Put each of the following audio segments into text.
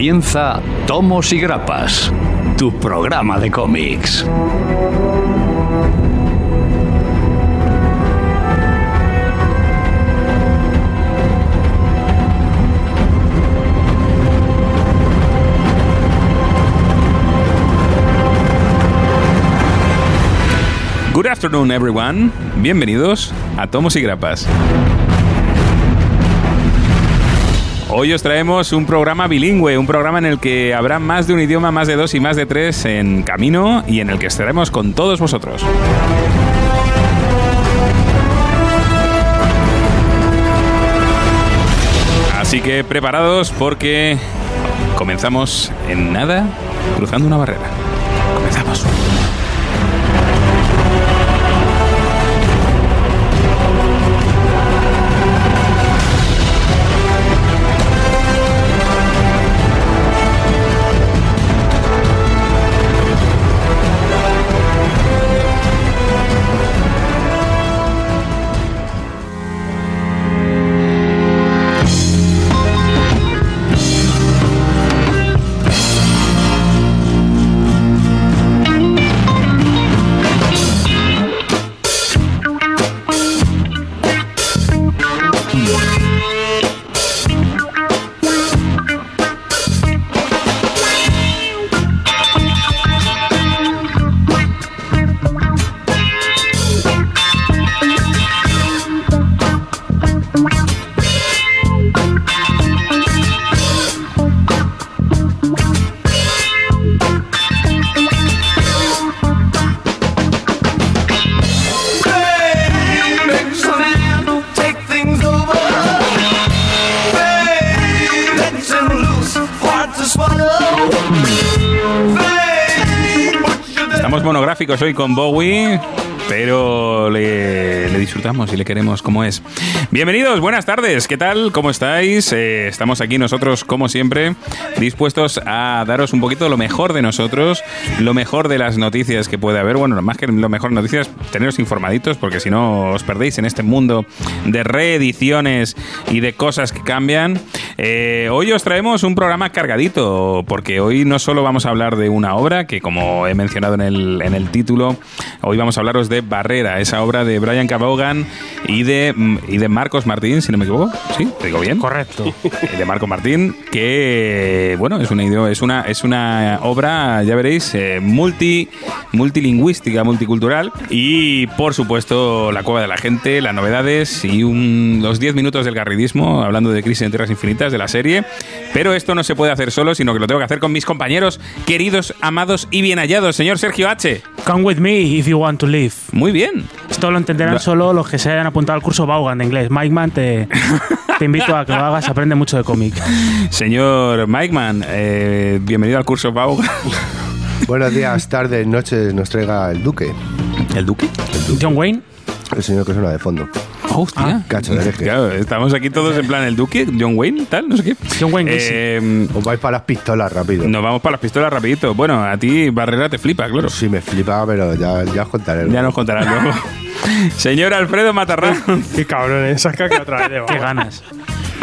Comienza Tomos y Grapas, tu programa de cómics. Good afternoon, everyone. Bienvenidos a Tomos y Grapas. Hoy os traemos un programa bilingüe, un programa en el que habrá más de un idioma, más de dos y más de tres en camino y en el que estaremos con todos vosotros. Así que preparados porque comenzamos en nada, cruzando una barrera. Hoy con Bowie, pero le, le disfrutamos y le queremos como es. Bienvenidos, buenas tardes, ¿qué tal? ¿Cómo estáis? Eh, estamos aquí nosotros, como siempre, dispuestos a daros un poquito lo mejor de nosotros, lo mejor de las noticias que puede haber. Bueno, más que lo mejor noticias, teneros informaditos, porque si no os perdéis en este mundo de reediciones y de cosas que cambian. Eh, hoy os traemos un programa cargadito, porque hoy no solo vamos a hablar de una obra, que como he mencionado en el, en el título, hoy vamos a hablaros de Barrera, esa obra de Brian Cabogan y de, y de Marcos Martín, si no me equivoco. ¿Sí? ¿Te digo bien? Correcto. Eh, De Marcos Martín, que bueno, es una, es una, es una obra, ya veréis, eh, multi, multilingüística, multicultural y por supuesto la cueva de la gente, las novedades y un- los 10 minutos del garridismo, hablando de Crisis en Tierras Infinitas de la serie. Pero esto no se puede hacer solo, sino que lo tengo que hacer con mis compañeros queridos, amados y bien hallados. Señor Sergio H. Come with me if you want to live. Muy bien. Esto lo entenderán Lo- solo los que se hayan apuntado al curso Vaughan de inglés. Mike Man, te, te invito a que lo hagas, aprende mucho de cómic. Señor Mike Man, eh, bienvenido al curso Pau. Buenos días, tardes, noches, nos traiga el Duque, ¿El Duque? John Wayne, el señor que suena de fondo. Hostia. Cacho de hereje. Claro, estamos aquí todos en plan el Duque, John Wayne, tal, no sé qué. John Wayne. Eh, Os vais para las pistolas rápido. nos vamos para las pistolas rapidito. Bueno, a ti Barrera te flipa, claro. Sí, me flipa, pero ya, ya os contaré. Ya nos contarás luego. Señor Alfredo Matarrán. Qué cabrón, ¿eh? saca que otra vez de qué ganas.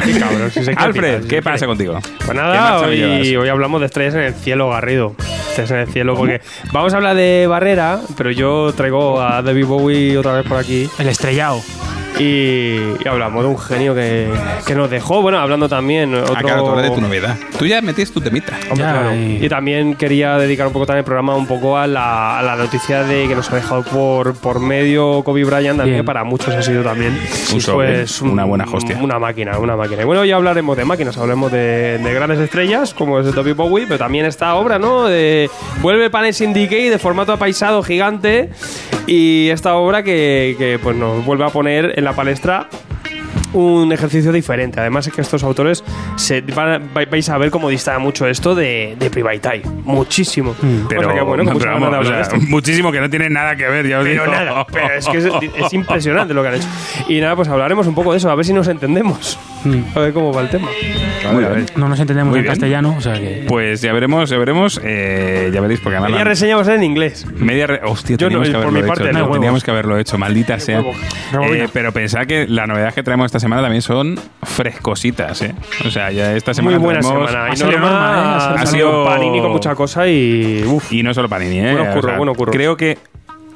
Qué cabrón. si sé que Alfred, ¿qué pasa contigo? Pues ¿Qué nada, hoy hablamos de estrellas en el cielo, Garrido. Estrellas en el cielo, porque vamos a hablar de Barrera, pero yo traigo a David Bowie otra vez por aquí El estrellado. y, y hablamos de un genio que, que nos dejó. Bueno, hablando también. Otro, Ah, claro, tú de tu novedad. Tú ya metías tu temita. Hombre, Ya, claro. y- Y también quería dedicar un poco también el programa un poco a la, a la noticia de que nos ha dejado por, por medio Kobe Bryant, también que para muchos ha sido también Un sobre, una buena hostia. Una máquina, una máquina. Y bueno, ya hablaremos de máquinas, hablaremos de, de grandes estrellas, como es de David Bowie, pero también esta obra, ¿no? De, vuelve Panes Syndicate de formato apaisado gigante y esta obra que, que, pues nos vuelve a poner en la palestra un ejercicio diferente. Además es que estos autores se, van vais a ver cómo dista mucho esto de, de Private. Muchísimo. Pero, O sea que, bueno, no, pero vamos, o sea, muchísimo que no tiene nada que ver, ya os Pero digo. nada, pero es que es, es impresionante lo que han hecho. Y nada, pues hablaremos un poco de eso, a ver si nos entendemos. A ver cómo va el tema. Muy bien. No nos entendemos Muy en bien. castellano, o sea que. Pues ya veremos, ya veremos. eh, ya veréis, porque además. Ya la- reseñamos en inglés. Media re- Hostia, Yo no, teníamos que por haberlo mi parte, hecho. no. No, Huevos. teníamos que haberlo hecho, maldita sea. huevos. Rebobina. Eh, pero pensad que la novedad que traemos esta semana también son frescositas, ¿eh? O sea, ya esta semana Muy buena traemos- semana. Ha Y salido Norma Norma, ¿eh? ha sido- Panini con mucha cosa y... Uf. Y no solo Panini, ¿eh? Buenos curros, buenos curros. Creo que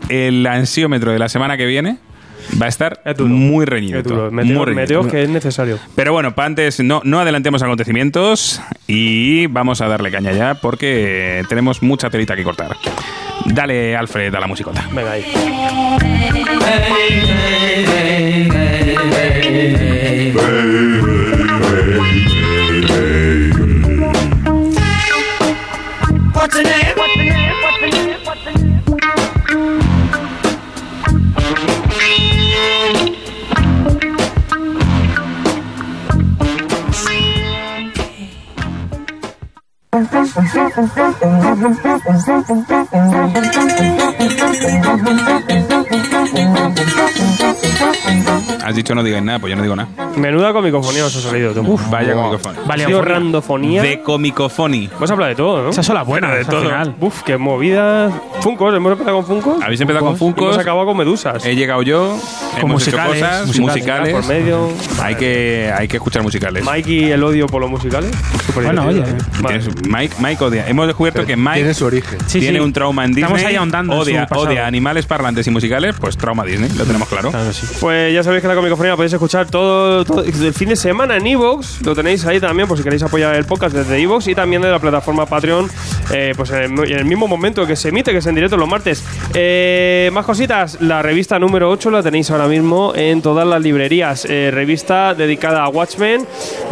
el ansiómetro de la semana que viene va a estar Es muy reñido. Duro. muy Meteos, reñido. meteos que es necesario. Pero bueno, pa' antes no, no adelantemos acontecimientos y vamos a darle caña ya porque tenemos mucha telita que cortar. Dale, Alfred, a la musicota. Venga ahí. What's Has dicho no digas nada, pues yo no digo nada. Menuda comicofonía os ha salido. Tú. Uf, vaya comicofonía. Fonía. randofonía. De comicofony. Hemos hablado de todo, ¿no? Esa son las buenas, Pero de todo. final. Uf, qué movida. Funcos, hemos empezado con Funcos. Habéis empezado con Y Funkos. hemos acabado con Medusas. He llegado yo, hemos musicales, hecho cosas musicales. musicales. Por medio. Hay que, hay que escuchar musicales. Mikey, el odio por los musicales. Súper Bueno, oye. Vale. Mike, Mike odia. Hemos descubierto que Mike Tiene su origen. Sí, tiene sí. un trauma en Disney. Estamos ahí ahondando en su odia, odia animales parlantes y musicales, pues trauma Disney, lo tenemos claro. Claro sí. Pues ya sabéis que la comicofonía la podéis escuchar todo, todo el fin de semana en Evox. Lo tenéis ahí también por si queréis apoyar el podcast desde Evox y también de la plataforma Patreon. eh, pues en el, en el mismo momento que se emite, que es en directo los martes. Eh, más cositas. La revista número 8 la tenéis ahora mismo en todas las librerías. Eh, revista dedicada a Watchmen.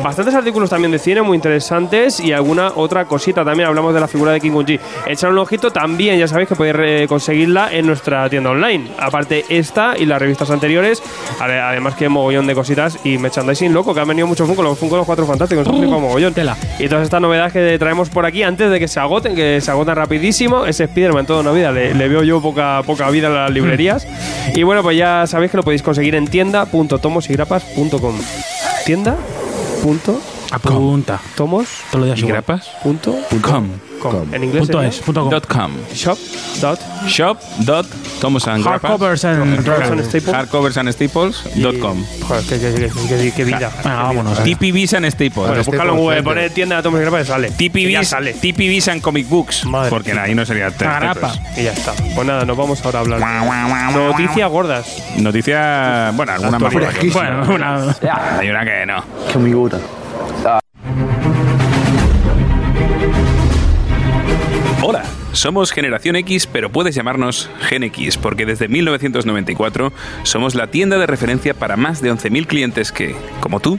Bastantes artículos también de cine muy interesantes y alguna otra cosita también. Hablamos de la figura de King Kong Echar un ojito también, ya sabéis que podéis eh, conseguirla en nuestra tienda online. Aparte esta y las revistas anteriores. ade- Además que mogollón de cositas y merchandising loco, que han venido muchos Funko, los Funko los cuatro fantásticos, flipado mogollón. tela. Y todas estas novedades que traemos por aquí antes de que se agoten, que se agotan rapidísimo. Ese Spider-Man toda una vida, le, le veo yo poca, poca vida en las librerías. Y bueno, pues ya sabéis que lo podéis conseguir en tienda.tomosigrapas.com. Tienda.tomos. Apunta. Todos los días ¿Y grapas? Punto Com. Com. En inglés Punto sería es, punto com. Dot com. shop dot Shop dot Thomas and. Hardcovers and Staples. Hardcovers and Staples dot com. Joder, qué, qué- qué- qué- qué vida. Venga, vámonos. TPBs and Staples. Bueno, buscarlo en Google, poner tienda de Tomos y Grapas y sale. TPBs, sale. TPBs and Comic Books. Madre porque ahí no sería. Staples. Y ya está. Pues nada, nos vamos ahora a hablar. Noticias gordas. Noticia. Bueno, alguna más gorda que. Bueno, una. Hay una que no. Hola, somos Generación X, pero puedes llamarnos Gen X, porque desde 1994 somos la tienda de referencia para más de 11.000 clientes que, como tú,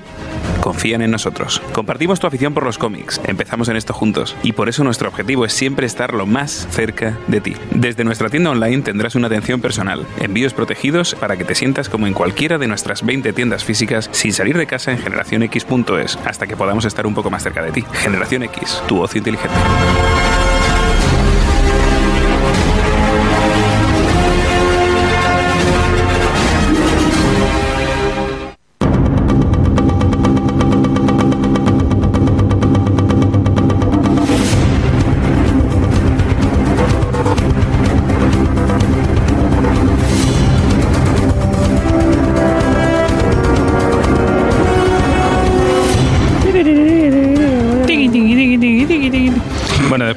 confían en nosotros. Compartimos tu afición por los cómics, empezamos en esto juntos, y por eso nuestro objetivo es siempre estar lo más cerca de ti. Desde nuestra tienda online tendrás una atención personal, envíos protegidos para que te sientas como en cualquiera de nuestras 20 tiendas físicas sin salir de casa en generacionx.es, hasta que podamos estar un poco más cerca de ti. Generación X, tu ocio inteligente.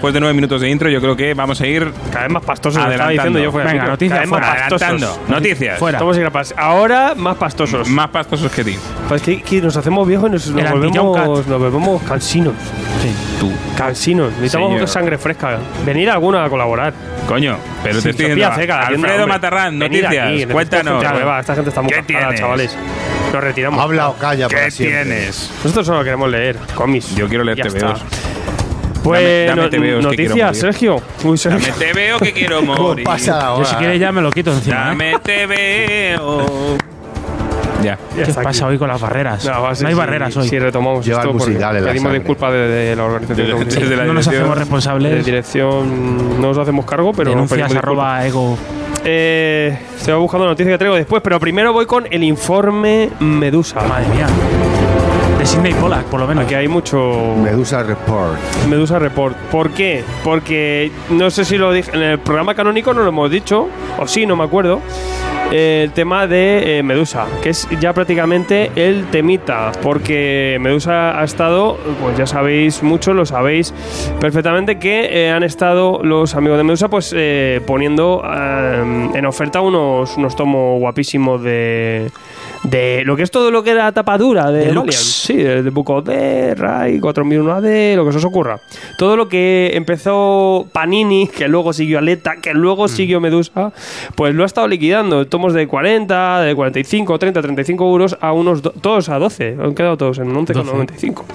Después de nueve minutos de intro, yo creo que vamos a ir Cada vez más pastosos. Adelantando. diciendo yo fuera Venga, noticias Cada vez más fuera. pastosos. adelantando. Noticias. Fuera. Y Grapas. Ahora más pastosos. Más pastosos que ti. Pues que, que nos hacemos viejos y nos, nos volvemos, nos volvemos cansinos. Tú. Cansinos. Necesitamos Señor. sangre fresca. Venir alguno a colaborar. Coño, pero te Sí, estoy Sofía diciendo. Tienda, Alfredo hombre. Matarrán, noticias. aquí, Cuéntanos. gente nueva. Esta gente está muy ¿Qué cascada, chavales. Nos retiramos. Habla o calla ¿Qué tienes? Nosotros solo queremos leer cómics. Yo quiero leer TVOs. Pues Dame- dame que quiero noticias. Sergio. Uy, Sergio. Dame te veo que quiero ¿Cómo morir. pasa ahora? Yo si quieres ya me lo quito encima. ¿eh? Dame te veo. Ya. Ya ¿Qué pasa hoy con las barreras? No, No, hay barreras hoy. Sí, retomamos Lleva esto musical pedimos disculpas de, de la organización. De- desde la no nos dirección- hacemos de responsables. dirección no nos hacemos cargo, pero Denuncias arroba ego. Eh, estoy buscando noticias que traigo después, pero primero voy con el informe Medusa. Madre mía. De Sidney Pollack, por lo menos. Aquí hay mucho Medusa Report. Medusa Report. ¿Por qué? Porque no sé si lo dije en el programa canónico no lo hemos dicho, o sí, no me acuerdo. El tema de eh, Medusa, que es ya prácticamente el temita, porque Medusa ha estado, pues ya sabéis mucho, lo sabéis perfectamente, que eh, han estado los amigos de Medusa pues eh, poniendo eh, en oferta unos, unos tomos guapísimos de, de lo que es todo lo que era tapadura de Deluxe. Valiant. Sí, de Book of Death, Rai, 4001 AD, lo que se os ocurra. Todo lo que empezó Panini, que luego siguió Aleta, que luego siguió Medusa, pues lo ha estado liquidando. Tomos de 40, de 45, 30, 35 euros a unos. do- todos a 12. Han quedado todos en 11,95.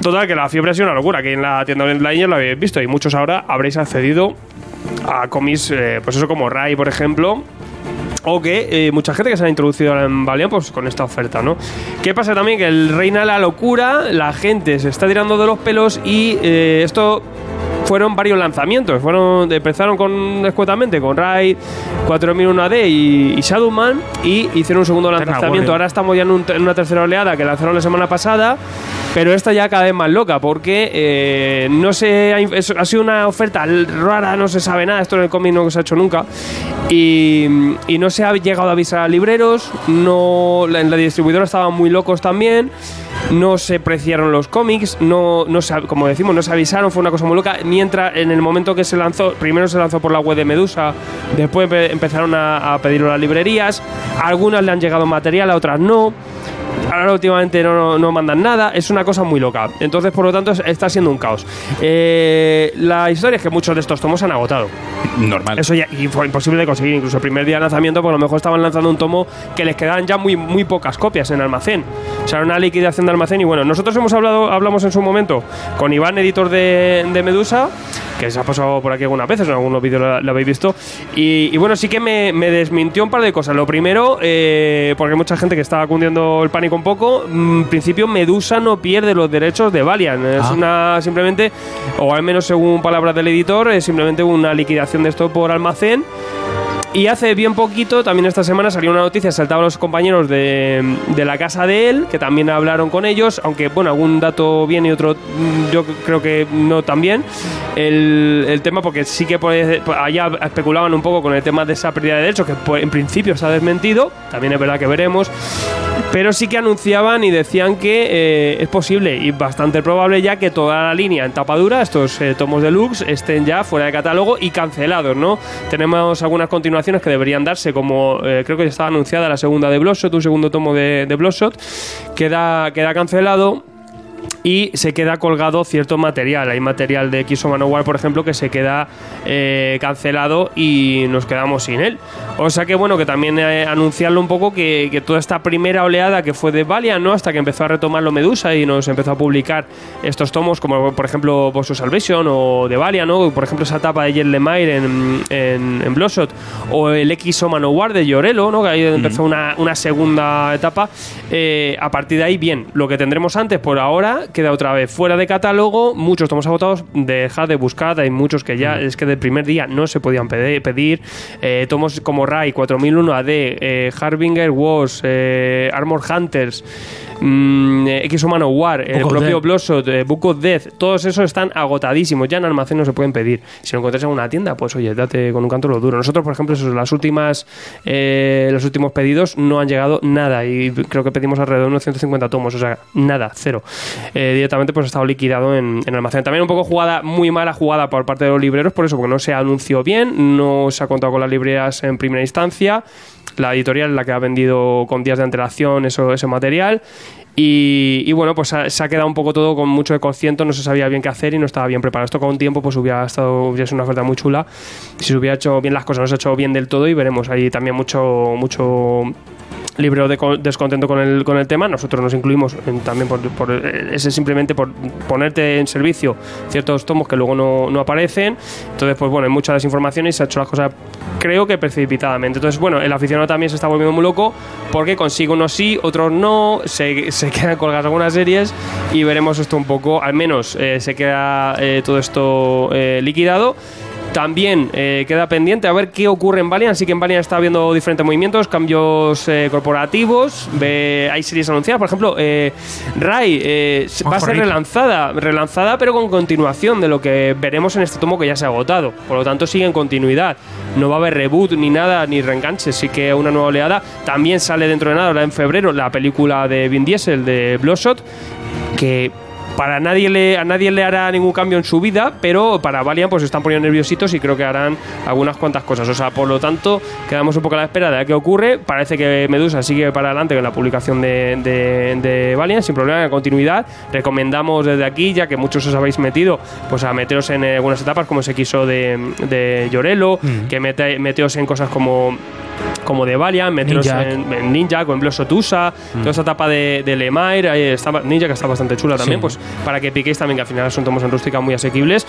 Total, que la fiebre ha sido una locura. Que en la tienda online lo habéis visto y muchos ahora habréis accedido a cómics, eh, pues eso como Rai, por ejemplo. O que eh, mucha gente que se ha introducido en Valiant pues con esta oferta, ¿no? ¿Qué pasa también? Que el reina la locura, la gente se está tirando de los pelos y eh, esto fueron varios lanzamientos. Fueron, empezaron con escuetamente con Raid, 4001 AD y, y Shadowman y hicieron un segundo lanzamiento. Ahora estamos ya en, un- en una tercera oleada que lanzaron la semana pasada, pero esta ya cada vez más loca porque eh, no se ha, ha sido una oferta rara, no se sabe nada, esto en el cómic no se ha hecho nunca y, y no se ha llegado a avisar a libreros, no la- en la distribuidora estaban muy locos también. No se preciaron los cómics, no, no se, como decimos, no se avisaron, fue una cosa muy loca. Mientras en el momento que se lanzó, primero se lanzó por la web de Medusa, después empe- empezaron a, a pedirlo las librerías, algunas le han llegado material, a otras no. Ahora últimamente no, no, no mandan nada, es una cosa muy loca. Entonces, por lo tanto, es- está siendo un caos. Eh, la historia es que muchos de estos tomos se han agotado. Normal. Eso ya y fue imposible de conseguir. Incluso el primer día de lanzamiento, porque a lo mejor estaban lanzando un tomo que les quedaban ya muy, muy pocas copias en almacén. O sea, era una liquidación de almacén. Y bueno, nosotros hemos hablado, hablamos en su momento con Iván, editor de, de Medusa, que se ha pasado por aquí algunas veces, en algunos vídeos lo, lo habéis visto. Y, y bueno, sí que me, me desmintió un par de cosas. Lo primero, eh, porque hay mucha gente que estaba cundiendo el pánico un poco. mm, En principio, Medusa no pierde los derechos de Valiant. Es Ah. una simplemente, o al menos según palabras del editor, es simplemente una liquidación de esto por almacén. Y hace bien poquito, también esta semana salió una noticia, saltaban los compañeros de, de la casa de él, que también hablaron con ellos, aunque, bueno, algún dato bien y otro mm, yo creo que no tan bien. El, el tema, porque sí que puede- allá especulaban un poco con el tema de esa pérdida de derechos, que pues, en principio se ha desmentido, también es verdad que veremos. Pero sí que anunciaban y decían que eh, es posible y bastante probable ya que toda la línea en tapadura, estos eh, tomos deluxe, estén ya fuera de catálogo y cancelados, ¿no? Tenemos algunas continuaciones que deberían darse, como eh, creo que ya estaba anunciada la segunda de Bloodshot, un segundo tomo de, de queda, queda cancelado y se queda colgado cierto material. Hay material de X o Manowar, por ejemplo, que se queda eh, cancelado y nos quedamos sin él. O sea que bueno, que también eh, anunciarlo un poco que, que toda esta primera oleada que fue de Valiant, ¿no? Hasta que empezó a retomarlo Medusa y nos empezó a publicar estos tomos, como por ejemplo Boss of Salvation o de Valiant, ¿no? Por ejemplo, esa etapa de Jet Lemire en, en, en Bloodshot o el X o Manowar de Llorelo, ¿no? Que ahí empezó una, una segunda etapa. Eh, a partir de ahí, bien, lo que tendremos antes por ahora queda otra vez fuera de catálogo. Muchos tomos agotados, dejar de buscar. Hay muchos que ya es que del primer día no se podían pedir. Eh, tomos como Rai, 4001 AD, eh, Harbinger Wars, eh, Armor Hunters. mm, eh, X Humano War, el Book of propio eh, Book of Death, todos esos están agotadísimos, ya en almacén no se pueden pedir. Si lo encuentras en una tienda, pues oye, date con un canto lo duro. Nosotros, por ejemplo, esos, las últimas, eh, los últimos pedidos no han llegado nada y creo que pedimos alrededor de unos 150 tomos, o sea, nada, cero. Eh, directamente pues ha estado liquidado en, en almacén. También un poco jugada, muy mala jugada por parte de los libreros, por eso, porque no se anunció bien, no se ha contado con las librerías en primera instancia. La editorial es la que ha vendido con días de antelación eso, ese material. Y, bueno, pues se ha quedado un poco todo con mucho de concierto, no se sabía bien qué hacer y no estaba bien preparado. Esto con tiempo pues hubiera estado, hubiera sido una oferta muy chula. Si se hubiera hecho bien las cosas, no se ha hecho bien del todo y veremos ahí también mucho, mucho libro de co- descontento con el, con el tema. Nosotros nos incluimos también por, eh, ese simplemente por ponerte en servicio ciertos tomos que luego no, no aparecen. Entonces, pues bueno, hay mucha desinformación y se ha hecho las cosas, creo que precipitadamente. Entonces, bueno, el aficionado también se está volviendo muy loco porque consigue unos sí, otros no, se, se quedan colgadas algunas series y veremos esto un poco, al menos eh, se queda eh, todo esto liquidado. También eh, queda pendiente a ver qué ocurre en Valiant. Así que en Valiant está habiendo diferentes movimientos, cambios eh, corporativos. Ve- hay series anunciadas. Por ejemplo, eh, Rai eh, va a ser relanzada, relanzada, pero con continuación de lo que veremos en este tomo que ya se ha agotado. Por lo tanto, sigue en continuidad. No va a haber reboot ni nada, ni reenganche. Sí que una nueva oleada. También sale dentro de nada, ahora en febrero, la película de Vin Diesel de Bloodshot, que para nadie le, a nadie le hará ningún cambio en su vida, pero para Valiant pues se están poniendo nerviositos y creo que harán algunas cuantas cosas. O sea, por lo tanto, quedamos un poco a la espera de a qué ocurre. Parece que Medusa sigue para adelante con la publicación de, de, de Valiant, sin problema, en continuidad. Recomendamos desde aquí, ya que muchos os habéis metido, pues a meteros en algunas etapas, como se quiso de, de Llorelo, que mete, meteos en cosas como como de Valiant, meteros Ninja. en, en Ninja, con Bloodshot USA, toda esta etapa de, de Lemire, está Ninja que está bastante chula también, Sí. pues para que piquéis también, que al final son tomos en rústica muy asequibles.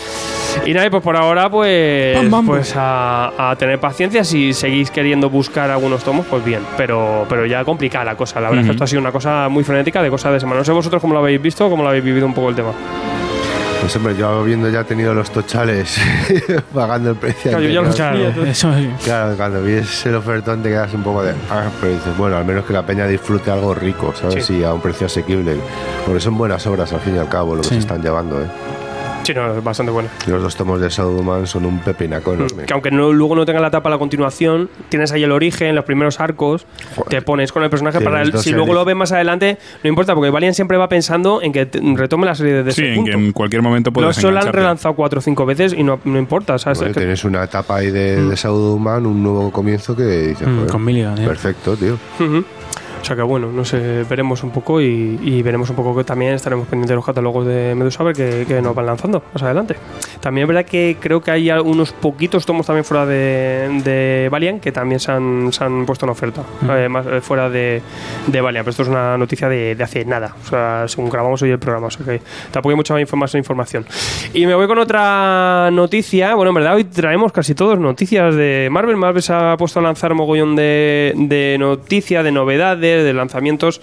Y nada, pues por ahora, pues, Bam, bam. pues a, a tener paciencia. Si seguís queriendo buscar algunos tomos, pues bien, pero, pero ya complicada la cosa. La verdad es que esto ha sido una cosa muy frenética de cosa de semana. No sé vosotros cómo lo habéis visto, cómo lo habéis vivido un poco el tema. Pues hombre, yo habiendo ya tenido los tochales pagando el precio. Claro, yo ya eso sí. Claro, cuando ves el ofertón te quedas un poco de. Ah, pero dices, bueno, al menos que la peña disfrute algo rico, ¿sabes? Sí. Y a un precio asequible. Porque son buenas obras al fin y al cabo lo que Sí. se están llevando, ¿eh? Sí, no, es bastante bueno. Y los dos tomos de Southman son un pepinaco enorme. Que aunque no, luego no tenga la tapa a la continuación, tienes ahí el origen, los primeros arcos, Joder. te pones con el personaje para el- si luego lo ves más adelante, no importa, porque Valiant siempre va pensando en que retome la serie desde Sí, ese en punto. que en cualquier momento puedes Los solo han relanzado cuatro o cinco veces y no, no importa, ¿sabes? Bueno, Es que- tienes una etapa ahí de, de Southman, un nuevo comienzo que dices, Mm, joder, con Milligan, tío. perfecto, tío. Ujú. O sea que bueno, no sé, veremos un poco y, y veremos un poco que también estaremos pendientes de los catálogos de Medusa a ver que, que nos van lanzando más adelante. También es verdad que creo que hay unos poquitos tomos también fuera de, de Valiant que también se han, se han puesto en oferta, eh, más, eh, fuera de, de Valiant. Pero esto es una noticia de, de hace nada, o sea, según grabamos hoy el programa, o sea que tampoco hay mucha más informa- información. Y me voy con otra noticia. Bueno, en verdad hoy traemos casi todos noticias de Marvel. Marvel se ha puesto a lanzar mogollón de, de noticias, de novedades, de lanzamientos.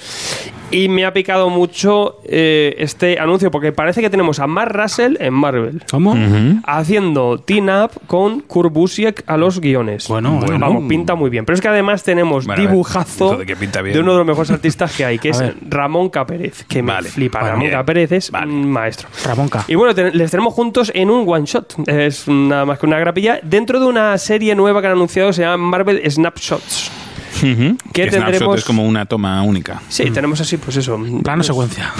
Y me ha picado mucho eh, este anuncio porque parece que tenemos a Mark Russell en Marvel. ¿Cómo? Haciendo team-up con Kurt Busiek a los guiones. Bueno, bueno. Vamos, pinta muy bien. Pero es que además tenemos Bueno, a ver, dibujazo de que pinta bien. de uno de los mejores artistas que hay, que A es. Ramón Capérez. Que me Vale. flipa. Ramón. Capérez es Vale. un maestro. Ramón K. Y bueno, te- les tenemos juntos en un one shot. Es nada más que una grapilla. Dentro de una serie nueva que han anunciado, se llama Marvel Snapshots. Ujú. ¿Qué Que Snapshot tendremos? es como una toma única. Sí, tenemos así, pues eso. Plano Pues, secuencia.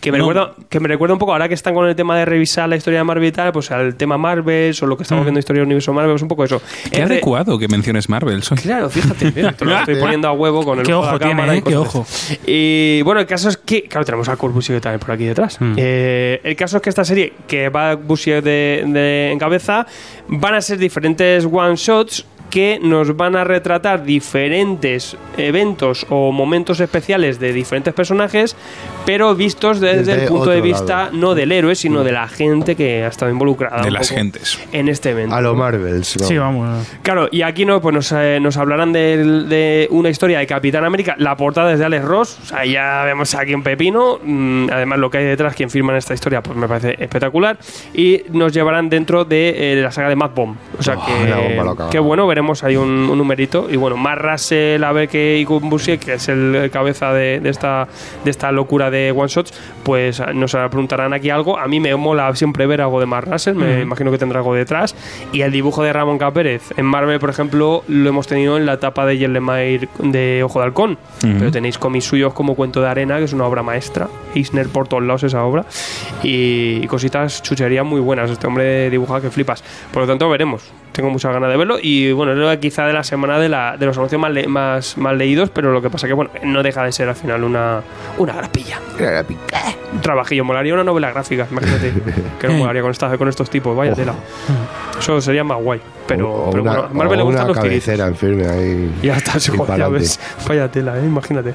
que, me No. recuerda, que me recuerda un poco, ahora que están con el tema de revisar la historia de Marvel y tal, pues al tema Marvel o lo que estamos viendo historia del universo Marvel, es un poco eso. Qué Entre- adecuado que menciones Marvel. soy. Claro, fíjate, mira, te lo estoy poniendo a huevo con el Qué ojo la cámara tiene, y ¿eh? Qué ojo. Y bueno, el caso es que, claro, tenemos a Kurt Busiek también por aquí detrás. Mm. Eh, el caso es que esta serie, que va Busiek de, de- en cabeza, van a ser diferentes one-shots que nos van a retratar diferentes eventos o momentos especiales de diferentes personajes, pero vistos desde, Desde el punto de vista lado. no del héroe, sino de la gente que ha estado involucrada. De las gentes. En este evento. A lo Marvels. Sí, vamos. Claro, y aquí no, pues nos, eh, nos hablarán de, de una historia de Capitán América. La portada es de Alex Ross. O sea, ya vemos aquí un pepino. Mm, además, lo que hay detrás, quien firma en esta historia, pues me parece espectacular. Y nos llevarán dentro de eh, la saga de Mad Bomb. O sea Oh, que, la bomba loca. Veremos ahí un, un numerito. Y bueno, más Russell, a ver que Ikun Busiek, que es el, cabeza de, de esta, de esta locura de one shots, pues nos preguntarán aquí algo. A mí me mola siempre ver algo de Mark Russell, me imagino que tendrá algo detrás. Y el dibujo de Ramón Capérez en Marvel, por ejemplo, lo hemos tenido en la etapa de Yellemire de Ojo de Halcón. Pero tenéis cómics suyos como Cuento de Arena, que es una obra maestra. Eisner por todos lados esa obra. Y, cositas, chucherías muy buenas. Este hombre dibuja que flipas. Por lo tanto, veremos. Tengo muchas ganas de verlo. Y bueno, es lo- quizá de la semana de, la, de los anuncios más, le- más, más leídos, pero lo que pasa que, bueno, no deja de ser al final una, una grapilla. Un trabajillo, molaría una novela gráfica, imagínate. que no molaría con, esta, con estos tipos, vaya tela. Eso sería más guay. Pero, o, o pero una, bueno, a Marvel le gustan una los tiritos. cabecera en firme ahí. Ya está, ya ves. Vaya tela, ¿eh? imagínate.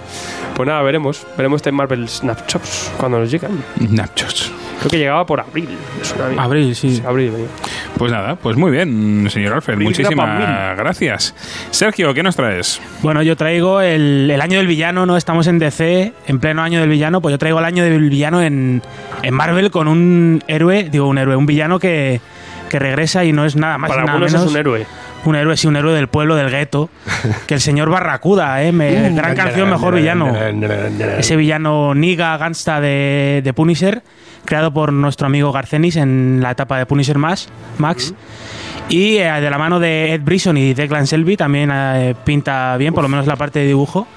Pues nada, veremos. Veremos este Marvel Snapshots cuando nos llegan. Nachos. Creo que llegaba por abril. Abril, sí. Sí, abril. Pues nada, pues muy bien, señor Alfred. Abril, Muchísimas gracias. Sergio, ¿qué nos traes? Bueno, yo traigo el, el año del villano, ¿no? Estamos en DC, en pleno año del villano, pues yo traigo el año del villano en, en Marvel con un héroe, digo un héroe, un villano que, que regresa y no es nada más Para nada algunos menos. es un héroe. Un héroe, sí, un héroe del pueblo, del gueto. que el señor Barracuda, ¿eh? Me- gran canción, mejor villano. Ese villano Niga Gangsta de, de Punisher, creado por nuestro amigo Garcenis en la etapa de Punisher Max. Max. Y eh, de la mano de Ed Brisson y Declan Selby también eh, pinta bien, por lo menos la parte de dibujo.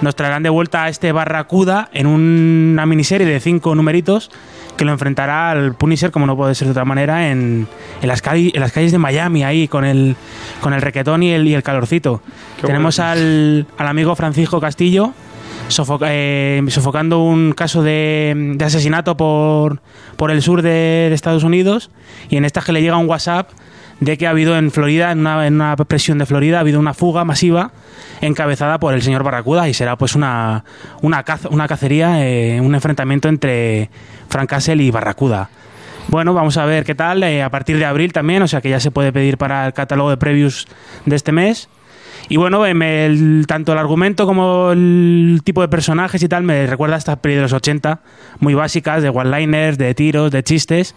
Nos traerán de vuelta a este Barracuda en una miniserie de cinco numeritos que lo enfrentará al Punisher, como no puede ser de otra manera, en, en las, calles, en las calles de Miami, ahí con el, con el requetón y el, y el calorcito. Qué Tenemos al, al amigo Francisco Castillo sofoca- eh, sofocando un caso de, asesinato por, por el sur de, Estados Unidos y en esta que le llega un WhatsApp de que ha habido en Florida, en una, en una presión de Florida, ha habido una fuga masiva encabezada por el señor Barracuda y será pues una, una, caza- una cacería, eh, un enfrentamiento entre Frank Castle y Barracuda. Bueno, vamos a ver qué tal eh, a partir de abril también, o sea que ya se puede pedir para el catálogo de previews de este mes. Y bueno, el- tanto el argumento como el tipo de personajes y tal me recuerda a estas pelis de los 80, muy básicas, de one-liners, de tiros, de chistes.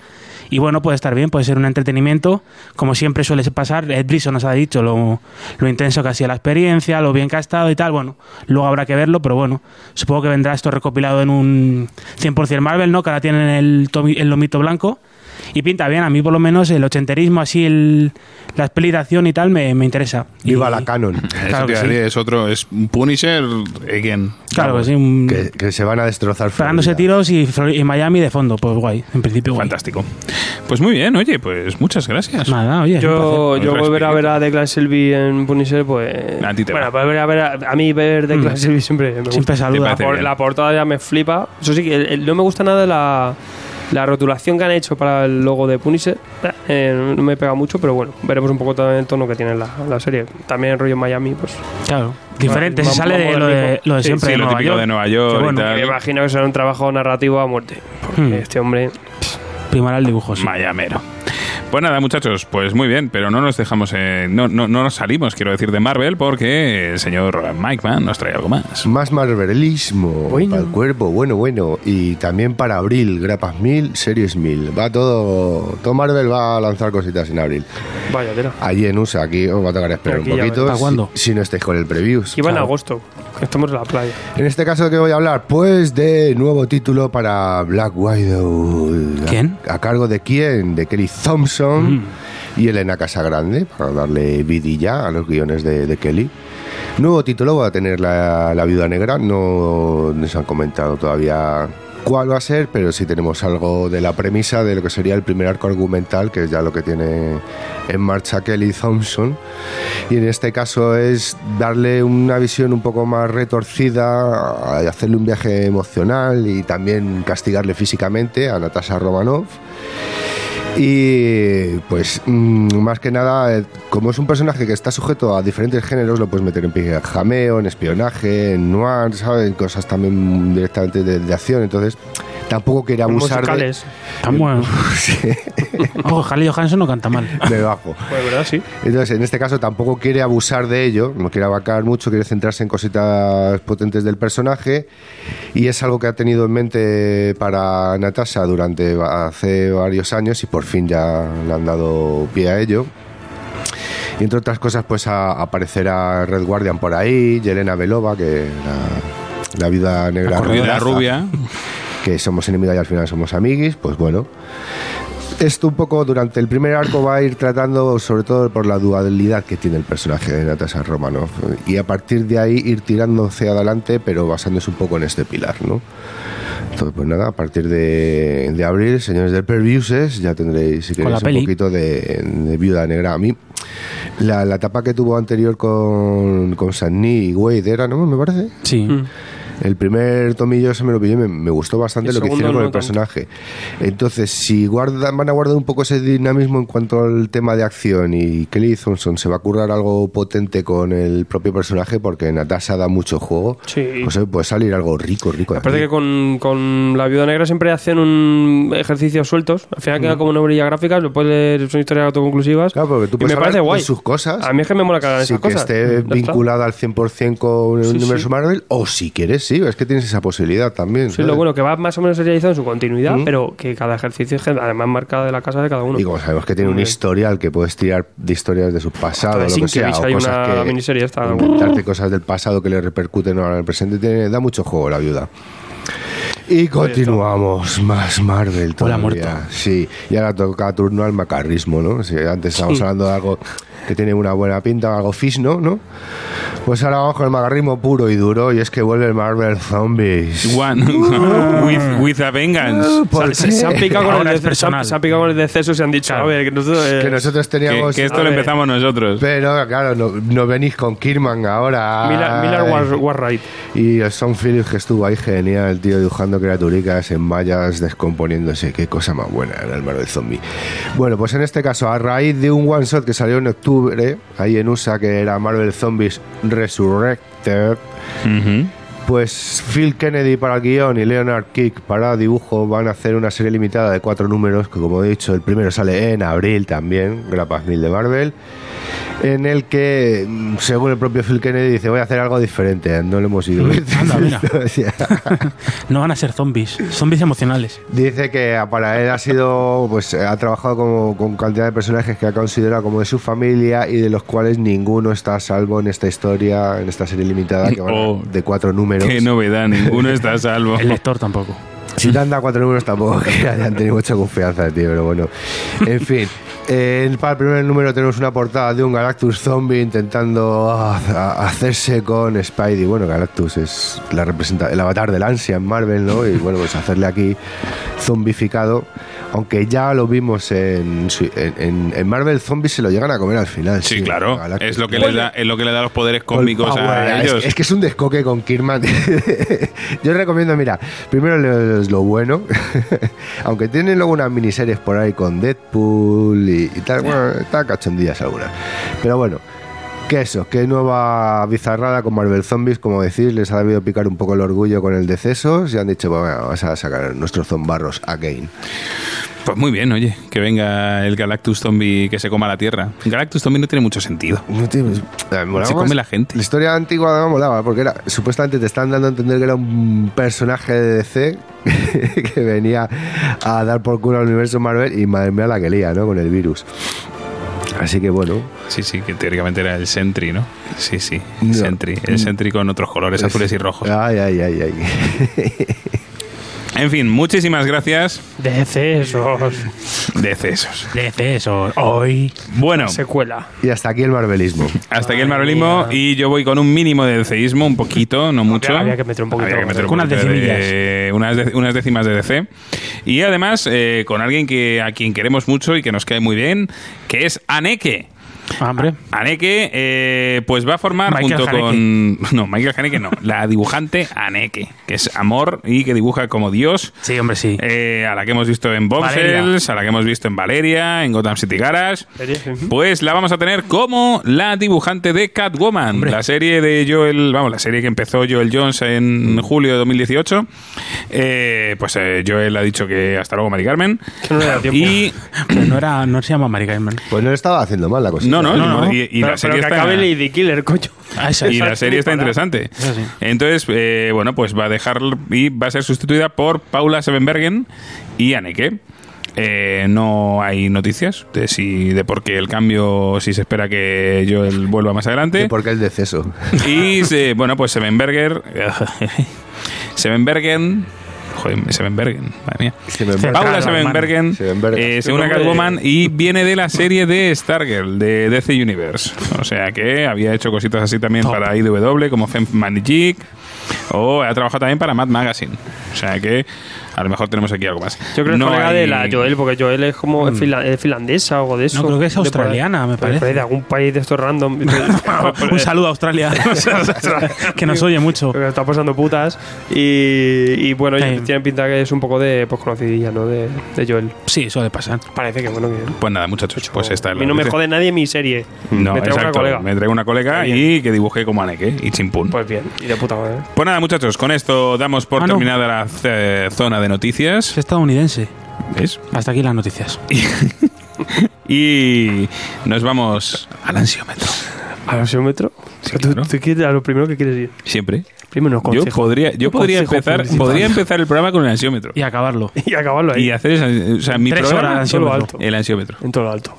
Y bueno, puede estar bien, puede ser un entretenimiento. Como siempre suele pasar, Ed Brisson nos ha dicho lo, lo intenso que ha sido la experiencia, lo bien que ha estado y tal. Bueno, luego habrá que verlo, pero bueno, supongo que vendrá esto recopilado en un 100% Marvel, ¿no? Que ahora tienen el, el lomito blanco. Y pinta bien, a mí por lo menos el ochenterismo, así, el, la acción y tal, me, me interesa. Viva Y- la canon. Claro que decir, es otro, es un Punisher again. Claro que sí, un- Que, que se van a destrozar. pegándose tiros y, y Miami de fondo, pues guay, en principio guay. Fantástico. Pues muy bien, oye, pues muchas gracias. Nada, oye, Yo, yo volver a ver a Declan Selby en Punisher, pues. A ti te bueno, volver a ver a, a mí ver Declan Mm. Selby siempre me gusta. Siempre saluda. parece Por- la portada ya me flipa. Eso sí, que el- el- no me gusta nada la, la rotulación que han hecho para el logo de Punisher. Eh, no me pega mucho, pero bueno, veremos un poco también el tono que tiene la, la serie. También el rollo Miami, pues. Claro, diferente, se sale de lo de, lo de Sí, siempre sí, de lo Nueva típico York. de Nueva York Que y bueno, tal. Me imagino que será un trabajo narrativo a muerte. Porque Hmm. este hombre. primará el dibujo, sí. Mayamero. Pues nada, muchachos, pues muy bien, pero no nos dejamos, eh, no, no, no nos salimos, quiero decir, de Marvel, porque el señor Mike Mann nos trae algo más. Más marvelismo Bueno. para el cuerpo, bueno, bueno. Y también para abril, grapas 1000, series 1000. Va todo, todo Marvel va a lanzar cositas en abril. Vaya tela. Allí en USA, aquí os va a tocar esperar Aquí un poquito. ¿Para cuándo? Si, si no estáis con el previews. Iba en agosto. que Estamos en la playa. En este caso, ¿de qué voy a hablar? Pues de nuevo título para Black Widow. ¿Quién? ¿A, a cargo de quién? De Kelly Thompson Mm. y Elena Casagrande, para darle vidilla a los guiones de, de Kelly. Nuevo título va a tener la, la Viuda Negra. No nos han comentado todavía cuál va a ser, pero sí tenemos algo de la premisa de lo que sería el primer arco argumental, que es ya lo que tiene en marcha Kelly Thompson. Y en este caso es darle una visión un poco más retorcida, hacerle un viaje emocional y también castigarle físicamente a Natasha Romanoff. Y pues mm, más que nada, eh, como es un personaje que está sujeto a diferentes géneros, lo puedes meter en pijameo, en espionaje, en noir, ¿sabes? Cosas también directamente de, de acción. Entonces, tampoco quiere abusar de, bueno. Ojo, Harley Johansson no canta mal. de bajo. Pues verdad, sí. Entonces, en este caso tampoco quiere abusar de ello, no quiere abarcar mucho, quiere centrarse en cositas potentes del personaje y es algo que ha tenido en mente para Natasha durante hace varios años y por fin ya le han dado pie a ello. Y entre otras cosas, pues a- aparecerá Red Guardian por ahí, Yelena Belova, que la, la viuda negra La rubiaza, rubia. que somos enemigos y al final somos amiguis, pues bueno. Esto un poco durante el primer arco va a ir tratando sobre todo por la dualidad que tiene el personaje de Natasha Romanoff y a partir de ahí ir tirándose adelante pero basándose un poco en este pilar, ¿no? Entonces, pues nada, a partir de, de abril, señores de Perviuses, ya tendréis, si queréis, un peli. poquito de, de Viuda Negra. A mí, la, la etapa que tuvo anterior con, con Sanni y Wade era, ¿no? Me parece. Sí. Mm. El primer tomillo se me lo pillé, me, me gustó bastante El lo que hicieron con no el tanto. personaje. Entonces, si guardan, van a guardar un poco ese dinamismo en cuanto al tema de acción y Kelly Thompson se va a currar algo potente con el propio personaje porque Natasha da mucho juego, Sí. pues puede salir algo rico, rico. Aparte aquí. que con, con la viuda negra siempre hacen un ejercicios sueltos. Al final queda como novelilla gráfica, lo puedes leer, son historias autoconclusivas. Claro, porque tú y puedes me hablar parece guay. sus cosas. A mí es que me mola que hagan si esas que cosas. esté vinculada al 100% con el Sí, universo sí. Marvel o si quieres sí, es que tienes esa posibilidad también. Sí, ¿sabes? lo bueno que va más o menos serializado en su continuidad, Mm. pero que cada ejercicio es además marcada de la casa de cada uno. Y como sabemos que tiene un historial que puedes tirar de historias de su pasado, lo que sea, o hay cosas una que miniserie esta. inventarte cosas del pasado que le repercuten ahora en el presente, tiene, da mucho juego la viuda. Y continuamos, más Marvel Hola, todavía. muerto. Sí, y ahora toca turno al macarrismo, ¿no? Si antes estábamos hablando de algo que tiene una buena pinta, algo fisno, ¿no? Pues ahora vamos con el macarrismo puro y duro, y es que vuelve el Marvel Zombies. One with, with a vengeance. ¿Por se, se han picado con Ahora el es se han- personal. se han picado con el deceso y se han dicho, a ver, que nosotros, eh, Que nosotros Que, teníamos... que esto a lo empezamos nosotros. Pero claro, no, no venís con Kirman ahora. Miller, Miller War, Warright. Y el Son Phillips que estuvo ahí genial, el tío dibujando criaturicas en vallas descomponiéndose. Qué cosa más buena era el Marvel Zombie. Bueno, pues en este caso, a raíz de un one shot que salió en octubre, ahí en USA, que era Marvel Zombies Resurrected, pues Phil Kennedy para el guion y Leonard Kick para dibujo van a hacer una serie limitada de cuatro números, que como he dicho, el primero sale en abril también, grapas mil de Marvel, en el que, mm, según el propio Phil Kennedy, dice, voy a hacer algo diferente, no lo hemos ido. Anda, No van a ser zombies, zombies emocionales. Dice que para él ha sido, pues ha trabajado como- con cantidad de personajes que ha considerado como de su familia y de los cuales ninguno está a salvo en esta historia, en esta serie limitada que Oh, de cuatro números. Qué novedad, ninguno está a salvo. El lector tampoco. Si te han cuatro números tampoco que hayan tenido mucha confianza, tío, pero bueno. En fin, eh, para el primer número tenemos una portada de un Galactus zombie intentando ah, hacerse con Spidey. Bueno, Galactus es la representa el avatar del ansia en Marvel, ¿no? Y bueno, pues hacerle aquí zombificado. Aunque ya lo vimos en, en, Marvel Zombies se lo llegan a comer al final. Sí, claro. Es lo, que les da, es lo que le da los poderes cósmicos Power, a es- ellos. Es, que es un descoque con Kirman. Yo recomiendo, mira, primero lees lo bueno, aunque tienen luego unas miniseries por ahí con Deadpool y, y tal, bueno, está cachondillas algunas. Pero bueno, que eso, que nueva bizarrada con Marvel Zombies, como decís, les ha debido picar un poco el orgullo con el deceso y han dicho, bueno, vamos a sacar nuestros zombarros again. Pues muy bien, oye, que venga el Galactus Zombie que se coma la Tierra. Galactus Zombie no tiene mucho sentido. No tiene- molaba Se come la gente. La historia antigua me molaba porque era supuestamente te están dando a entender que era un personaje de DC que venía a dar por culo al universo Marvel y madre mía la que lía, ¿no? Con el virus. Así que bueno. Sí, sí, que teóricamente era el Sentry, ¿no? Sí, sí, el No. Sentry. El Sentry con otros colores, azules y rojos. Ay, ay, ay, ay. En fin, muchísimas gracias. Decesos. Decesos. De eso, hoy. Bueno, Secuela. Y hasta aquí el marvelismo. hasta aquí el marvelismo mía. y yo voy con un mínimo de deceísmo, un poquito, no mucho. había que meter un poquito Había que meter un Con unas poquito de- decimillas. unas, de- unas décimas de DC. Y además eh, con alguien que a quien queremos mucho y que nos cae muy bien, que es Aneke. Ah, Hombre, Aneke, eh, pues va a formar Michael junto Haneke. con. No, Michael Haneke no. La dibujante Aneke, que es amor y que dibuja como Dios. sí, hombre, sí. eh, a la que hemos visto en Bombshells, a la que hemos visto en Valeria, en Gotham City Garage. Pues la vamos a tener como la dibujante de Catwoman, la serie de Joel, vamos, la serie que empezó Joel Jones en julio de 2018. Eh, pues eh, Joel ha dicho que hasta luego, Mari Carmen. Que no le da tiempo. Y Pero no, era, no se llama Mari Carmen. Pues no le estaba haciendo mal la cosa. no, no, No, no. y, y pero, la serie pero que está- acabe Lady Killer, coño. Ah, esa, y esa. la serie está interesante. Sí. Entonces, eh, bueno, pues va a dejar y va a ser sustituida por Paula Sevenbergen y Anneke. Eh, no hay noticias de si de por qué el cambio, si se espera que Joel vuelva más adelante. Porque el deceso. Y se- bueno, pues Sevenberger. Sevenbergen. Joder, Sevenbergen, madre mía. Paula. Sevenbergen, Sevenbergen. eh, según Catwoman, y viene de la serie de Stargirl, de DC Universe. O sea que había hecho cositas así también Top. para IDW, como Femme Magic, o ha trabajado también para Mad Magazine. O sea que a lo mejor tenemos aquí algo más. Yo creo que No es colega hay- de la Joel, porque Joel es como fila- es finlandesa o algo de eso. No, creo que es De australiana, me parece. De algún país de estos random. Un saludo a Australia, que nos oye mucho. Porque está pasando putas. Y, y bueno, Sí. tiene pinta que es un poco de pues, conocidilla, ¿no? De, de Joel. Sí, suele pasar. Parece que bueno que. Pues nada, muchachos, pues esta es la mí no me jode nadie mi serie. No, me traigo una colega. Me traigo una colega y que dibuje como Aneke y chimpún. Pues bien, y de puta madre. Pues nada, muchachos, con esto damos por Ah, no. terminada la eh, zona de noticias. Es estadounidense. ¿Ves? Hasta aquí las noticias. Y nos vamos al ansiómetro. ¿Al ansiómetro? Sí, ¿Tú, claro. tú quieres- a lo primero que quieres ir. Siempre. Primero Yo podría, yo podría empezar, podría empezar el programa con el ansiómetro. Y acabarlo. Y acabarlo ahí. Y hacer esa, o sea, mi Tres programa, horas de todo lo alto. el ansiómetro. En todo lo alto.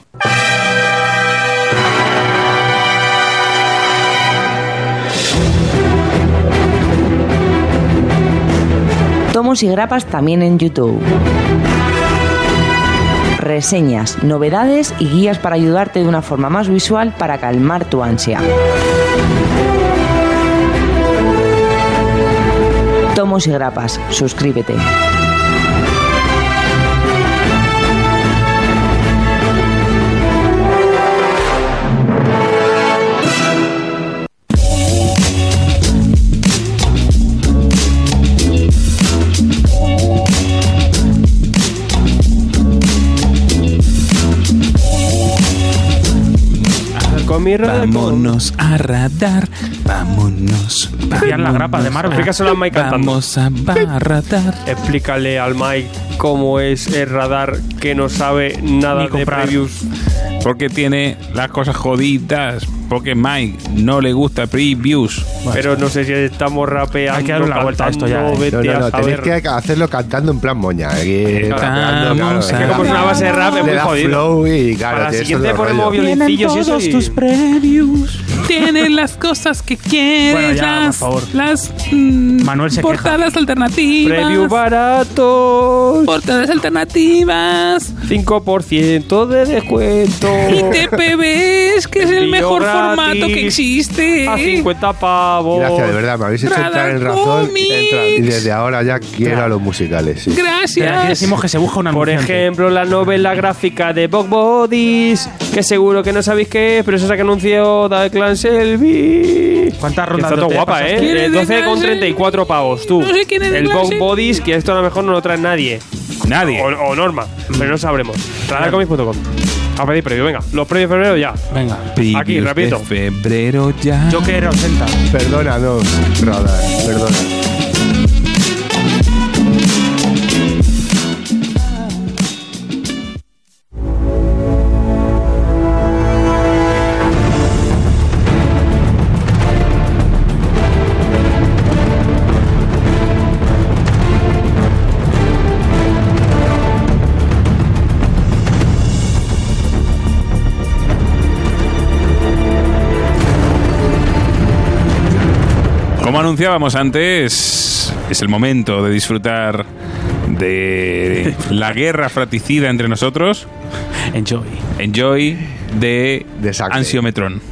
Tomos y grapas también en YouTube. Reseñas, novedades y guías para ayudarte de una forma más visual para calmar tu ansia. Tomos y grapas, suscríbete. Vámonos a radar, vámonos. Hacían la grapa de Marvel. Explícaselo a Mike cantando. Vamos a. Explícale al Mike cómo es el radar que no sabe nada Ni de comprar. previews. Porque tiene las cosas jodidas. Porque Mike no le gusta previews. Pero no sé si estamos rapeando. Hay que darle una vuelta a esto ya, cantando, ¿eh? Vete No, no, a no, tenéis saber. que hacerlo cantando en plan moña. Aquí, rapeando, claro, Estamos es a- que como es una base de rap, es le muy da jodido. flow y claro, Para la siguiente ponemos rollo. violincillos y eso. y- previews. Tienen las cosas que quieres. Bueno, ya, por las, favor. las mm, Manuel se portadas alternativas. Preview baratos. Portadas alternativas. 5% de descuento. Y TPBs, que es el mejor gratis formato que existe. A 50 pavos. Gracias, de verdad, me habéis hecho entrar en razón. Y desde ahora ya quiero a los musicales. sí. Pero aquí Gracias. decimos que se busca una Por ejemplo, la novela gráfica de Bog Bodies, que seguro que no sabéis qué es, pero es esa que anunció The Clan Selby. ¿Cuántas Que rondas Está todo guapa, ¿eh? es Eh, The 12 con Clan 34 pavos, tú. No sé quién es El Bog. Bodies, que esto a lo mejor no lo trae nadie. Nadie. O, o Norma, pero no sabremos. Radarcomics.com. A pedir previo, venga. Los previos de febrero ya. Venga. Aquí, rapidito. de febrero ya. Joker 80. Perdónanos, Radar, perdona. Anunciábamos antes, es el momento de disfrutar de la guerra fratricida entre nosotros. Enjoy. Enjoy de De sangre. Ansiometron.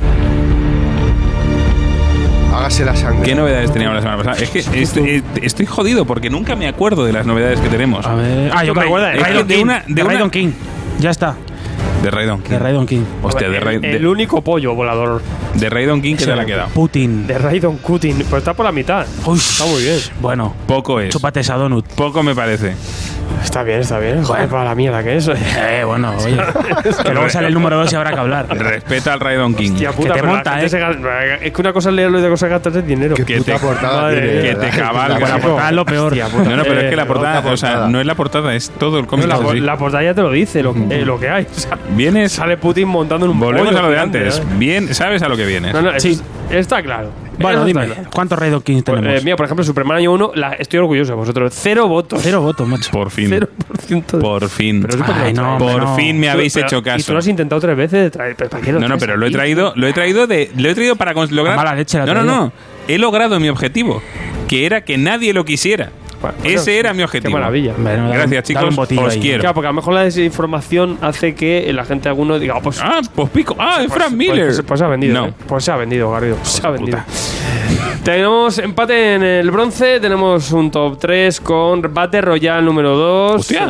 Hágase la sangre. ¿Qué novedades teníamos la semana pasada? Es que este- eh, estoy jodido porque nunca me acuerdo de las novedades que tenemos. A ver. Ah, yo ¿No te me acuerdas? de Raidon King. Ya está. De Raidon King. De Raidon King. Hostia, de, Ra- el, el único pollo volador de Raidon King, ¿qué tal ha quedado? Putin. de Raidon Cutting. Pues está por la mitad. Uy, Está muy bien. Bueno, Poco es. chúpate esa donut. Poco me parece. Está bien, está bien. Joder, para la mierda que es. Eh, bueno, oye. que luego sale el número 2 y habrá que hablar. Respeta al Raidon King. Hostia puta, te pero la monta, ¿eh? se Es que una cosa es leerlo y otra cosa es gastarse dinero. Qué Que puta te- portada madre que te cabalga. La La portada- portada es lo peor. No, no, pero es que la Eh, portada, otra o sea, portada. no es la portada, es todo el cómic. la, en sí. la portada ya te lo dice, lo, eh, lo que hay. O sea, Vienes, sale Putin montando en un volvemos pollo a lo de antes. ¿eh? Bien, sabes a lo que vienes. No, no, es- Sí. está claro. Bueno, Eso está dime, claro. ¿cuántos Raidon King Pues, tenemos? eh, mira, por ejemplo, Superman año 1, la, estoy orgulloso de vosotros. Cero votos. Cero votos, macho. Por fin. 0% de- Por fin. Pero Ay, lo no, traes. Por no. fin me Tú- habéis pero- hecho Y tú caso. lo has intentado tres veces de traer. ¿pero ¿Para qué lo No, no, traes pero lo he aquí? traído, lo he traído de, lo he traído para cons- lograr. mala leche la no, no, no. He logrado mi objetivo, que era que nadie lo quisiera. Bueno, Ese era mi objetivo. Qué maravilla. Bueno, Gracias, chicos. Os ahí. quiero. Claro, porque a lo mejor la desinformación hace que la gente alguno diga, ah, pues. Ah, pues pico. Ah, es pues- Frank Miller. Pues, pues se ha vendido. No. ¿eh? Pues se ha vendido, Garrido. Se ha vendido. Tenemos empate en el bronce, tenemos un top 3 con Battle Royale número 2. Hostia.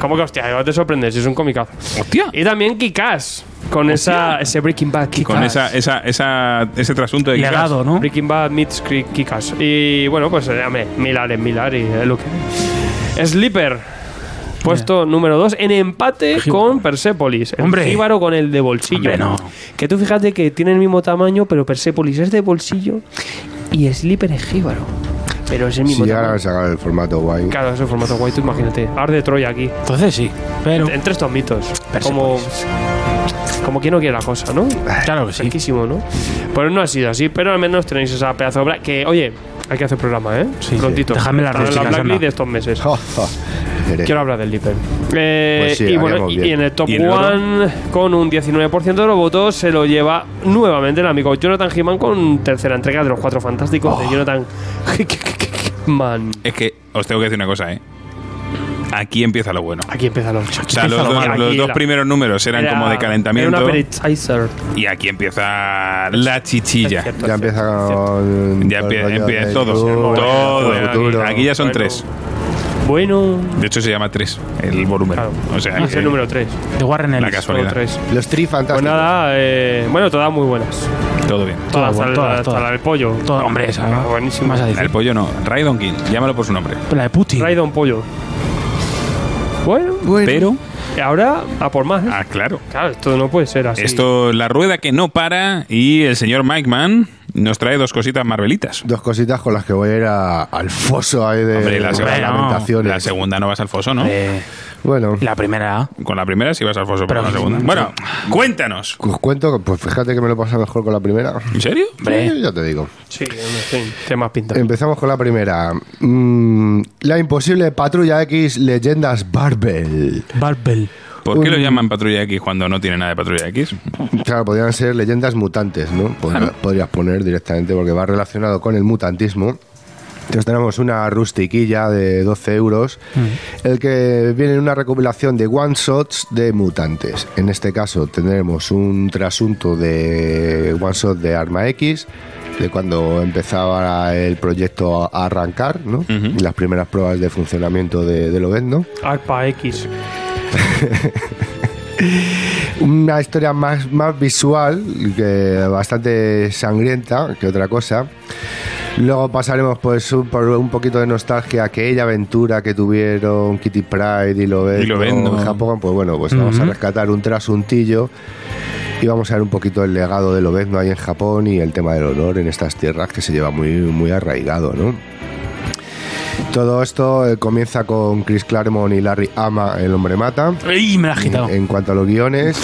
¿Cómo que hostia? Te sorprendes, es un comicazo. Hostia. Y también Kikaz, con esa, ese Breaking Bad Kikaz. Con esa, esa, esa, ese trasunto de Legado, ¿no? Breaking Bad meets Ki- Kikaz. Y bueno, pues eh, hombre, Milar es Milar y es lo que. Sleeper. Puesto número 2 en empate Jíbaro. con Persepolis. El Hombre. Jíbaro con el de bolsillo. Hombre, no. Que tú fíjate que tiene el mismo tamaño, pero Persepolis es de bolsillo y Sleeper es Jíbaro. Pero es el Si mismo llegaran tamaño. a sacar el formato guay. Claro, es el formato guay, tú imagínate. Ar de Troya aquí. Entonces sí. Pero. Entre estos mitos. Como, como quien no quiere la cosa, ¿no? Claro que sí. Riquísimo, ¿no? Pues no ha sido así, pero al menos tenéis esa pedazo de obra que, oye, Hay que hacer programa, ¿eh? Sí, sí. Prontito. Está en la blacklist anda. de estos meses. Quiero hablar del Dipper. Eh, Pues sí, y, bueno, y, y en el top ¿Y en el otro? one, con un 19% de los votos, se lo lleva nuevamente el amigo Jonathan He-Man con tercera entrega de los cuatro fantásticos Oh. de Jonathan Man. Es que os tengo que decir una cosa, ¿eh? Aquí empieza lo bueno. Aquí empieza lo O sea, los, dos- Aquí los dos la- primeros números eran Era- como de calentamiento. Y aquí empieza la chichilla. Cierto, Ya empieza con. Ya empie- empieza todo. futuro, Todo. futuro. Aquí ya son Bueno. tres. Bueno, De hecho, se llama tres el volumen. claro. O sea, es el número 3. De Warren la Ellis. casualidad. tres. Los tri Pues fantásticos. nada, eh, bueno, todas muy buenas. Todo bien. Todas, todas, la del pollo. Todo, hombre, esa. Ah, buenísimo. Más a La decir. del pollo no. Raidon King. Llámalo por su nombre. La de Putin. Raidon pollo. Bueno, Pero. y ahora a por más. ¿eh? Ah, claro. Claro, esto no puede ser así. Esto, la rueda que no para. Y el señor Mike Mann nos trae dos cositas marvelitas. Dos cositas con las que voy a ir a- al foso ahí de, Hombre, la de segunda-. La segunda no vas al foso, ¿no? Eh, Bueno, la primera. Con la primera sí vas al foso, pero con la segunda. Bueno, cuéntanos. os cuento, que, pues fíjate que me lo pasa mejor con la primera. ¿En serio? Sí, ya te digo. Sí, sí, tiene más pinta. Empezamos con la primera. Mm, la imposible Patrulla X Leyendas Barbel. Barbel. ¿Por qué lo llaman Patrulla X cuando no tiene nada de Patrulla X? Claro, podrían ser leyendas mutantes, ¿no? Podría- Podrías poner directamente porque va relacionado con el mutantismo. Entonces tenemos una rustiquilla de 12 euros, el que viene en una recopilación de one-shots de mutantes. En este caso tendremos un trasunto de one-shot de Arma X, de cuando empezaba el proyecto a arrancar, ¿no? Las primeras pruebas de funcionamiento de, de Lobezno. Arpa X. Una historia más, más visual, que bastante sangrienta que otra cosa. Luego pasaremos pues un, por un poquito de nostalgia aquella aventura que tuvieron Kitty Pride y Lobezno. en Japón. Pues bueno, pues vamos a rescatar un trasuntillo y vamos a ver un poquito el legado de Lobezno ahí en Japón y el tema del honor en estas tierras que se lleva muy, muy arraigado, ¿no? Todo esto eh, comienza con Chris Claremont y Larry Ama, el hombre mata ¡Ay, me la has quitado! en, en cuanto a los guiones.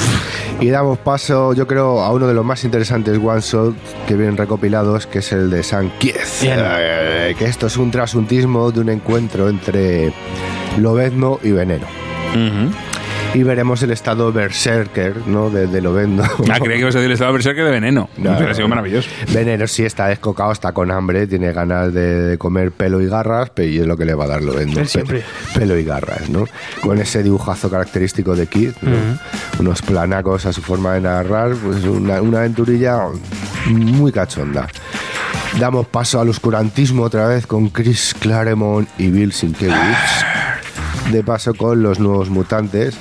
Y damos paso, yo creo, a uno de los más interesantes one shot que vienen recopilados, que es el de San Kiez. Eh, que esto es un trasuntismo de un encuentro entre Lobezno y Veneno. Ujú. Y veremos el estado berserker, ¿no? De, de Lobezno. Ah, creía que ibas a decir el estado berserker de veneno. No, sido maravilloso. Veneno sí está descocado, está con hambre, tiene ganas de, de comer pelo y garras, pero y es lo que le va a dar siempre. Pe- Pelo y garras, ¿no? Con ese dibujazo característico de Kid, ¿no? unos planacos a su forma de narrar, pues una, una aventurilla muy cachonda. Damos paso al oscurantismo otra vez con Chris Claremont y Bill Sienkiewicz. De paso con los nuevos mutantes.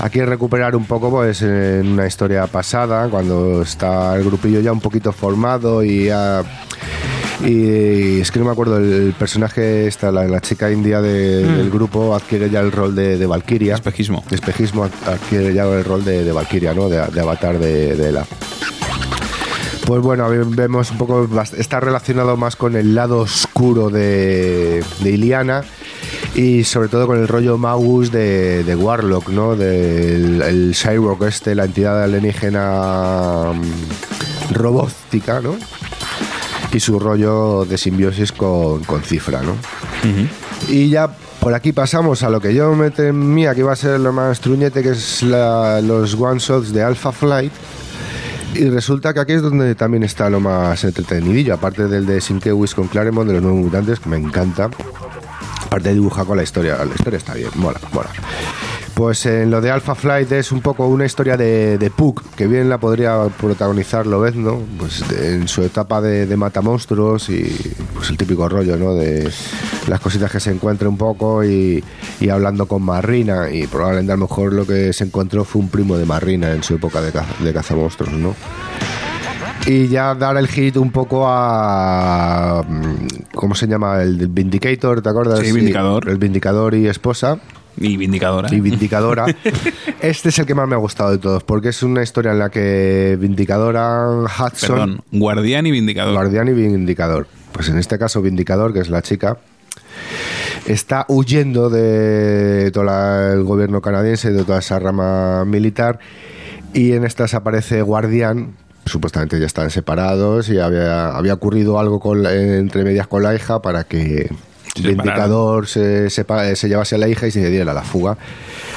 Aquí recuperar un poco pues en una historia pasada, cuando está el grupillo ya un poquito formado y ya... Y es que no me acuerdo, el personaje, esta, la, la chica india de- del grupo adquiere ya el rol de, de Valkyria. Espejismo. Espejismo ad- adquiere ya el rol de, de Valkyria, ¿no? De, de avatar de, la. Pues bueno, vemos un poco, está relacionado más con el lado oscuro de, de Iliana y sobre todo con el rollo Magus de, de Warlock, ¿no? Del el Cyborg este, la entidad alienígena mm, robótica, ¿no? Y su rollo de simbiosis con, con Cifra, ¿no? Y ya por aquí pasamos a lo que yo me temía que iba a ser lo más truñete, que es la- los one-shots de Alpha Flight. Y resulta que aquí es donde también está lo más entretenidillo, aparte del de Sinkewis con Claremont, de los nuevos mutantes, que me encanta. Aparte dibuja con la historia, la historia está bien, mola, mola. Pues en lo de Alpha Flight es un poco una historia de, de Puck, que bien la podría protagonizar Lobezno, pues de- en su etapa de, de matamonstruos y pues el típico rollo, ¿no? De las cositas que se encuentra un poco y, y hablando con Marrina y probablemente a lo mejor lo que se encontró fue un primo de Marrina en su época de, caza, de cazamonstruos, ¿no? Y ya dar el hit un poco a. ¿Cómo se llama? El Vindicator, ¿te acuerdas? Sí, Vindicador. el Vindicador y esposa. Y vindicadora. Y Vindicadora. este es el que más me ha gustado de todos, porque es una historia en la que Vindicadora, Hudson. Perdón, guardián y vindicador. Guardián y Vindicador. Pues en este caso, Vindicador, que es la chica, está huyendo de todo la- el gobierno canadiense, de toda esa rama militar, y en estas aparece Guardián supuestamente ya están separados y había, había ocurrido algo con entre medias con la hija para que Se Vindicador se, sepa- se llevase a la hija y se diera la fuga.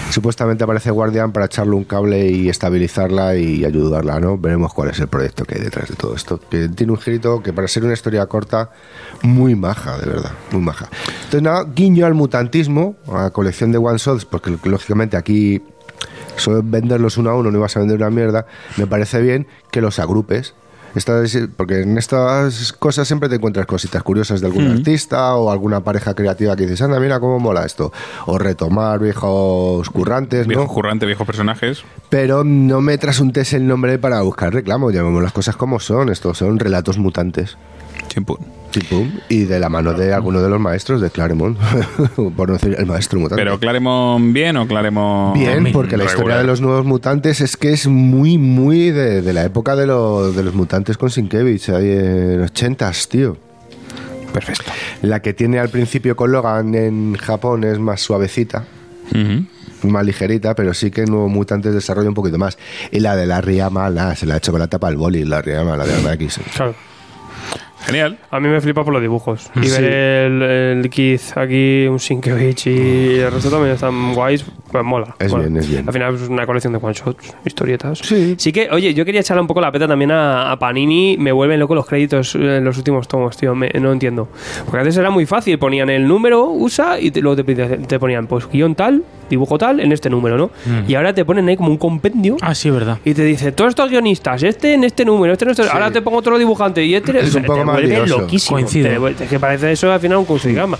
Supuestamente aparece Guardian para echarle un cable y estabilizarla y ayudarla, ¿no? Veremos cuál es el proyecto que hay detrás de todo esto. Que tiene un girito que para ser una historia corta, muy maja, de verdad, muy maja. Entonces, nada, guiño al mutantismo, a la colección de One Shots, porque lógicamente aquí suelen venderlos uno a uno, no ibas a vender una mierda, me parece bien que los agrupes. Estas- porque en estas cosas siempre te encuentras cositas curiosas de algún artista o alguna pareja creativa que dices, anda, mira cómo mola esto. O retomar viejos currantes, Viejo ¿no? currante, viejos personajes. Pero no me trasuntes el nombre para buscar reclamo, llamemos las cosas como son. Estos son relatos mutantes. Chimpún. Y de la mano de alguno de los maestros de Claremont, por no decir el maestro mutante. Pero Claremont bien o Claremont Bien, porque la historia de los nuevos mutantes es que es muy, muy de, de la época de, lo- de los mutantes con Sienkiewicz, ahí en 80s, tío. Perfecto. La que tiene al principio con Logan en Japón es más suavecita, más ligerita, pero sí que en Nuevos Mutantes desarrolla un poquito más. Y la de la Riama, la, se la ha hecho con la tapa al boli, la Riama, la de Arma X. Claro. Genial. A mí me flipa por los dibujos. Y Sí. ver el, el Keith aquí, un Sienkiewicz y el resto también están guays, pues mola. Es Mola. bien, es bien. Al final es una colección de one-shots, historietas. Sí. Sí que, oye, yo quería echarle un poco la peta también a, a Panini. Me vuelven loco los créditos en los últimos tomos, tío. Me- no entiendo. Porque antes era muy fácil. Ponían el número, usa, y te- luego te, te ponían, pues, guion tal, dibujo tal, en este número, ¿no? Mm. Y ahora te ponen ahí como un compendio. Ah, sí, verdad. Y te dice, todos estos guionistas, este en este número, este en este... Ahora te pongo otro dibujante y este... Es o sea, un poco te más loquísimo. Te vuelve- es que parece eso al final un crucigrama.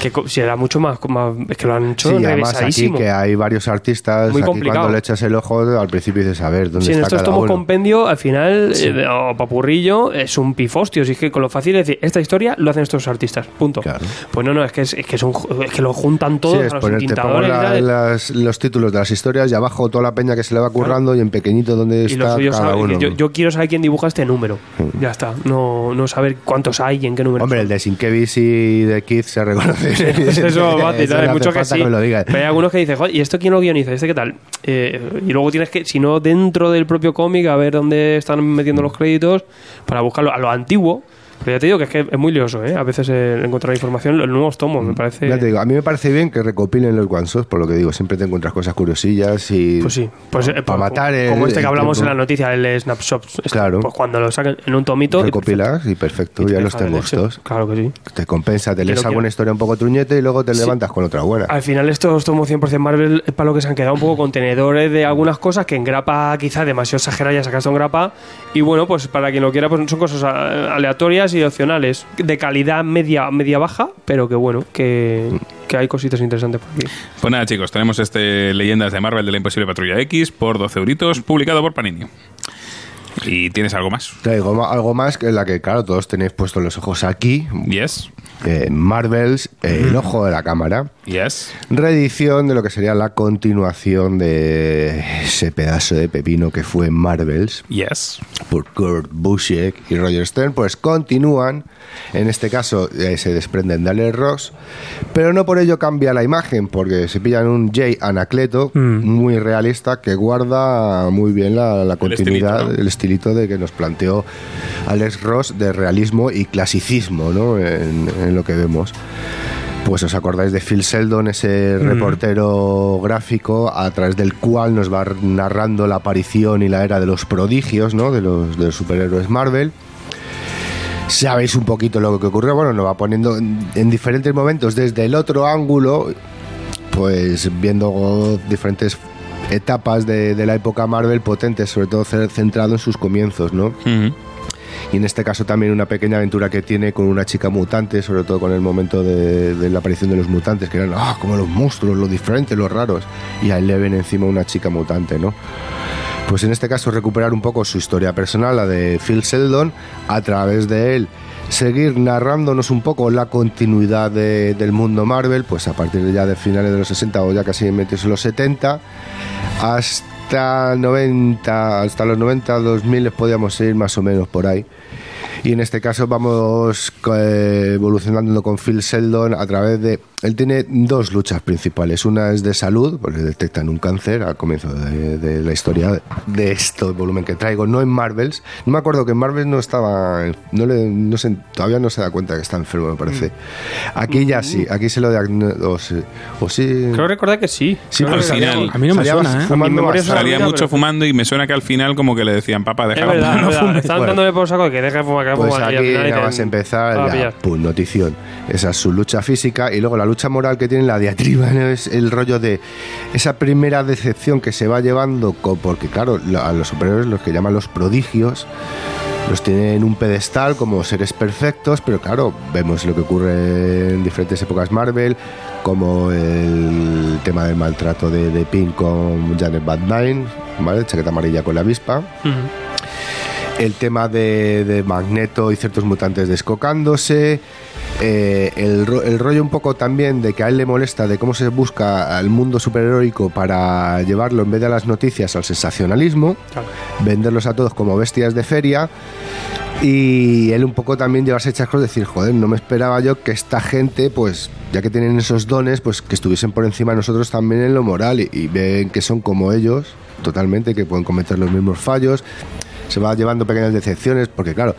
Que era mucho más, más- Es que lo han hecho Sí, además aquí que hay varios artistas, Muy aquí complicado. cuando le echas el ojo, al principio dices, a ver, ¿dónde en está estos cada tomos uno? compendio, al final, eh, o papurrillo, es un pifostio. Si es que con lo fácil es decir, esta historia lo hacen estos artistas. Punto. Claro. Pues no, no, es que, es, es que, es, un ju- es que lo juntan Sí, todos es a los ponerte las- los títulos de las historias y abajo toda la peña que se le va currando y en pequeñito donde y está cada sabe- uno. yo, yo quiero saber quién dibuja este número. Ya está. No, no saber cuántos hay y en qué número. Hombre, el de Sienkiewicz y de Keith se reconoce. Eso a Eso hay no mucho hace que sí. me lo digas. Pero hay algunos que dicen, "Joder, ¿y esto quién lo guioniza? ¿Este qué tal? Eh, y luego tienes que, si no, dentro del propio cómic, a ver dónde están metiendo los créditos para buscarlo a lo antiguo. Pero ya te digo que es que es muy lioso, ¿eh? A veces eh, encontrar información, los nuevos tomos, me parece. Ya te digo, a mí me parece bien que recopilen los shots, por lo que digo, siempre te encuentras cosas curiosillas y Pues sí, pues eh, para pues, matar el, como este que el hablamos en la noticia, el Snapshot. este, Claro. Pues cuando lo saquen en un tomito. recopilas y perfecto, perfecto. Y te ya los tengo estos. Claro que sí. Te compensa, te lees alguna quiero. historia un poco truñete y luego te Sí. levantas con otra buena. Al final estos tomos 100% Marvel es para lo que se han quedado un poco contenedores de algunas cosas que en grapa quizá demasiado exageradas ya sacaste en grapa y bueno pues para quien lo quiera pues son cosas a- aleatorias y opcionales de calidad media media baja pero que bueno que, que hay cositas interesantes por aquí Pues nada, chicos, tenemos este Leyendas de Marvel de la Imposible Patrulla X por 12 euritos, publicado por Panini. ¿Y tienes algo más? Traigo algo más que la que, claro, todos tenéis puestos los ojos aquí. Yes. eh, Marvels, eh, El Ojo de la Cámara. Yes. Reedición de lo que sería la continuación de ese pedazo de pepino que fue Marvels Yes. por Kurt Busiek y Roger Stern, pues continúan. En este caso eh, se desprenden de Alex Ross, pero no por ello cambia la imagen, porque se pillan un Jay Anacleto muy realista que guarda muy bien la, la continuidad, estilito, ¿no? el estilito de que nos planteó Alex Ross de realismo y clasicismo ¿no? en, en lo que vemos. Pues os acordáis de Phil Seldon, ese reportero gráfico a través del cual nos va narrando la aparición y la era de los prodigios, ¿no? De los, de los superhéroes Marvel. Sabéis un poquito lo que ocurrió, bueno, nos va poniendo en, en diferentes momentos desde el otro ángulo, pues viendo diferentes etapas de, de la época Marvel potentes, sobre todo ce- centrado en sus comienzos, ¿no? Y en este caso también una pequeña aventura que tiene con una chica mutante, sobre todo con el momento de, de la aparición de los mutantes, que eran ah, como los monstruos, los diferentes, los raros. Y a él le ven encima una chica mutante, ¿no? Pues en este caso recuperar un poco su historia personal, la de Phil Seldon, a través de él seguir narrándonos un poco la continuidad de- del mundo Marvel, pues a partir de ya de finales de los 60 o ya casi en los 70, hasta 90, hasta los 90, 2000 podíamos ir más o menos por ahí. Y en este caso vamos eh, evolucionando con Phil Sheldon a través de... Él tiene dos luchas principales. Una es de salud, porque le detectan un cáncer al comienzo de, de la historia de esto, el volumen que traigo, no en Marvels. No me acuerdo que en Marvels no estaba... No le, no sé, todavía no se da cuenta que está enfermo, me parece. Aquí ya sí, aquí se lo diagnostica... O sí, o sí- Creo recordar que sí. Sí, al que final. salía- A mí no me Salía suena, ¿eh? fumando suena- Salía Pero- mucho fumando y me suena que al final como que le decían, papá, Es deja verdad, es verdad. Estaban Bueno. dándole por saco de que deje de fumar, que Pues aquí nada dicen, más empezar, "Va a ya, pillar". pum, notición. Esa es su lucha física y luego la lucha moral que tiene la diatriba ¿no? es el rollo de esa primera decepción que se va llevando, porque claro, a los superhéroes los que llaman los prodigios, los tienen en un pedestal como seres perfectos, pero claro, vemos lo que ocurre en diferentes épocas Marvel, como el tema del maltrato de, de Pink con Janet Van Dyne, ¿vale? Chaqueta amarilla con la avispa. El tema de, de Magneto y ciertos mutantes descocándose, eh, el, el rollo un poco también de que a él le molesta de cómo se busca al mundo superheroico para llevarlo en vez de a las noticias al sensacionalismo, Claro. venderlos a todos como bestias de feria. Y él un poco también llevarse chascos, decir, joder, no me esperaba yo que esta gente, pues, ya que tienen esos dones, pues que estuviesen por encima de nosotros también en lo moral y, y ven que son como ellos, totalmente, que pueden cometer los mismos fallos. Se va llevando pequeñas decepciones, porque claro,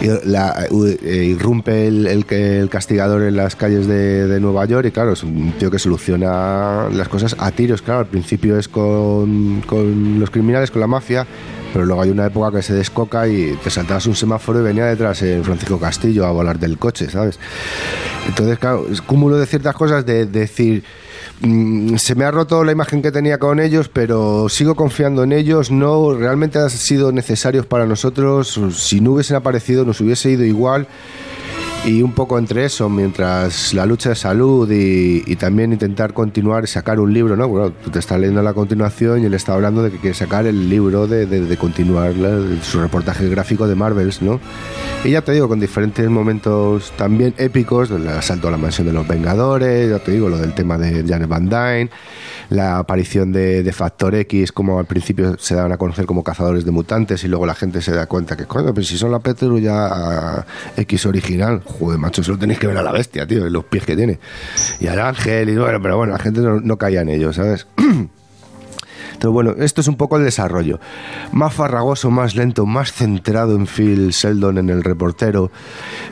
eh, irrumpe el, el castigador en las calles de, de Nueva York y claro, es un tío que soluciona las cosas a tiros, claro, al principio es con, con los criminales, con la mafia, pero luego hay una época que se descoca y te saltabas un semáforo y venía detrás el Francisco Castillo a volar del coche, ¿sabes? Entonces, claro, es cúmulo de ciertas cosas de, de decir, mm, se me ha roto la imagen que tenía con ellos, pero sigo confiando en ellos, no, realmente han sido necesarios para nosotros, si no hubiesen aparecido nos hubiese ido igual. Y un poco entre eso, mientras la lucha de salud y, y también intentar continuar, sacar un libro, ¿no? Bueno, tú te estás leyendo la continuación y él está hablando de que quiere sacar el libro de, de- de continuar la- su reportaje gráfico de Marvels, ¿no? Y ya te digo, con diferentes momentos también épicos, el asalto a la mansión de los Vengadores, ya te digo, lo del tema de Janet Van Dyne, la aparición de, Factor X, como al principio se dan a conocer como cazadores de mutantes y luego la gente se da cuenta que, coño, pero si son la Petrulla X original, joder, macho, eso lo tenéis que ver a la bestia, tío, los pies que tiene. Y al ángel, y bueno, pero bueno, la gente no, no caía en ello, ¿sabes? Entonces, bueno, esto es un poco el desarrollo. Más farragoso, más lento, más centrado en Phil Sheldon, en el reportero.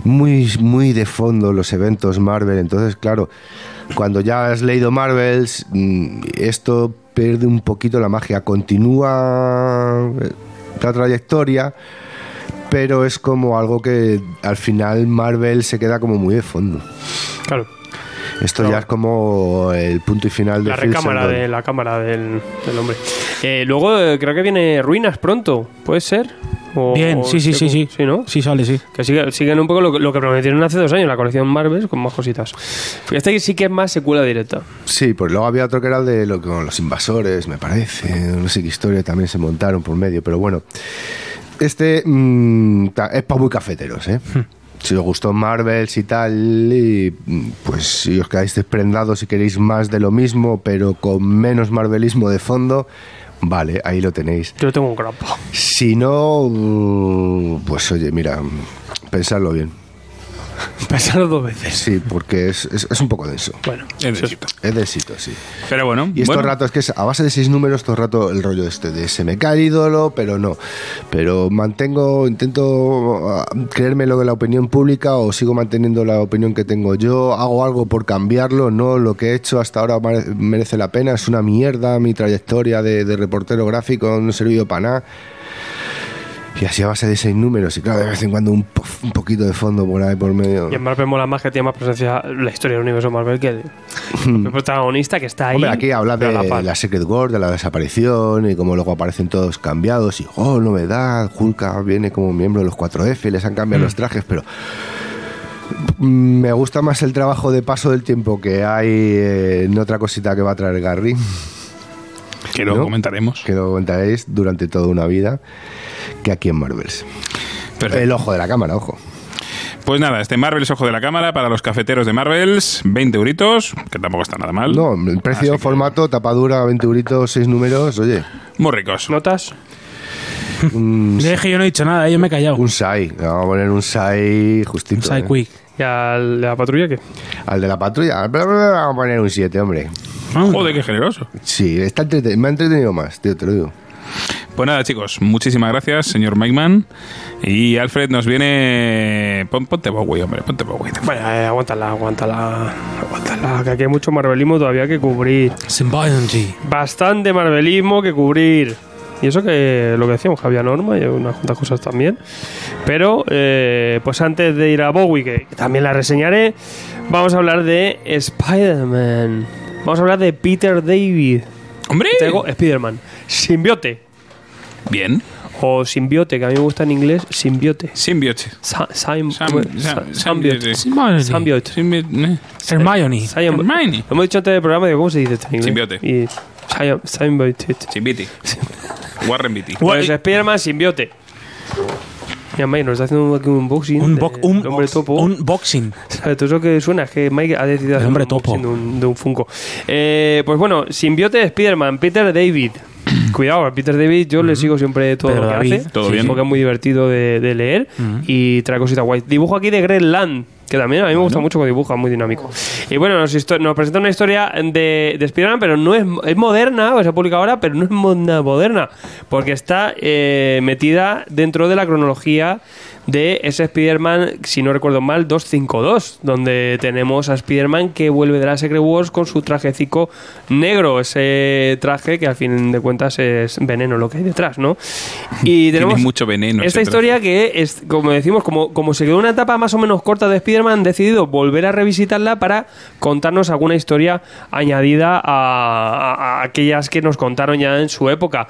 Muy, muy de fondo los eventos Marvel. Entonces, claro, cuando ya has leído Marvels, mm, esto pierde un poquito la magia. Continúa eh, la trayectoria, pero es como algo que al final Marvel se queda como muy de fondo. Claro. Esto Claro. ya es como el punto y final de La Phil recámara de la cámara del, del hombre. Eh, luego eh, creo que viene Ruinas pronto, ¿puede ser? O- Bien, o sí, sí, sí, sí. Sí, ¿no? Sí, sale, sí. Que sigue- siguen un poco lo, que- lo que prometieron hace dos años, la colección Marvel, con más cositas. Este sí que es más secuela directa. Sí, pues luego había otro que era el de lo, con los invasores, me parece. No sé qué historia también se montaron por medio, pero bueno. Este mm, ta- es para muy cafeteros, ¿eh? Si os gustó Marvels y tal, y mm, pues si os quedáis desprendados y queréis más de lo mismo, pero con menos marvelismo de fondo, vale, ahí lo tenéis. Yo tengo un grapo. Si no, mm, pues oye, mira, pensadlo bien. Pensarlo dos veces. Sí, porque es, es- es un poco denso. Bueno, Es densito. Es densito, sí. Pero bueno, Y estos bueno, ratos que es a base de seis números, todo el rato el rollo este de se me cae el ídolo, pero no. Pero mantengo, intento ah, creerme lo de la opinión pública o sigo manteniendo la opinión que tengo yo, hago algo por cambiarlo, no lo que he hecho hasta ahora mere- merece la pena, es una mierda mi trayectoria de, de reportero gráfico, no he servido para nada. Y así a base de seis números, y claro, de vez en cuando un, po- un poquito de fondo por ahí por medio. y en Marvel mola más que tiene más presencia la historia del universo Marvel que el, el protagonista que está ahí. Hombre, aquí habla de la Secret War, de la desaparición y cómo luego aparecen todos cambiados y, oh, novedad, Hulk viene como miembro de los 4F, les han cambiado los trajes, pero mm, me gusta más el trabajo de paso del tiempo que hay eh, en otra cosita que va a traer Garry, que lo ¿no? comentaremos. que lo contaréis durante toda una vida, que aquí en Marvels. Perfecto. El ojo de la cámara, ojo. Pues nada, este Marvels Ojo de la Cámara para los cafeteros de Marvels, 20 euritos, que tampoco está nada mal. No, el precio, Así que- formato, tapadura, 20 euritos, 6 números, oye. Muy ricos. ¿Notas? Un, Yo dije, yo no he dicho nada, yo me he callado. un SAI. Vamos a poner un SAI justito. Un side ¿eh? quick. ¿Y al de la patrulla qué? Al de la patrulla. Vamos a poner un 7, hombre. Joder, qué generoso. Sí, está me ha entretenido más, tío, te lo digo. Pues nada, chicos, muchísimas gracias, señor Mikeman. Y Alfred nos viene. Pon- ponte Bowie, hombre, ponte Bowie. Bueno, eh, aguántala, aguántala, aguántala, que aquí hay mucho marvelismo todavía que cubrir. Symbionty. Bastante marvelismo que cubrir. Y eso que lo que decíamos, que había norma y unas cuantas cosas también. Pero, eh, pues antes de ir a Bowie, que también la reseñaré, vamos a hablar de Spider-Man. Vamos a hablar de Peter David. ¡Hombre! Tengo Spider-Man. Simbiote. Bien. O simbiote, que a mí me gusta en inglés, simbiote. Simbiote. Sa- sim- Sam- ¿cómo es? sam- Sa- Symbiote. Symbiote. Symbionty. Symbiote. Simbiote. eh. Hermione. Symbiote. Hermione. Lo hemos dicho antes del programa, digo, ¿cómo se dice esto en inglés? Simbiote. Symbiote. Simbiti. Warren Beatty. Pues Spider-Man simbiote. Mira, Mike, nos está haciendo aquí un unboxing. Un, de- bo- un, hombre topo. un boxing. ¿Sabes? Todo eso que suena es que Mike ha decidido hacer hombre un topo. unboxing de un, de un Funko. Eh, pues bueno, simbiote de Spider-Man, Peter David. Cuidado, a Peter David yo le sigo siempre todo Pero lo que David, hace. Todo bien. Porque es muy divertido de, de leer y trae cositas guay. Dibujo aquí de Greg Land, que también a mí me gusta mucho como dibuja, muy dinámico. Y bueno, nos, presenta una historia de, de Spider-Man, pero no es, es moderna, o se publica ahora, pero no es mo- moderna, porque está eh, metida dentro de la cronología de ese Spider-Man, si no recuerdo mal, 252, donde tenemos a Spider-Man que vuelve de la Secret Wars con su trajecico negro, ese traje que al fin de cuentas es veneno lo que hay detrás, ¿no? Y tenemos mucho veneno Esta historia que es, como decimos, como, como se quedó una etapa más o menos corta de Spider-Man, han decidido volver a revisitarla para contarnos alguna historia añadida a, a- a aquellas que nos contaron ya en su época.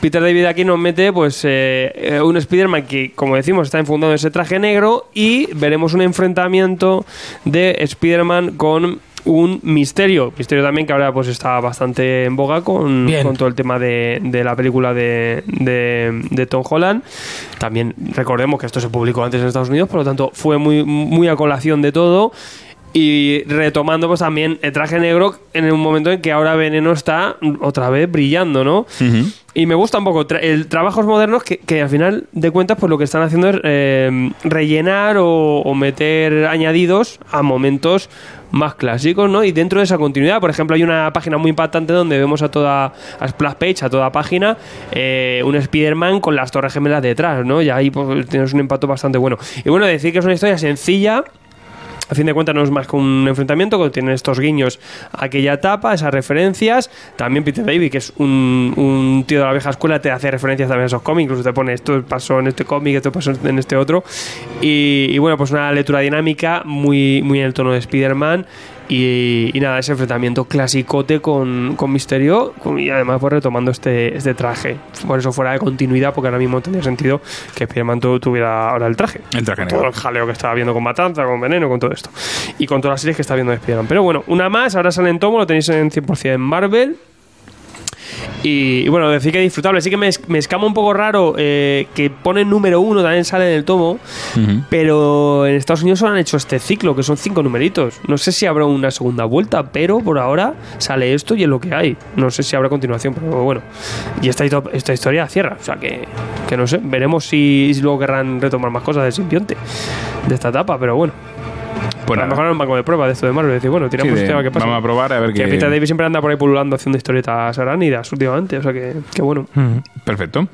Peter David aquí nos mete pues eh, eh, un Spider-Man que, como decimos, está enfundado en ese traje negro y veremos un enfrentamiento de Spider-Man con un misterio. Misterio también que ahora pues está bastante en boga con, todo el tema de, de la película de, de, de Tom Holland. También recordemos que esto se publicó antes en Estados Unidos, por lo tanto fue muy, muy a colación de todo. Y retomando pues también el traje negro en un momento en que ahora Veneno está otra vez brillando, ¿no? Y me gusta un poco tra- el trabajos modernos que, que al final de cuentas pues lo que están haciendo es eh, rellenar o, o meter añadidos a momentos más clásicos, ¿no? Y dentro de esa continuidad, por ejemplo, hay una página muy impactante donde vemos a toda a splash page, a toda página, eh, un Spider-Man con las torres gemelas detrás, ¿no? Y ahí pues, tienes un impacto bastante bueno. Y bueno, decir que es una historia sencilla, a fin de cuentas no es más que un enfrentamiento que tiene estos guiños a aquella etapa, esas referencias. También Peter David, que es un, un tío de la vieja escuela, te hace referencias también a esos cómics. Incluso te pone esto pasó en este cómic, esto pasó en este otro. Y, y bueno, pues una lectura dinámica muy, muy en el tono de Spider-Man. Y, y nada, ese enfrentamiento clasicote con, con Misterio con- y además pues retomando este, este traje. Por eso fuera de continuidad, porque ahora mismo tendría sentido que Spider-Man tu- tuviera ahora el traje. El traje Todo el jaleo que estaba viendo con Matanza, con Veneno, con todo esto. Y con todas las series que está viendo de Spider-Man. Pero bueno, una más, ahora sale en tomo, lo tenéis en 100% en Marvel. Y, y bueno, decir que disfrutable. Sí que me, me escama un poco raro eh, que pone número uno, también sale en el tomo. Pero en Estados Unidos solo han hecho este ciclo, que son cinco numeritos. No sé si habrá una segunda vuelta, pero por ahora sale esto y es lo que hay. No sé si habrá continuación, pero bueno. Y esta, esta historia cierra. O sea que, que no sé. Veremos si, si luego querrán retomar más cosas del simbionte de esta etapa, pero bueno. Pues a lo mejor era un banco de prueba de esto de Marvel. Decir, bueno, Sí, tiramos de- este a ver qué pasa. Vamos a probar a ver que qué. Peter David siempre anda por ahí pululando haciendo historietas aránidas últimamente. O sea que, que bueno. Perfecto.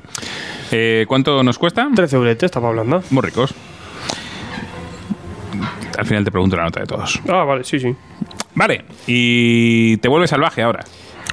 Eh, ¿Cuánto nos cuesta? 13 euretes, estaba hablando. Muy ricos. Al final te pregunto la nota de todos. Ah, vale, sí, sí. Vale, y te vuelves salvaje ahora.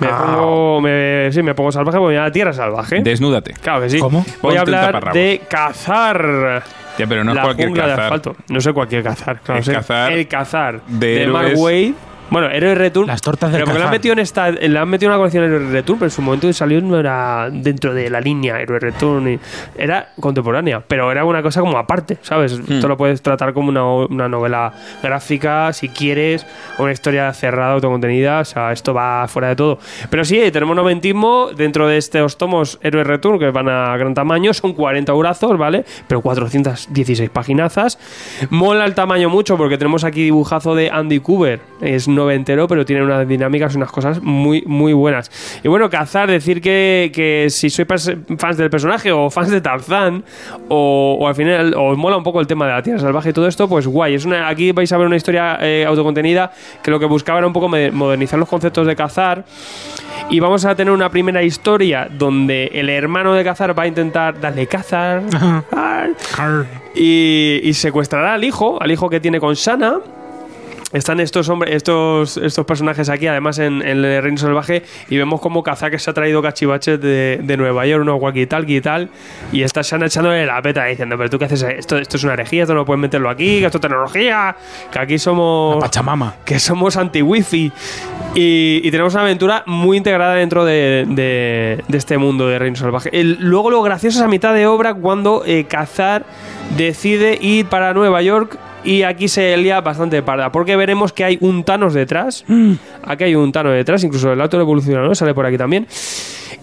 Me pongo. Me, sí, me pongo salvaje porque me da la tierra salvaje. Desnúdate. Claro que sí. ¿Cómo? Voy Ponte a hablar de cazar. Ya, pero no es la cualquier jungla de cazar. asfalto. No sé cualquier cazar. Claro, sé. cazar El cazar de de, Mark. Wade. Bueno, Héroe Return. Las tortas del Pero porque lo han metido en esta. Le han metido en una colección Héroe Return, pero en su momento que salió no era dentro de la línea Héroe Return. y- era contemporánea, pero era una cosa como aparte, ¿sabes? Hmm. Esto lo puedes tratar como una, una novela gráfica, si quieres, o una historia cerrada, autocontenida. O sea, esto va fuera de todo. Pero sí, tenemos noventismo dentro de estos tomos Héroe Return, que van a gran tamaño. Son 40 brazos, ¿vale? Pero 416 paginazas. Mola el tamaño mucho porque tenemos aquí dibujazo de Andy Cooper Es noventero, pero tiene unas dinámicas, unas cosas muy, muy buenas. Y bueno, cazar, decir que, que si sois fans del personaje o fans de Tarzán, o, o al final os mola un poco el tema de la tierra salvaje y todo esto, pues guay. Es una, aquí vais a ver una historia eh, autocontenida que lo que buscaba era un poco modernizar los conceptos de cazar. Y vamos a tener una primera historia donde el hermano de Cazar va a intentar darle cazar y, y secuestrará al hijo, al hijo que tiene con Sana. Están estos hombres, estos, estos personajes aquí, además en, en el Reino Salvaje, y vemos como Kazak se ha traído cachivaches de, de Nueva York, unos walkie-talkie y tal, y está Sana echándole la peta diciendo, pero tú qué haces, esto, esto es una herejía, esto no puedes meterlo aquí, que esto es tecnología, que aquí somos Pachamama. que somos anti-wifi. Y, y tenemos una aventura muy integrada dentro de, de- de este mundo de Reino Salvaje. El- luego lo gracioso es a mitad de obra cuando eh, Cazar decide ir para Nueva York y aquí se lía bastante parda, porque veremos que hay un Thanos detrás. Aquí hay un Thanos detrás, incluso el auto evolucionador sale por aquí también.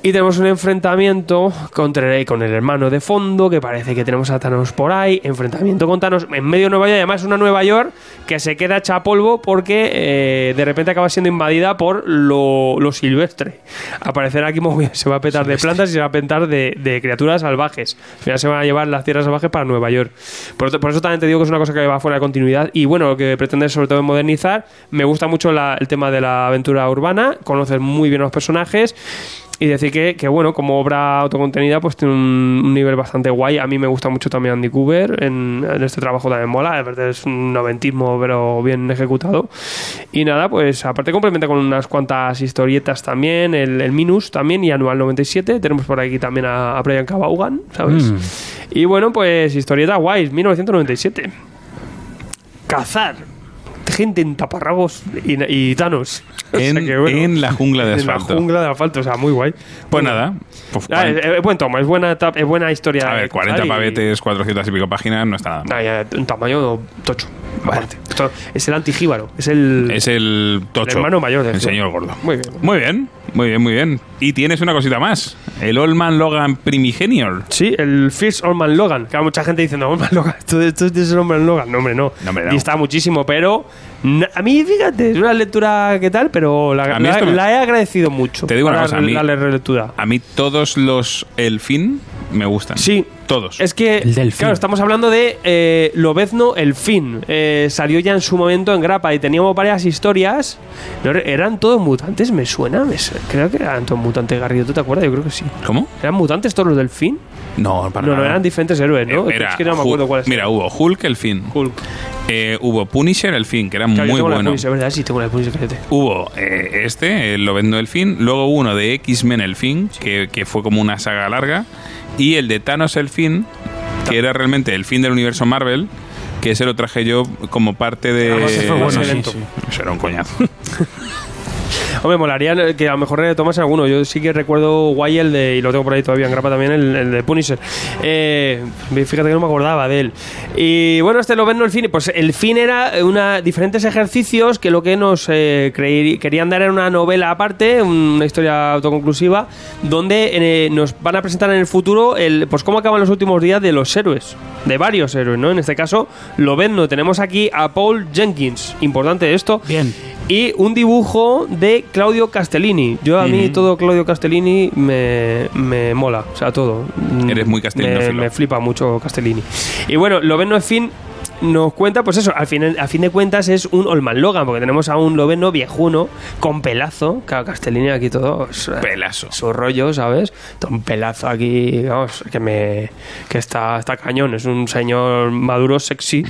Y tenemos un enfrentamiento contra, con el hermano de fondo, que parece que tenemos a Thanos por ahí. Enfrentamiento con Thanos en medio de Nueva York. Además, una Nueva York que se queda hecha a polvo porque eh, de repente acaba siendo invadida por lo, lo silvestre. Aparecerá aquí mogollón, se va a petar de plantas y se va a petar de, de criaturas salvajes. Al final se van a llevar las tierras salvajes para Nueva York. Por, por eso también te digo que es una cosa que va fuera de continuidad. Y bueno, lo que pretende sobre todo es modernizar. Me gusta mucho la- el tema de la aventura urbana. Conoces muy bien a los personajes. Y decir que, que, bueno, como obra autocontenida, pues tiene un, un nivel bastante guay. A mí me gusta mucho también Andy Cooper. En, en este trabajo también mola. Verdad es un noventismo, pero bien ejecutado. Y nada, pues aparte complementa con unas cuantas historietas también. El, el Minus también y Anual 97. Tenemos por aquí también a, a Brian Cabaugan, ¿sabes? Y bueno, pues historieta guays, 1997. Cazar. Gente en taparrabos y, y. O sea En, que, bueno, en la jungla de en la asfalto. jungla de asfalto, o sea, muy guay. Pues nada. pues, Ah, es, es buen tomo, es buena, es buena historia. a ver, cazar 40 y- pavetes, 400 y pico páginas, no está nada mal. Ah, ya, un tamaño tocho. aparte. Esto es el antijíbaro. Es el. Es el tocho. El hermano mayor del El juego. señor gordo. Muy bien. Muy bien, muy bien, muy bien. Y tienes una cosita más. El Old Man Logan Primigenior. Sí, el First Old Man Logan. Que hay mucha gente diciendo, Old Man Logan, esto, esto es de Old Man Logan. No, hombre, no. No, hombre, no. Dista muchísimo, pero. A mí, fíjate, es una lectura que tal, pero la, me- he agradecido mucho. Te digo una cosa, a mí- La relectura. A mí todos los El Fin me gustan. Sí. Todos. Es que, El delfín. claro, estamos hablando de eh, Lobezno, el fin. Eh, salió ya en su momento en Grapa y teníamos varias historias. No, eran todos mutantes, me suena. me su- creo que eran todos mutantes, Garrido. ¿Tú te acuerdas? Yo creo que sí. ¿Cómo? ¿Eran mutantes todos los del fin? No, para No, no, nada. eran diferentes héroes, ¿no? Eh, era es que no me acuerdo cuáles Mira, hubo Hulk El Fin. Hulk. Eh, hubo Punisher El Fin, que era Claro, yo muy tengo la bueno. Punisher, ¿verdad? Sí, tengo la Punisher, cállate. Hubo eh, este, el Lobezno El Fin. Luego hubo uno de X-Men El Fin, que, que fue como una saga larga. Y el de Thanos El Fin, que era realmente el fin del universo Marvel. Que ese lo traje yo como parte de. Ah, ese fue bueno, sí, lento. sí. Eso era un coñazo. Hombre, molaría que a lo mejor retomas alguno. Yo sí que recuerdo guay el de, y lo tengo por ahí todavía en grapa también, el, de Punisher. Eh, fíjate que no me acordaba de él. Y bueno, este lo ven el fin. Pues el fin era una diferentes ejercicios que lo que nos eh, querían dar era una novela aparte, una historia autoconclusiva, donde eh, nos van a presentar en el futuro el, pues cómo acaban los últimos días de los héroes, de varios héroes, ¿no? En este caso, lo ven, no tenemos aquí a Paul Jenkins. Importante esto. Bien. Y un dibujo de Claudio Castellini. Yo a mí todo Claudio Castellini me, me mola, o sea, todo. Eres muy me, castellinófilo. me flipa mucho Castellini. Y bueno, Loveno en fin nos cuenta, pues eso, al fin, a fin de cuentas es un Olman Logan, porque tenemos a un Loveno viejuno con pelazo. Claro, Castellini aquí todo. eh, Pelazo. Su rollo, ¿sabes? Todo un pelazo aquí, vamos, que me. que está, está cañón. Es un señor maduro, sexy.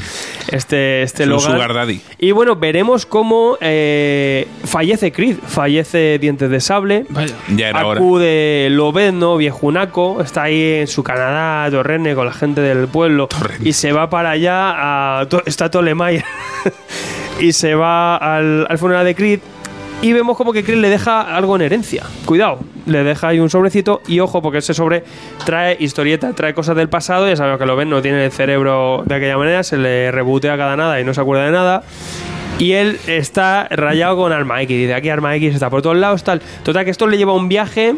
Este, este Es un Logan. sugar daddy. Y bueno, veremos cómo eh, fallece Creed, fallece Dientes de Sable. Vaya. Ya era hora. Acude Lobezno, viejunaco, está ahí en su Canadá, Torrene, con la gente del pueblo. Y se va para allá, a, está Tolemaier. y se va al, al funeral de Creed. Y vemos como que Creed le deja algo en herencia. Cuidado, le deja ahí un sobrecito. Y ojo, porque ese sobre trae historieta, trae cosas del pasado. Ya sabemos que lo ven, no tiene el cerebro de aquella manera, se le rebotea cada nada y no se acuerda de nada. Y él está rayado con Arma X. Dice, aquí Arma X está por todos lados, tal. Total, que esto le lleva un viaje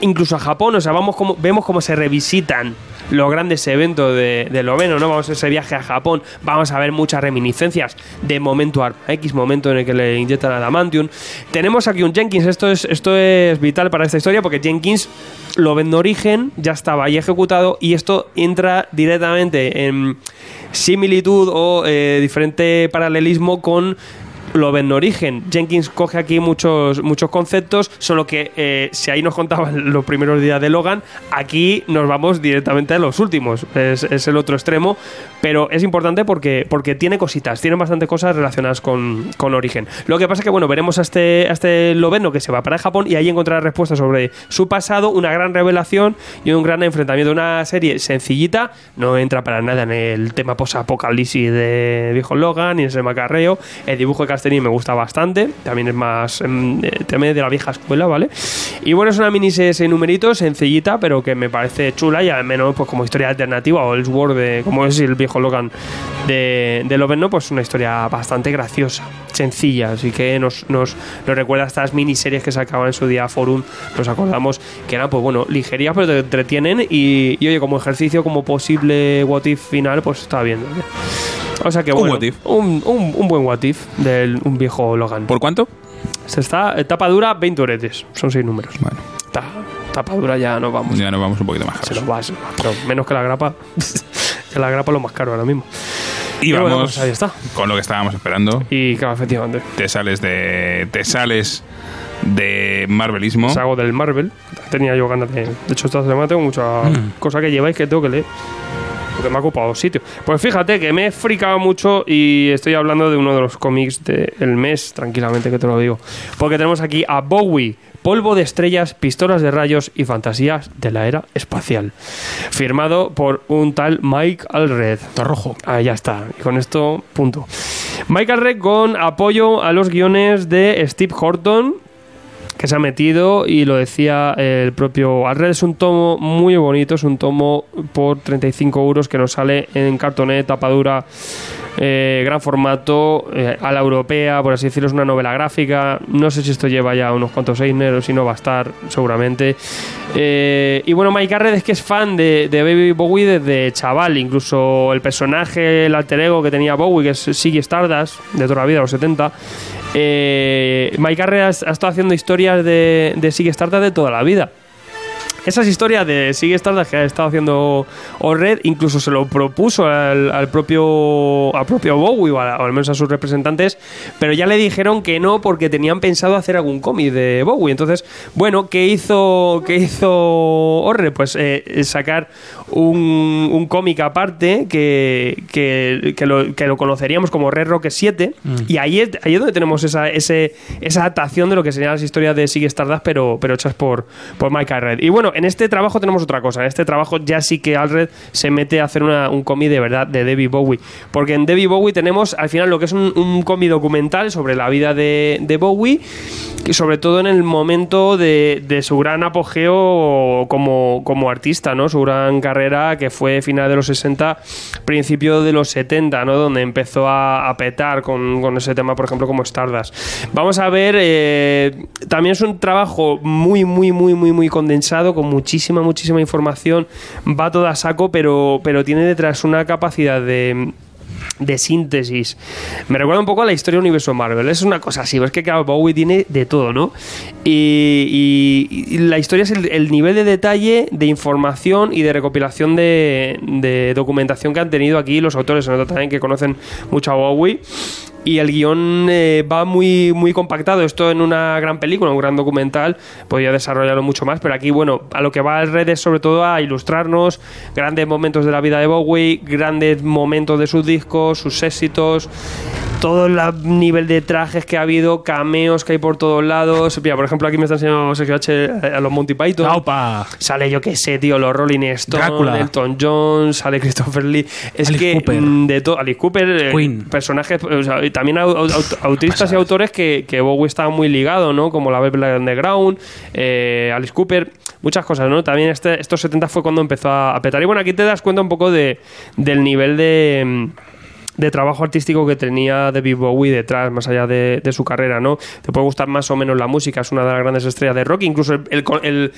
incluso a Japón. O sea, vamos como, vemos cómo se revisitan los grandes eventos de, de Loveno, ¿no? Vamos a ese viaje a Japón, vamos a ver muchas reminiscencias de momento X, momento en el que le inyectan adamantium. Tenemos aquí un Jenkins, esto es, esto es vital para esta historia porque Jenkins lo vende origen, ya estaba ahí ejecutado y esto entra directamente en similitud o eh, diferente paralelismo con lo ven origen. Jenkins coge aquí muchos, muchos conceptos, solo que eh, si ahí nos contaban los primeros días de Logan, aquí nos vamos directamente a los últimos. Es, es el otro extremo, pero es importante porque, porque tiene cositas, tiene bastante cosas relacionadas con, con origen. Lo que pasa es que, bueno, veremos a este, a este Loveno que se va para Japón y ahí encontrará respuestas sobre su pasado, una gran revelación y un gran enfrentamiento. Una serie sencillita, no entra para nada en el tema post-apocalipsis de viejo Logan ni en ese macarreo. El dibujo de Castellini me gusta bastante, también es más em, eh, también de la vieja escuela, ¿vale? Y bueno, es una de seis numeritos, sencillita, pero que me parece chula y al menos pues como historia alternativa o el Sword de como es el viejo Logan de, de Loveno, pues una historia bastante graciosa, sencilla, así que nos, nos, nos recuerda a estas miniseries que sacaban en su día Forum, nos acordamos que eran pues bueno, ligerías pero te entretienen y, y, oye, como ejercicio, como posible what if final, pues está bien. ¿no? O sea que Un bueno, what if. Un, un- un buen what if un viejo Logan. ¿Por cuánto? Se está, eh, tapa dura 20 oretes, son 6 números. Bueno, Ta- tapa dura ya nos vamos. ya nos vamos un poquito más Se caros. nos va, se nos va. Pero menos que la grapa. que la grapa es lo más caro ahora mismo. Y Y bueno, vamos pues ahí está. con lo que estábamos esperando. Y claro, efectivamente. Te sales de. Te sales de Marvelismo. Sago del Marvel. Tenía yo ganas de. De hecho, esta semana tengo mucha Mm. cosa que lleváis que tengo que leer. Porque me ha ocupado sitio. Pues fíjate que me he fricado mucho y estoy hablando de uno de los cómics del mes, tranquilamente que te lo digo. Porque tenemos aquí a Bowie. Polvo de estrellas, pistolas de rayos y fantasías de la era espacial. Firmado por un tal Mike Alred. rojo. Ahí ya está. Y con esto, punto. Michael Reck con apoyo a los guiones de Steve Horton, que se ha metido y lo decía el propio Alred. Es un tomo muy bonito, es un tomo por 35 euros que nos sale en cartonet, tapadura, eh, gran formato, eh, a la europea, por así decirlo, es una novela gráfica. No sé si esto lleva ya unos cuantos Eisner, si no va a estar seguramente. Eh, y bueno, Mike Arred es que es fan de, de Baby Bowie desde chaval, incluso el personaje, el alter ego que tenía Bowie, que es Siggy Stardust, de toda la vida, los 70. Eh, Mike Arred ha, estado haciendo historias de, de Stardust de toda la vida. Esas historias de Sigue Stardust que ha estado haciendo Orred, incluso se lo propuso al, al propio al propio Bowie o, a- o al menos a sus representantes, pero ya le dijeron que no porque tenían pensado hacer algún cómic de Bowie. Entonces, bueno, ¿qué hizo qué hizo Orred? Pues eh, sacar un, un cómic aparte que, que, que lo, que lo conoceríamos como Red Rocket 7 y ahí es, ahí es donde tenemos esa, ese, esa adaptación de lo que serían las historias de Sigue Stardust pero, pero hechas por, por Mike Allred. Y bueno, en este trabajo tenemos otra cosa. En este trabajo ya sí que Allred se mete a hacer un cómic de verdad de David Bowie. Porque en David Bowie tenemos al final lo que es un, un cómic documental sobre la vida de, Bowie y sobre todo en el momento de, de su gran apogeo como, como artista, ¿no? Su gran carrera que fue final de los 60, principio de los 70, ¿no? Donde empezó a, a petar con, con ese tema, por ejemplo, como Stardust. Vamos a ver, eh, también es un trabajo muy, muy, muy, muy, muy condensado, muchísima, muchísima información. Va todo a saco, pero, pero tiene detrás una capacidad de de síntesis. Me recuerda un poco a la historia del universo Marvel. Es una cosa así, es que claro, Bowie tiene de todo, ¿no? Y, la historia es el, el nivel de detalle, de información y de recopilación de, de documentación que han tenido aquí los autores. Se nota también que conocen mucho a Bowie. Y el guion eh, va muy, muy compactado. Esto en una gran película, un gran documental, podría desarrollarlo mucho más. Pero aquí, bueno, a lo que va al red es sobre todo a ilustrarnos grandes momentos de la vida de Bowie, grandes momentos de sus discos, sus éxitos, todo el nivel de trajes que ha habido, cameos que hay por todos lados. Mira, por ejemplo, aquí me está enseñando Sergio H. a los Monty Python. ¡Aupa! Sale, yo qué sé, tío, los Rolling Stones, Drácula. Elton John, sale Christopher Lee. Es Alice que Cooper. mm, de todo, Alice Cooper, eh, Queen. personajes, o sea, también au- au- aut- autistas y autores que, que Bowie estaba muy ligado, ¿no? Como la Velvet Underground, eh, Alice Cooper, muchas cosas, ¿no? También este, estos 70 fue cuando empezó a, a petar. Y bueno, aquí te das cuenta un poco de, del nivel de. mm, de trabajo artístico que tenía David Bowie detrás, más allá de, de su carrera, ¿no? Te puede gustar más o menos la música, es una de las grandes estrellas de rock, incluso el, el,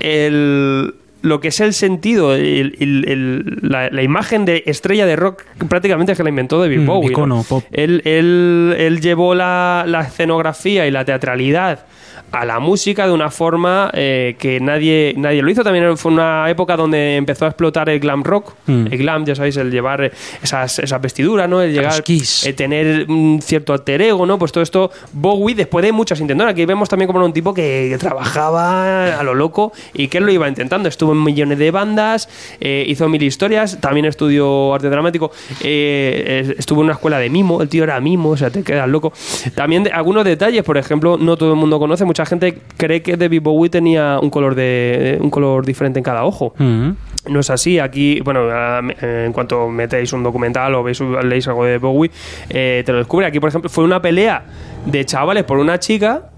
el, lo que es el sentido, el- el- el- la, la imagen de estrella de rock prácticamente es que la inventó David Mm, Bowie. ¿no? icono pop. Él, él- él llevó la, la escenografía y la teatralidad a la música de una forma eh, que nadie, nadie lo hizo. También fue una época donde empezó a explotar el glam rock. Mm. El glam, ya sabéis, el llevar esas, esas vestiduras, ¿no? El llegar, Kiss. eh, tener un cierto alter ego, ¿no? Pues todo esto, Bowie, después de muchas intentonas, aquí vemos también como era un tipo que, que trabajaba a lo loco y que él lo iba intentando. Estuvo en millones de bandas, eh, hizo mil historias, también estudió arte dramático, eh, eh, estuvo en una escuela de mimo, el tío era mimo, o sea, te quedas loco. También de- algunos detalles, por ejemplo, no todo el mundo conoce, mucha gente cree que David Bowie tenía un color de un color diferente en cada ojo. Mm. No es así. Aquí, bueno, eh, en cuanto metéis un documental o veis, leéis algo de Bowie, eh, te lo descubre. Aquí, por ejemplo, fue una pelea de chavales por una chica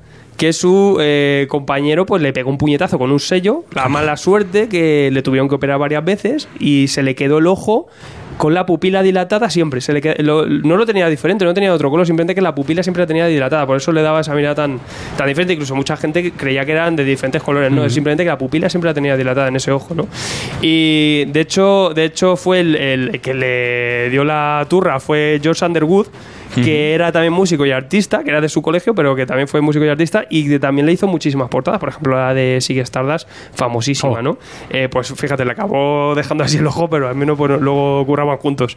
que su eh, compañero pues le pegó un puñetazo con un sello, la mala suerte que le tuvieron que operar varias veces y se le quedó el ojo con la pupila dilatada siempre. Se le qued- lo- no lo tenía diferente, no tenía otro color, simplemente que la pupila siempre la tenía dilatada. Por eso le daba esa mirada tan, tan diferente. Incluso mucha gente creía que eran de diferentes colores. No, es simplemente que la pupila siempre la tenía dilatada en ese ojo, ¿no? Y de hecho, de hecho fue el, el que le dio la turra, fue George Underwood que era también músico y artista, que era de su colegio, pero que también fue músico y artista, y que también le hizo muchísimas portadas, por ejemplo la de Sigue Stardust, famosísima, Oh. ¿no? Eh, pues fíjate, le acabó dejando así el ojo, pero al menos pues, luego curraban juntos.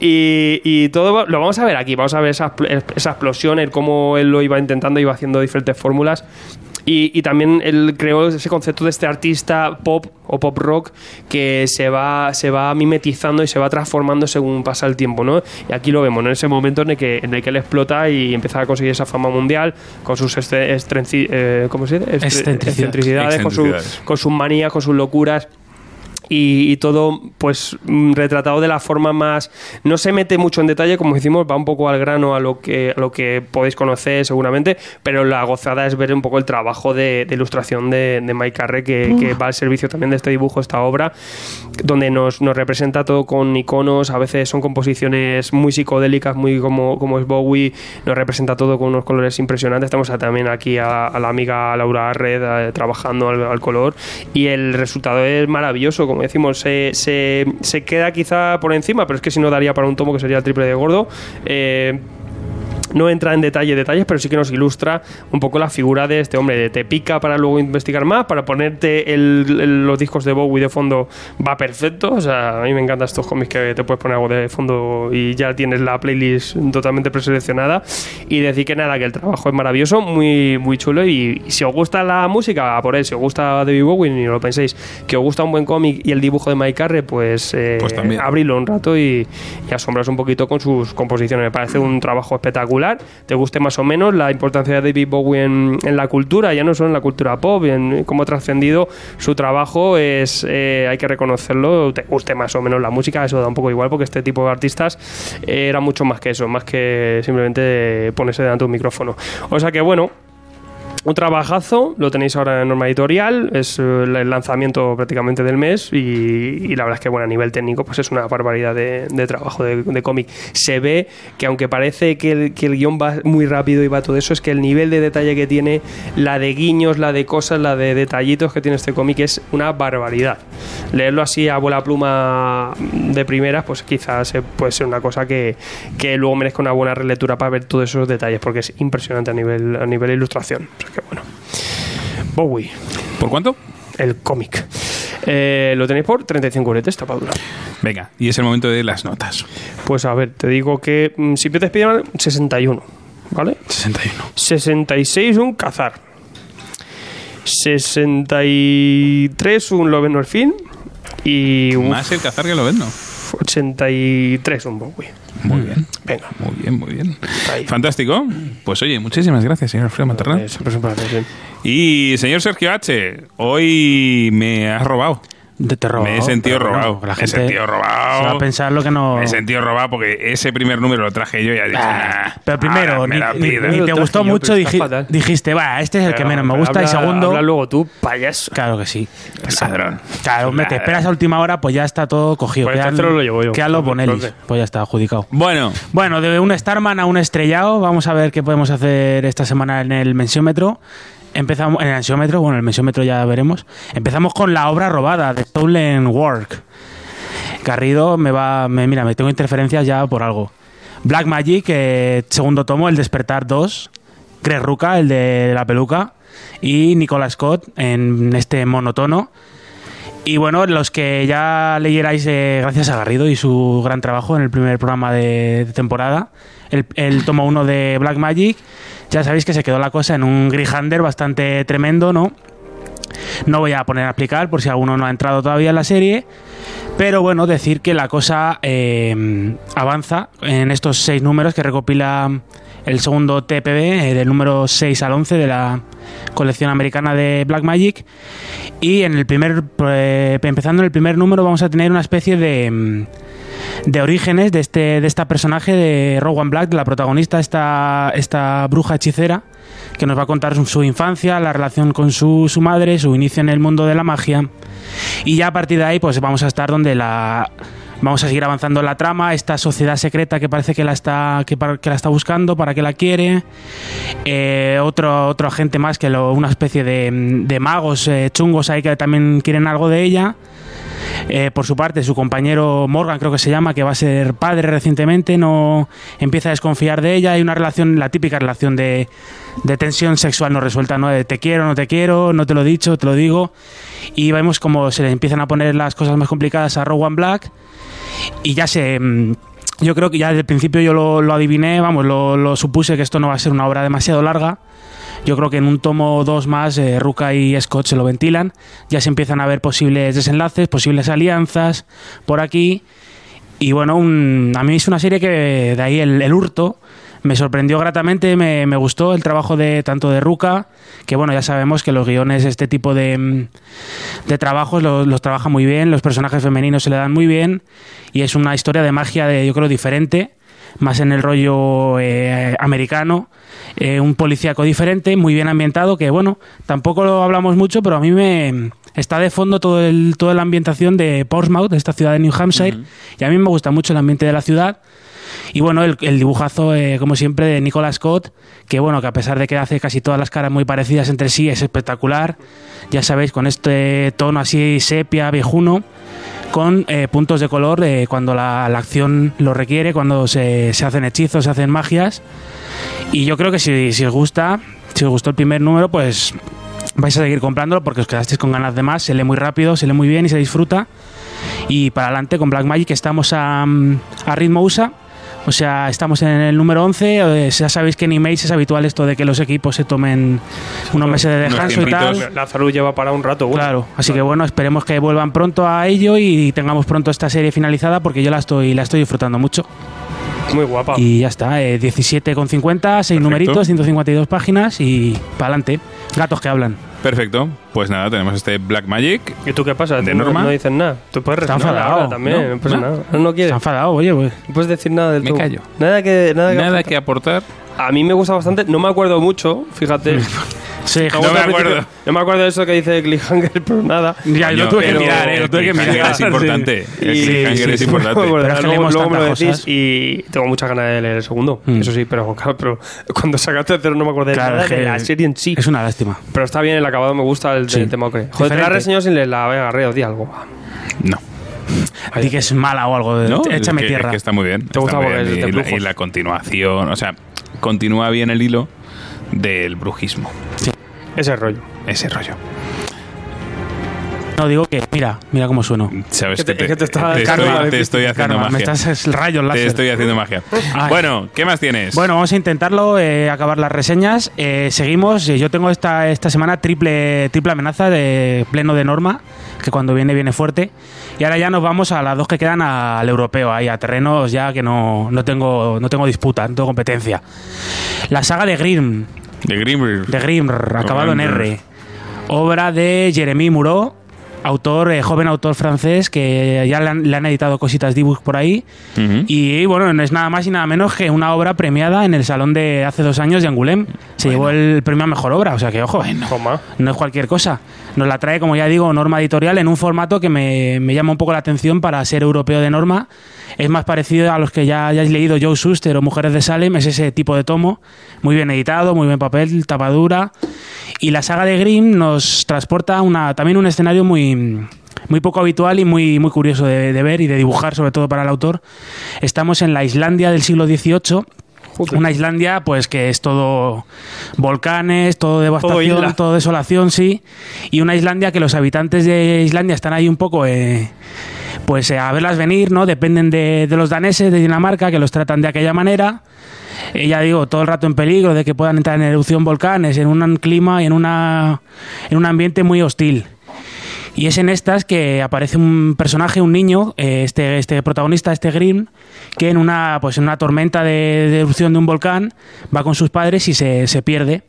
Y, y todo lo vamos a ver aquí, vamos a ver esa, esa explosión, el cómo él lo iba intentando, iba haciendo diferentes fórmulas. Y, y también él creó ese concepto de este artista pop o pop rock que se va, se va mimetizando y se va transformando según pasa el tiempo, ¿no? Y aquí lo vemos, ¿no? en ese momento en el que, en el que él explota y empieza a conseguir esa fama mundial con sus este- estrenci- eh, ¿cómo se dice? Excentricidades. excentricidades, con, su- Excentricidades. con sus manías, con sus locuras y, y todo pues mm, retratado de la forma más no se mete mucho en detalle como decimos va un poco al grano a lo que a lo que podéis conocer seguramente pero la gozada es ver un poco el trabajo de, de ilustración de, de Mike Carre que, que va al servicio también de este dibujo esta obra donde nos, nos representa todo con iconos a veces son composiciones muy psicodélicas muy como, como es Bowie nos representa todo con unos colores impresionantes. Estamos a- también aquí a, a la amiga Laura Red eh, trabajando al, al color y el resultado es maravilloso como decimos se, se, se queda quizá por encima pero es que si no daría para un tomo que sería el triple de gordo eh, no entra en detalle detalles, pero sí que nos ilustra un poco la figura de este hombre. De te pica para luego investigar más, para ponerte el- el- los discos de Bowie de fondo va perfecto. O sea, a mí me encantan estos cómics que te puedes poner algo de fondo y ya tienes la playlist totalmente preseleccionada. Y decir que nada, que el trabajo es maravilloso, muy, muy chulo. Y, y si os gusta la música, a por él. Si os gusta David Bowie, ni lo penséis, que os gusta un buen cómic y el dibujo de Mike Carre, pues, eh, Pues abrirlo un rato y, y asombras un poquito con sus composiciones. Me parece un trabajo espectacular. Te guste más o menos la importancia de David Bowie en, la cultura, ya no solo en la cultura pop, en cómo ha trascendido su trabajo, es eh, hay que reconocerlo. Te guste más o menos la música, eso da un poco igual porque este tipo de artistas eh, era mucho más que eso, más que simplemente ponerse delante de un micrófono. O sea que bueno. Un trabajazo, lo tenéis ahora en Norma Editorial, es eh, el lanzamiento prácticamente del mes y, la verdad es que bueno, a nivel técnico pues es una barbaridad de, de trabajo de, de cómic. Se ve que aunque parece que el, que guion va muy rápido y va todo eso, es que el nivel de detalle que tiene, la de guiños, la de cosas, la de detallitos que tiene este cómic es una barbaridad. Leerlo así a bola pluma de primeras, pues quizás eh, puede ser una cosa que, que luego merezca una buena relectura para ver todos esos detalles, porque es impresionante a nivel, a nivel ilustración. Que bueno. Bowie, ¿Por cuánto? el cómic. Eh, lo tenéis por 35 euretes, tapadura. Venga, y es el momento de las notas. Pues a ver, te digo que mm, si pides Spiderman, 61. ¿Vale? 61. 66 un cazar. 63 un Loven Orfin. Y un Más el cazar que lo vendo. 83 un Bowie. Muy bien. Venga. Muy bien, muy bien. Ahí. Fantástico. Pues oye, muchísimas gracias, señor Alfredo sí. Y señor Sergio H., hoy me has robado. De terror. Me he sentido bueno, robado. que la Me he gente sentido robado. Se va a pensar lo que no. Me he sentido robado porque ese primer número lo traje yo y ya dije, Ah, "Nah, pero primero, me ni, ni- pides". ni te gustó yo, mucho, fatal. dijiste, va, este es el que Pero- menos me gusta. y habla- segundo, Habla luego tú, payaso. claro que sí. Ladrón. Claro, hombre, te esperas a última hora, pues ya está todo cogido. Pues Quedan- este lo llevo yo. quedan los. Pues ya está adjudicado. Bueno, Bueno, de un Starman a un estrellado, vamos a ver qué podemos hacer esta semana en el mensiómetro. Empezamos en el ansiómetro, bueno, el mensiómetro ya veremos. Empezamos con la obra robada de Stolen Work. Garrido me va, me, mira, me tengo interferencias ya por algo. Black Magic, eh, segundo tomo, El Despertar 2. Greg Ruca, el de la peluca. Y Nicolas Scott en este monotono. Y bueno, los que ya leyerais eh, gracias a Garrido y su gran trabajo en el primer programa de, temporada, el, el tomo 1 de Black Magic, ya sabéis que se quedó la cosa en un Grihander bastante tremendo, ¿no? No voy a poner a explicar por si alguno no ha entrado todavía en la serie. Pero bueno, decir que la cosa eh, avanza en estos seis números que recopila el segundo TPB, eh, del número 6 al 11 de la colección americana de Black Magic. Y en el primer, eh, empezando en el primer número, vamos a tener una especie de, mm, de orígenes de este de esta personaje de Rowan Black, de la protagonista, esta, esta bruja hechicera, que nos va a contar su, su infancia, la relación con su, su madre, su inicio en el mundo de la magia. Y ya a partir de ahí, pues vamos a estar donde la. Vamos a seguir avanzando en la trama, esta sociedad secreta que parece que la está, que, la está buscando, para que la quiere. Eh, otro, otro agente más que lo- una especie de, magos eh, chungos ahí que también quieren algo de ella. Eh, por su parte, su compañero Morgan, creo que se llama, que va a ser padre recientemente, no empieza a desconfiar de ella. Hay una relación, la típica relación de, tensión sexual no resuelta, ¿no? Te quiero, no te quiero, no te lo he dicho, te lo digo. Y vemos como se le empiezan a poner las cosas más complicadas a Rowan Black. Y ya se. mm, Yo creo que ya desde el principio yo lo, lo adiviné, vamos, lo, lo supuse que esto no va a ser una obra demasiado larga. Yo creo que en un tomo o dos más, eh, Ruka y Scott se lo ventilan. Ya se empiezan a ver posibles desenlaces, posibles alianzas por aquí. Y bueno, un- a mí es una serie que de ahí el, el hurto me sorprendió gratamente, me, me gustó el trabajo de tanto de Ruka, que bueno, ya sabemos que los guiones, este tipo de, mm, de trabajos los, los trabaja muy bien, los personajes femeninos se le dan muy bien y es una historia de magia de yo creo diferente, más en el rollo eh, americano, eh, un policíaco diferente, muy bien ambientado, que bueno, tampoco lo hablamos mucho, pero a mí me está de fondo todo el, toda la ambientación de Portsmouth, de esta ciudad de New Hampshire, y a mí me gusta mucho el ambiente de la ciudad. Y bueno, el, dibujazo, eh, como siempre, de Nicolas Scott, que bueno, que a pesar de que hace casi todas las caras muy parecidas entre sí, es espectacular. Ya sabéis, con este tono así sepia, viejuno, con eh, puntos de color eh, cuando la, la acción lo requiere, cuando se, se hacen hechizos, se hacen magias. Y yo creo que si, si os gusta, si os gustó el primer número, pues vais a seguir comprándolo porque os quedasteis con ganas de más. Se lee muy rápido, se lee muy bien y se disfruta. Y para adelante con Black Magic estamos a, mm, a ritmo USA. O sea, estamos en el número 11. eh, ya sabéis que en Image es habitual esto de que los equipos se tomen unos meses de descanso y tal. La salud lleva para un rato. bueno. Claro, así que bueno, esperemos que vuelvan pronto a ello y tengamos pronto esta serie finalizada porque yo la estoy, la estoy disfrutando mucho. Muy guapa. Y ya está, eh, 17,50, 6 numeritos, 152 páginas y para adelante. Gatos que hablan. Perfecto. Pues nada, tenemos este Black Magic. ¿Y tú qué pasa? ¿De Tú no- Norma? No, dices nada. Tú puedes Está enfadado, ahora también. ¿no? No, pasa ¿No? nada. No, quieres. enfadado, oye, pues. No puedes decir nada del Me callo. Nada que. Nada que, Nada aportar. que aportar. A mí me gusta bastante. No me acuerdo mucho, fíjate. Sí, No me acuerdo. No me acuerdo de eso que dice Cliffhanger, pero nada. Ya, lo tuve que mirar, eh, lo tuve que mirar. es sí. importante. El cliffhanger sí, es sí, importante. luego, me lo decís y tengo muchas ganas de leer el segundo. Mm. Eso sí, pero claro, pero cuando sacaste el cero no me acordé de Claro, nada de la serie en sí. Es una lástima. Pero está bien, el acabado me gusta, el Sí. del tema que. Joder, te la reseñó sin leerla. Venga, Garrido, di algo. No. Di que es mala o algo. ¿No? Échame que, tierra. es que está muy bien. Te gusta bien. de y, la, brujos. y la continuación, o sea, continúa bien el hilo del brujismo. Ese rollo. Ese rollo. No, digo que, mira, mira cómo sueno. Sabes Que te- que te te Karma, estoy, me te estoy haciendo Karma, me magia. estás rayos Te láser. estoy haciendo magia. Ay. Bueno, ¿qué más tienes? Bueno, vamos a intentarlo, eh, acabar las reseñas. Eh, seguimos. Eh, Yo tengo esta, esta semana triple, triple amenaza de pleno de norma, que cuando viene, viene fuerte. Y ahora ya nos vamos a las dos que quedan al europeo, ahí a terrenos ya que no, no, tengo, no tengo disputa, no tengo competencia. La saga de Grimm, de Grimmer. de Grimm, acabado en. R. Obra de Jeremy Muró, autor, eh, joven autor francés, que ya le han, le han editado cositas de ebook por ahí. Y bueno, no es nada más y nada menos que una obra premiada en el salón de hace dos años de Angoulême. Se llevó el premio a mejor obra, o sea que ojo, Toma. no es cualquier cosa. Nos la trae, como ya digo, Norma Editorial en un formato que me, me llama un poco la atención para ser europeo de Norma. Es más parecido a los que ya hayáis leído Joe Shuster o Mujeres de Salem, es ese tipo de tomo, muy bien editado, muy bien papel, tapadura. Y la saga de Grimm nos transporta una, también un escenario muy, muy poco habitual y muy, muy curioso de, de ver y de dibujar, sobre todo para el autor. Estamos en la Islandia del siglo XVIII. Una Islandia, pues que es todo volcanes, todo devastación, isla. todo, desolación, sí. Y una Islandia que los habitantes de Islandia están ahí un poco, eh, pues eh, a verlas venir, ¿no? Dependen de, de los daneses de Dinamarca, que los tratan de aquella manera. Eh, ya digo, todo el rato en peligro de que puedan entrar en erupción volcanes, en un clima y en, una, en un ambiente muy hostil. Y es en estas que aparece un personaje, un niño, eh, este, este protagonista, este Grimm, que en una, pues en una tormenta de, de erupción de un volcán va con sus padres y se, se pierde.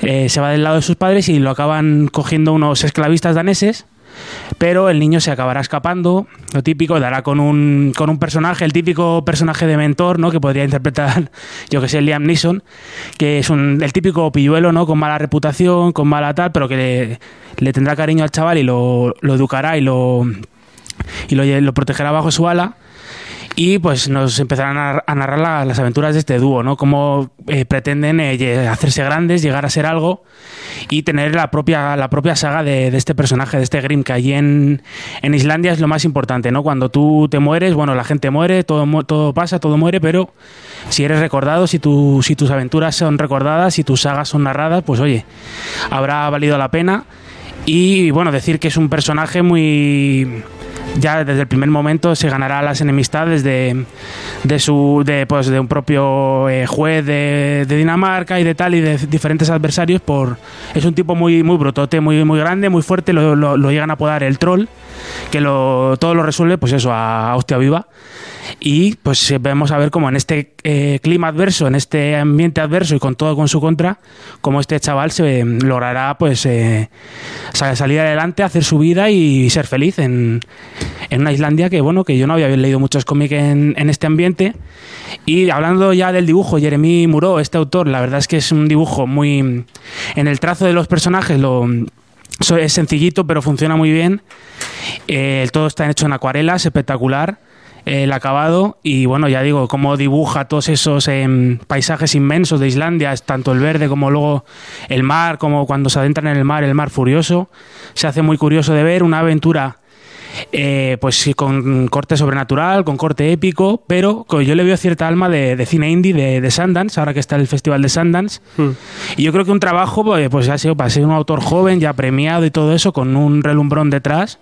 Eh, se va del lado de sus padres y lo acaban cogiendo unos esclavistas daneses. Pero el niño se acabará escapando, lo típico, dará con un, con un personaje, el típico personaje de mentor, ¿no? Que podría interpretar, yo que sé, Liam Neeson, que es un, el típico pilluelo, ¿no? Con mala reputación, con mala tal, pero que le, tendrá cariño al chaval y lo, lo educará y lo, y lo, lo protegerá bajo su ala. Y pues nos empezarán a, narrar la- las aventuras de este dúo, ¿no? Cómo eh, pretenden eh, hacerse grandes, llegar a ser algo y tener la propia, la propia saga de, este personaje, de este Grimm, que allí en, en Islandia es lo más importante, ¿no? Cuando tú te mueres, bueno, la gente muere, todo, todo pasa, todo muere, pero si eres recordado, si, tu, si tus aventuras son recordadas, si tus sagas son narradas, pues oye, habrá valido la pena. Y bueno, decir que es un personaje muy. Ya desde el primer momento se ganará las enemistades de, de su de, pues, de un propio eh, juez de, Dinamarca y de tal y de diferentes adversarios por es un tipo muy muy muy muy grande muy fuerte lo llegan a apodar el troll que lo, todo lo resuelve pues eso a, hostia viva y pues vemos a ver cómo en este eh, clima adverso, en este ambiente adverso y con todo con su contra, cómo este chaval se eh, logrará pues eh, sa- salir adelante, hacer su vida y ser feliz en, una Islandia que bueno, que yo no había leído muchos cómics en, en este ambiente. Y hablando ya del dibujo, Jeremy Muro, este autor, la verdad es que es un dibujo muy en el trazo de los personajes lo so- es sencillito, pero funciona muy bien. Eh, todo está hecho en acuarelas, espectacular. eh, El acabado y bueno, ya digo, cómo dibuja todos esos em, paisajes inmensos de Islandia, tanto el verde como luego el mar, como cuando se adentran en el mar, el mar furioso. Se hace muy curioso de ver, una aventura eh, pues sí, con corte sobrenatural, con corte épico, pero yo le veo cierta alma de, de cine indie, de, de Sundance, ahora que está el Festival de Sundance. Y yo creo que un trabajo, pues, pues ha sido para ser un autor joven, ya premiado y todo eso, con un relumbrón detrás,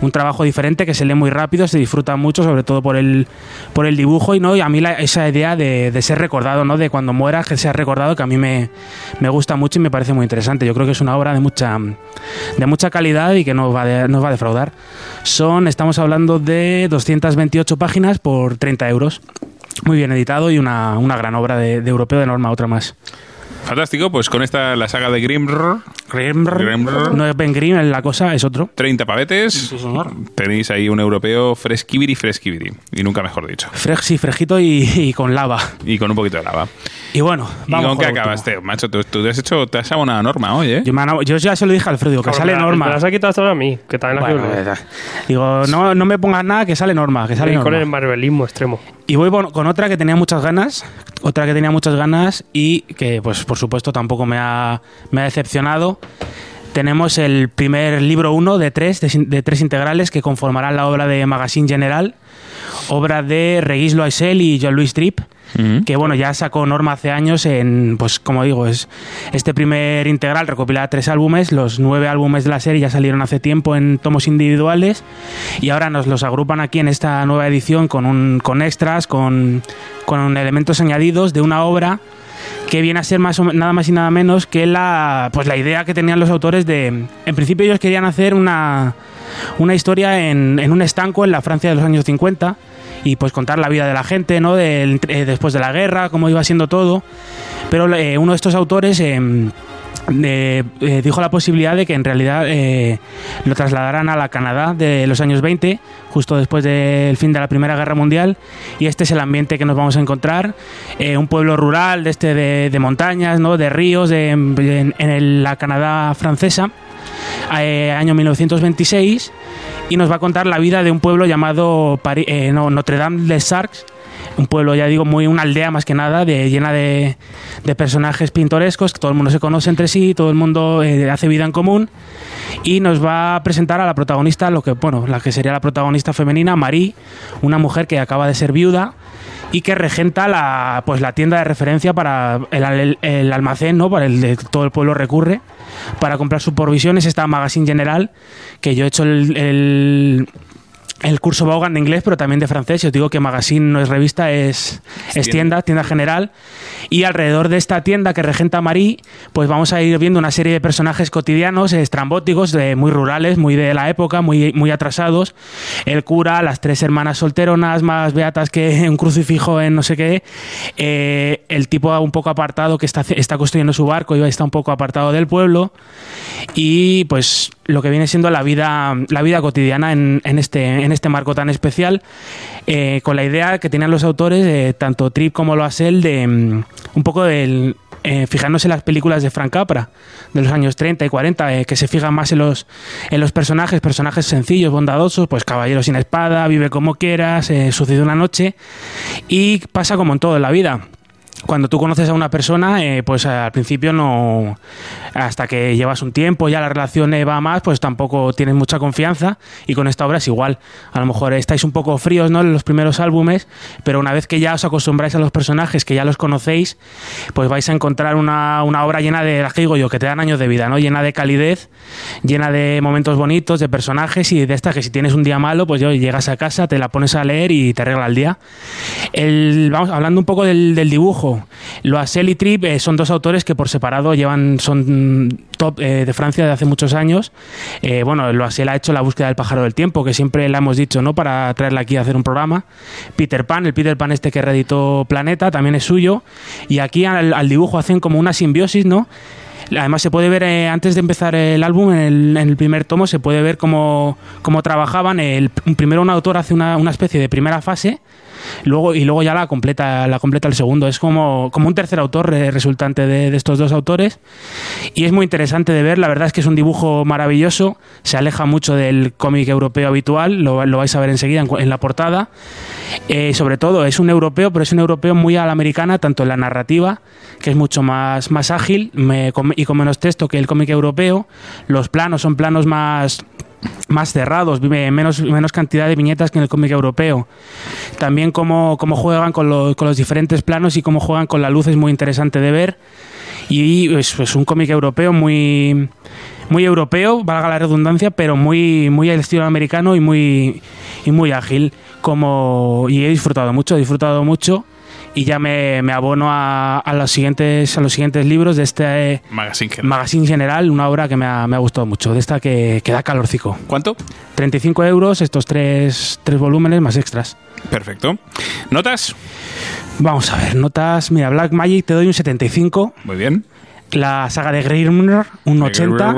un trabajo diferente que se lee muy rápido, se disfruta mucho, sobre todo por el, por el dibujo y no y a mí la- esa idea de, de ser recordado, ¿no? de cuando mueras que seas recordado, que a mí me, me gusta mucho y me parece muy interesante. Yo creo que es una obra de mucha, de mucha calidad y que no va, de- nos va a defraudar. Son, estamos hablando de 228 páginas por 30 euros. Muy bien editado y una, una gran obra de, de europeo de norma, otra más. Fantástico, pues con esta la saga de Grimr, Grimm. No es Ben Grimm, la cosa es otro. 30 pavetes. Tenéis ahí un europeo fresquibiri, fresquibiri. Y nunca mejor dicho. Frexi, frejito y, y con lava. Y con un poquito de lava. Y bueno, ¿Y vamos con qué con lo acabas, último. Teo? Macho, tú, tú te has hecho, te has abonado a Norma hoy, ¿eh? Yo, me yo ya se lo dije a Alfredo, que sale la- Norma. Me las ha quitado hasta a mí, que también las Bueno, verdad. Digo, no, no me pongas nada, que sale Norma, que sale Y con Norma. el marvelismo extremo. Y voy con, otra que tenía muchas ganas, otra que tenía muchas ganas y que, pues, por supuesto, tampoco me ha, me ha decepcionado. Tenemos el primer libro uno de tres, de, de tres integrales que conformarán la obra de Magazine General, obra de Regis Loisel y Jean-Louis Tripp, Ujú. que bueno, ya sacó Norma hace años en, pues como digo, es este primer integral recopila tres álbumes, los nueve álbumes de la serie ya salieron hace tiempo en tomos individuales y ahora nos los agrupan aquí en esta nueva edición con, un, con extras, con, con elementos añadidos de una obra que viene a ser más o nada más y nada menos que la pues la idea que tenían los autores de en principio ellos querían hacer una una historia en, en un estanco en la Francia de los años 50 y pues contar la vida de la gente no Del- eh, después de la guerra cómo iba siendo todo. Pero eh, uno de estos autores em, eh, dijo la posibilidad de que en realidad eh, lo trasladaran a la Canadá de los años 20, justo después del fin de la Primera Guerra Mundial, y este es el ambiente que nos vamos a encontrar, eh, un pueblo rural de este de, montañas, ¿no? de ríos, de- en, la Canadá francesa, año 1926, y nos va a contar la vida de un pueblo llamado Pari- no, Notre Dame les Sarks, un pueblo, ya digo, muy una aldea más que nada, de, llena de, personajes pintorescos, que todo el mundo se conoce entre sí, todo el mundo eh, hace vida en común. Y nos va a presentar a la protagonista, lo que, bueno, la que sería la protagonista femenina, Marie, una mujer que acaba de ser viuda y que regenta la, pues, la tienda de referencia para el, almacén, ¿no? Para el de todo el pueblo recurre para comprar sus provisiones. Esta Magazine General, que yo he hecho el, el curso Vaughan de inglés, pero también de francés. Yo digo que Magazine no es revista, es, es tienda, tienda general. Y alrededor de esta tienda que regenta Marie, pues vamos a ir viendo una serie de personajes cotidianos, eh, estrambóticos, de, muy rurales, muy de la época, muy, muy atrasados. El cura, las tres hermanas solteronas, más beatas que un crucifijo en no sé qué. Eh, el tipo un poco apartado que está, está construyendo su barco y está un poco apartado del pueblo. Y pues lo que viene siendo la vida, la vida cotidiana en, en este, en este marco tan especial, eh, con la idea que tenían los autores, eh, tanto Trip como Loisel, de mm, un poco del, eh, fijándose en las películas de Frank Capra de los años 30 y 40, eh, que se fijan más en los, en los personajes, personajes sencillos, bondadosos, pues caballero sin espada, vive como quieras, eh, sucede una noche, y pasa como en todo en la vida cuando tú conoces a una persona, eh, pues al principio no, hasta que llevas un tiempo, ya la relación eh, va más, pues tampoco tienes mucha confianza y con esta obra es igual. A lo mejor estáis un poco fríos, ¿no? En los primeros álbumes, pero una vez que ya os acostumbráis a los personajes, que ya los conocéis, pues vais a encontrar una, una obra llena de, las que digo yo, que te dan años de vida, ¿no? Llena de calidez, llena de momentos bonitos, de personajes y de esta que si tienes un día malo, pues yo llegas a casa, te la pones a leer y te arregla el día. El, vamos, hablando un poco del, del dibujo, Loisel y Tripp eh, son dos autores que por separado llevan, son mm, top eh, de Francia de hace muchos años. Eh, bueno, Loisel ha hecho la búsqueda del pájaro del tiempo, que siempre la hemos dicho, ¿no? Para traerla aquí a hacer un programa. Peter Pan, el Peter Pan este que reeditó Planeta, también es suyo. Y aquí al, al dibujo hacen como una simbiosis, ¿no? Además se puede ver, eh, antes de empezar el álbum, en el, en el primer tomo, se puede ver cómo, cómo trabajaban. El, primero un autor hace una, una especie de primera fase luego y luego ya la completa la completa el segundo. Es como, como un tercer autor resultante de, estos dos autores. Y es muy interesante de ver. La verdad es que es un dibujo maravilloso. Se aleja mucho del cómic europeo habitual. Lo, vais a ver enseguida en, en la portada. Eh, sobre todo es un europeo pero es un europeo muy a la americana tanto en la narrativa que es mucho más, más ágil me- con- y con menos texto que el cómic europeo. Los planos son planos más más cerrados, menos, menos cantidad de viñetas que en el cómic europeo. También cómo, cómo juegan con, lo- con los diferentes planos y cómo juegan con la luz es muy interesante de ver. Y es, es un cómic europeo muy, muy europeo, valga la redundancia, pero muy, muy al estilo americano y muy, y muy ágil. Como, y he disfrutado mucho, he disfrutado mucho. Y ya me, me abono a, a los siguientes, a los siguientes libros de este Magazine General. Magazine General, una obra que me ha, me ha gustado mucho, de esta que, que da calorcico. ¿Cuánto? 35 euros, estos tres, tres volúmenes más extras. Perfecto. ¿Notas? Vamos a ver, notas. Mira, Black Magic te doy un 75, Muy bien. la saga de Grimner un 80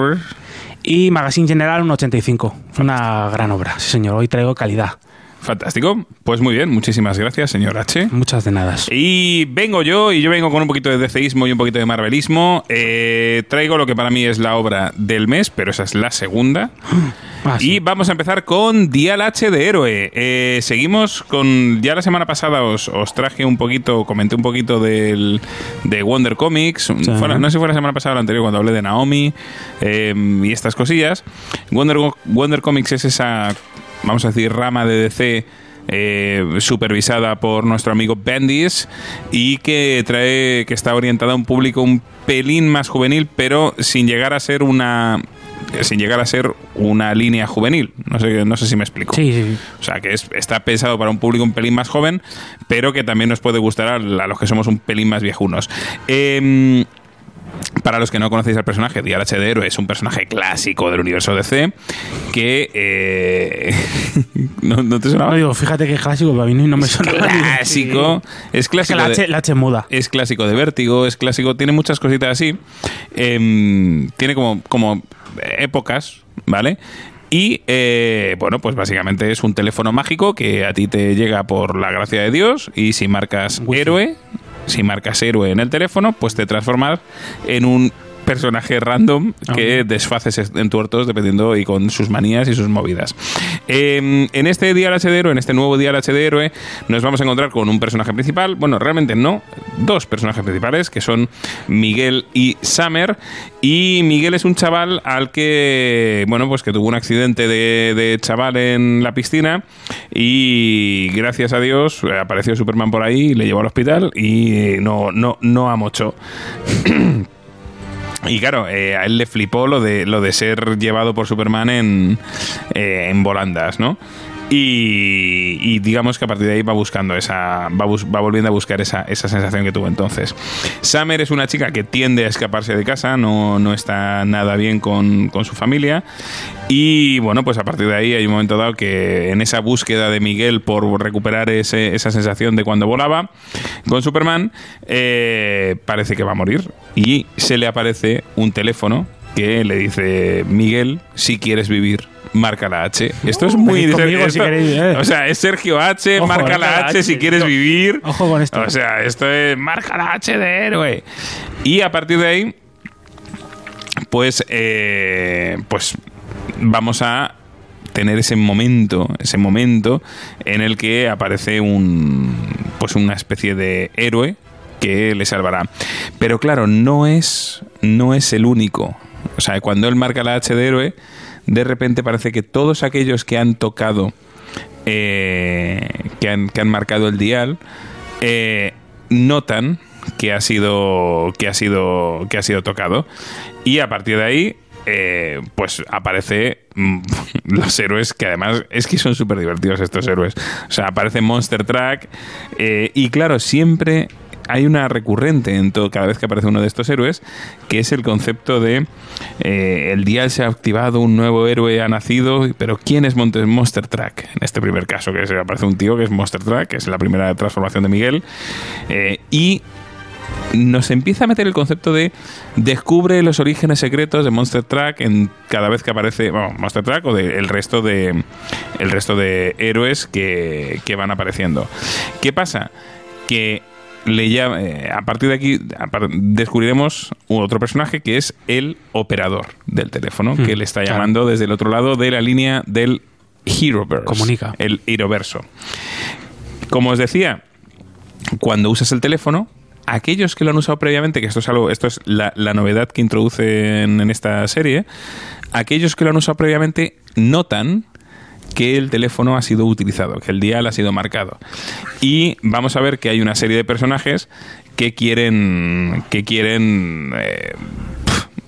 y Magazine General un 85. Una gran obra, sí señor, hoy traigo calidad. Fantástico. Pues muy bien. Muchísimas gracias, señor H. Muchas de nada. Y vengo yo, y yo vengo con un poquito de deceísmo y un poquito de marvelismo. Eh, traigo lo que para mí es la obra del mes, pero esa es la segunda. Ah, sí. Y vamos a empezar con Dial H de Héroe. Eh, seguimos con. Ya la semana pasada os, os traje un poquito, comenté un poquito del, de Wonder Comics. Fuera- no sé si fue la semana pasada o la anterior, cuando hablé de Naomi eh, y estas cosillas. Wonder, Wonder Comics es esa, vamos a decir, rama de DC. eh, supervisada por nuestro amigo Bendis y que trae que está orientada a un público un pelín más juvenil pero sin llegar a ser una sin llegar a ser una línea juvenil. No sé, no sé si me explico. Sí, sí, sí. O sea, que es- está pensado para un público un pelín más joven, pero que también nos puede gustar a, a los que somos un pelín más viejunos. Em, para los que no conocéis al personaje, DRH de Héroe es un personaje clásico del universo DC que... eh, ¿no, no te sonaba? No digo, fíjate que es clásico, pero a mí no me suena. Clásico. Es Es que clásico. la de- H, la H muda. es clásico de vértigo, es clásico, tiene muchas cositas así. Em, tiene como, como épocas, ¿vale? Y eh, bueno, pues básicamente es un teléfono mágico que a ti te llega por la gracia de Dios y si marcas Wifi. héroe, si marcas héroe en el teléfono, pues te transformas en un personaje random que desfaces en tuertos dependiendo y con sus manías y sus movidas. Eh, en este día H de héroe, en este nuevo día H de héroe, nos vamos a encontrar con un personaje principal. Bueno, realmente no, dos personajes principales que son Miguel y Summer. Y Miguel es un chaval al que, bueno, pues que tuvo un accidente de, de chaval en la piscina y gracias a Dios eh, apareció Superman por ahí, le llevó al hospital y no, no, no amochó. Y claro, eh, a él le flipó lo de, lo de ser llevado por Superman en, eh, en volandas, ¿no? Y, y digamos que a partir de ahí va buscando esa. Va, va volviendo a buscar esa, esa sensación que tuvo entonces. Summer es una chica que tiende a escaparse de casa, no, no está nada bien con, con su familia. Y bueno, pues a partir de ahí hay un momento dado que en esa búsqueda de Miguel por recuperar ese- esa sensación de cuando volaba con Superman, eh, parece que va a morir. Y se le aparece un teléfono que le dice: Miguel, si quieres vivir. Marca la H. Esto es muy. Venid conmigo si esto- queréis, eh. O sea, es Sergio H. Ojo, marca la H, si quieres vivir. Ojo con esto. O sea, esto es marca la H de héroe. Y a partir de ahí, pues, eh, pues vamos a tener ese momento, ese momento en el que aparece un, pues una especie de héroe que le salvará. Pero claro, no es, no es el único. O sea, cuando él marca la H de héroe, de repente parece que todos aquellos que han tocado, eh, que, han, que han marcado el dial, eh, notan que ha sido que ha sido que ha sido tocado. Y a partir de ahí eh, pues aparece mm, los héroes que además es que son súper divertidos estos héroes. O sea aparece Monster Truck eh, y claro siempre hay una recurrente en todo cada vez que aparece uno de estos héroes que es el concepto de eh, el dial se ha activado un nuevo héroe ha nacido pero quién es Monte- Monster Truck en este primer caso que se aparece un tío que es Monster Truck que es la primera transformación de Miguel eh, y nos empieza a meter el concepto de descubre los orígenes secretos de Monster Truck en cada vez que aparece bueno, Monster Truck o de el resto de el resto de héroes que, que van apareciendo. ¿Qué pasa? Que le llama- eh, a partir de aquí par- descubriremos otro personaje que es el operador del teléfono que le está claro. llamando desde el otro lado de la línea del Heroverse. Comunica. El Heroverso. Como os decía, cuando usas el teléfono, aquellos que lo han usado previamente, que esto es algo, esto es la, la novedad que introducen en esta serie, aquellos que lo han usado previamente notan que el teléfono ha sido utilizado, que el dial ha sido marcado. Y vamos a ver que hay una serie de personajes que quieren que quieren eh,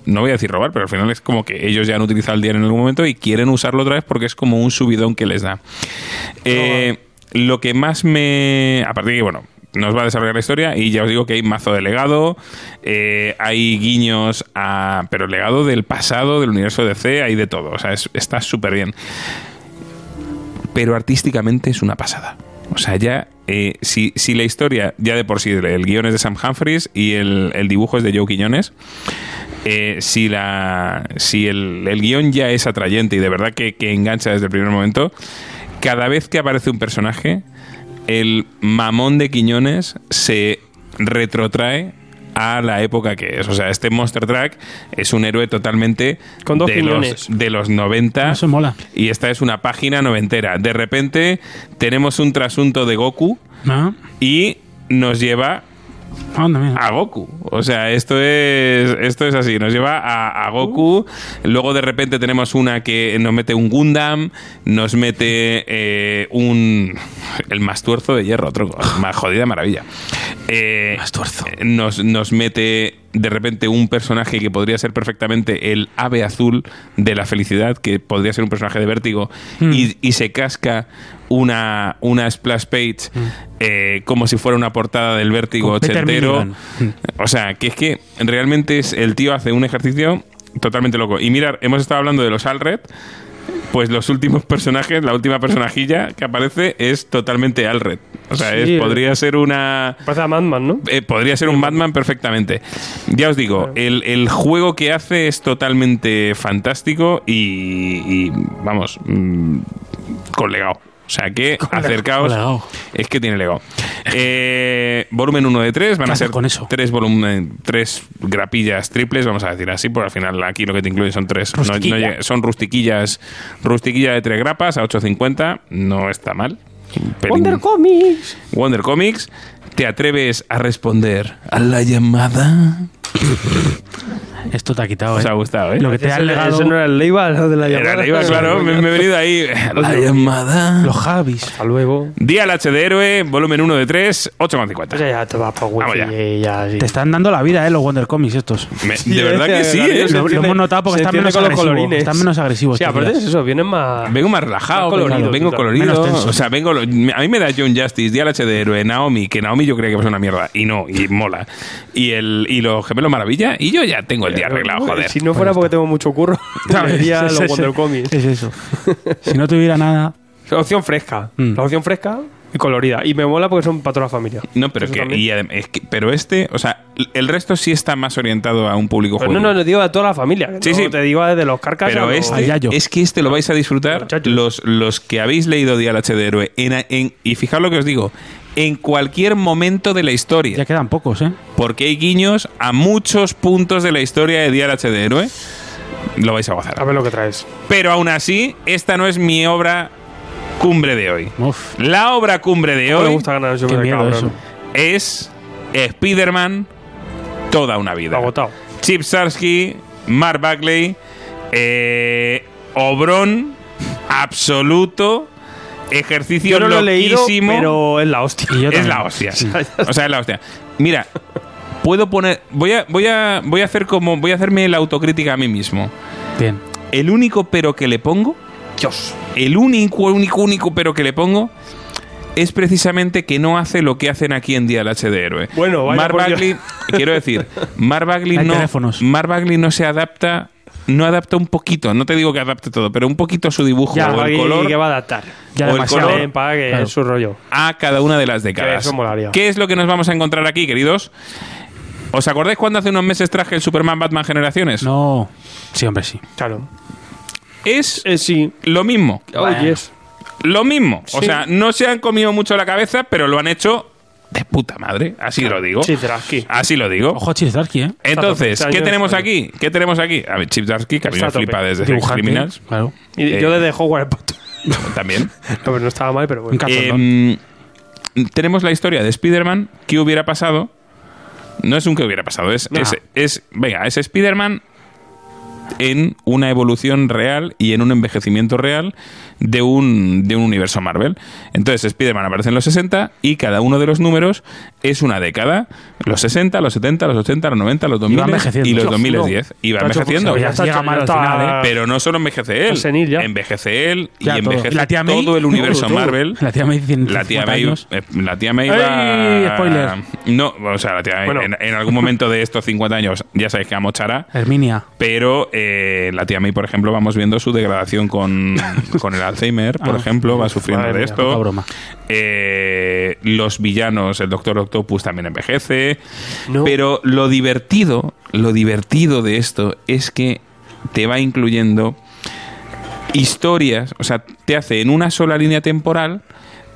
no voy a decir robar, pero al final es como que ellos ya han utilizado el dial en algún momento y quieren usarlo otra vez porque es como un subidón que les da. Eh, lo que más me. A partir de que, bueno, nos va a desarrollar la historia y ya os digo que hay mazo de legado, eh, hay guiños a. Pero legado del pasado, del universo DC, hay de todo. O sea, es- está súper bien. Pero artísticamente es una pasada. O sea, ya. eh, si, si la historia, ya de por sí, el guion es de Sam Humphries y el, el dibujo es de Joe Quiñones. eh, si la si el, el guion ya es atrayente y de verdad que, que engancha desde el primer momento, cada vez que aparece un personaje, el mamón de Quiñones se retrotrae a la época que es. O sea, este Monster Truck es un héroe totalmente Con dos de, los, de los 90 Eso mola. y esta es una página noventera. De repente tenemos un trasunto de Goku ¿No? y nos lleva. A Goku. O sea, esto es esto es así, nos lleva a, a Goku. Luego de repente tenemos una que nos mete un Gundam, nos mete eh, un el más tuerzo de hierro, otro más jodida maravilla. Eh, Mastuerzo. eh, Nos, nos mete de repente un personaje que podría ser perfectamente el ave azul de la felicidad, que podría ser un personaje de vértigo, y, y se casca una, una splash page eh, como si fuera una portada del vértigo ochentero. O sea, que es que realmente es, el tío hace un ejercicio totalmente loco. Y mirar, hemos estado hablando de los Alred. Pues los últimos personajes, la última personajilla que aparece es totalmente Alred. O sea, Sí, es, podría ser una. Parece a Madman, ¿no? Eh, podría ser un Batman perfectamente. Ya os digo, el, el juego que hace es totalmente fantástico y, y, vamos, mm, con legado. O sea que acercaos. Es que tiene Lego. Eh, volumen 1 de 3, van ¿Qué a ser con eso? tres volumen, tres grapillas triples, vamos a decir así, porque al final aquí lo que te incluye son tres. no- no son rustiquillas, rustiquilla de tres grapas a 8.50, no está mal. Wonder Comics. Wonder Comics. ¿Te atreves a responder a la llamada? Esto te ha quitado, Os ¿eh? ha gustado, ¿eh? Lo que te ha Ese- legado Ese no era el Leiva, lo de la Era llamada. la iba, claro, me, me he venido ahí. La llamada. los Javis. Hasta luego. Día al H de Héroe, volumen 1 de 3, 8,50. Pues ya te vas por Vamos wifi ya. y ya, sí. Te están dando la vida, ¿eh? Los Wonder Comics estos. Me- de verdad que sí, ¿eh? se Lo- lo hemos notado porque están menos con los agresivos, colorines. están menos agresivos Sí, aparte es eso, vienen más. Vengo más relajado, Más colorido, vengo claro. colorido. Menos tenso. O sea, vengo. lo- A mí me da John Justice, Día al H de Héroe, Naomi, que Naomi yo creía que iba a ser una mierda. Y no, y mola. Y, el, y los gemelos maravilla, y yo ya tengo el día arreglado, joder. Si no fuera porque tengo mucho curro, vería Es- los Wonder Comics. Es eso. si no tuviera nada. Opción fresca. Mm. La opción fresca y colorida. Y me mola porque son para toda la familia. No, pero Eso que, y es que- pero este, o sea, el resto sí está más orientado a un público Pero juvenil. no, no, no digo a toda la familia. Sí, No sí. Te digo desde los carcas a Pero los- este, es que este lo vais a disfrutar los, los que habéis leído Día al H de Héroe. En, en- y fijaos lo que os digo, en cualquier momento de la historia. Ya quedan pocos, ¿eh? Porque hay guiños a muchos puntos de la historia de Día H de Héroe. Lo vais a gozar. A ver lo que traes. Pero aún así, esta no es mi obra cumbre de hoy. Uf, La obra cumbre de No me hoy gusta ganar el miedo eso. es Spider-Man toda una vida. Agotado. Chip Sarsky, Mark Bagley, eh, Obrón, absoluto, ejercicio Yo no lo he leído, loquísimo. pero es la hostia. Es la hostia. O sea, es la hostia. Mira, puedo poner. Voy a, voy a, voy a hacer como. Voy a hacerme la autocrítica a mí mismo. Bien. El único pero que le pongo. Dios. El único, único, único pero que le pongo. Es precisamente que no hace lo que hacen aquí en Día el H de Héroe. Bueno, vaya Mark por Dios. Bagley, quiero decir, Mark Bagley no. Mark Bagley no se adapta. No adapta un poquito, no te digo que adapte todo, pero un poquito su dibujo Ya, o el color que va a adaptar. Ya o el color para que Claro. es su rollo. a cada una de las décadas. eso molaría. ¿Qué es lo que nos vamos a encontrar aquí, queridos? ¿Os acordáis cuando hace unos meses traje el Superman Batman Generaciones? No. Sí, hombre, sí. Claro. Es Eh, sí. lo mismo. Oh, yes. Lo mismo. O sea, no se han comido mucho la cabeza, pero lo han hecho de puta madre. Así lo digo. Zdrasky. Así lo digo. Ojo, Chistarsky, ¿eh? Entonces, ¿qué tenemos aquí? ¿Qué tenemos aquí? A ver, Chip Darsky, que a mí me a flipa desde Sex. Criminals. Claro. Y Eh, yo desde Hogwarts Potter. También. No, pero no estaba mal, pero bueno. Eh, tenemos la historia de Spider-Man. ¿Qué hubiera pasado? No es un que hubiera pasado, es, Nah. es, es- venga, es Spider-Man en una evolución real y en un envejecimiento real de un, de un universo Marvel. Entonces Spider-Man aparece en los 60 y cada uno de los números es una década. Los 60, los 70, los 80, los 90, los 2000 envejeciendo. y los Dios, 2010. Y va envejeciendo. ya está llega mal final, ¿eh? Pero no solo envejece él, senil ya. envejece él y Ya, todo. envejece La tía May, todo el universo todo, todo. Marvel. La tía May tiene La tía 50 May, años. eh, la tía May ¡Ey! va... Spoiler. No, o sea, la tía May, Bueno. en, en algún momento de estos 50 años ya sabéis que amochará, Herminia. pero eh, la tía May, por ejemplo, vamos viendo su degradación con, con el Alzheimer, por Ah, ejemplo, va sufriendo de esto. broma. Eh, los villanos, el Doctor Octopus también envejece. No. Pero lo divertido, lo divertido de esto es que te va incluyendo historias, o sea, te hace en una sola línea temporal,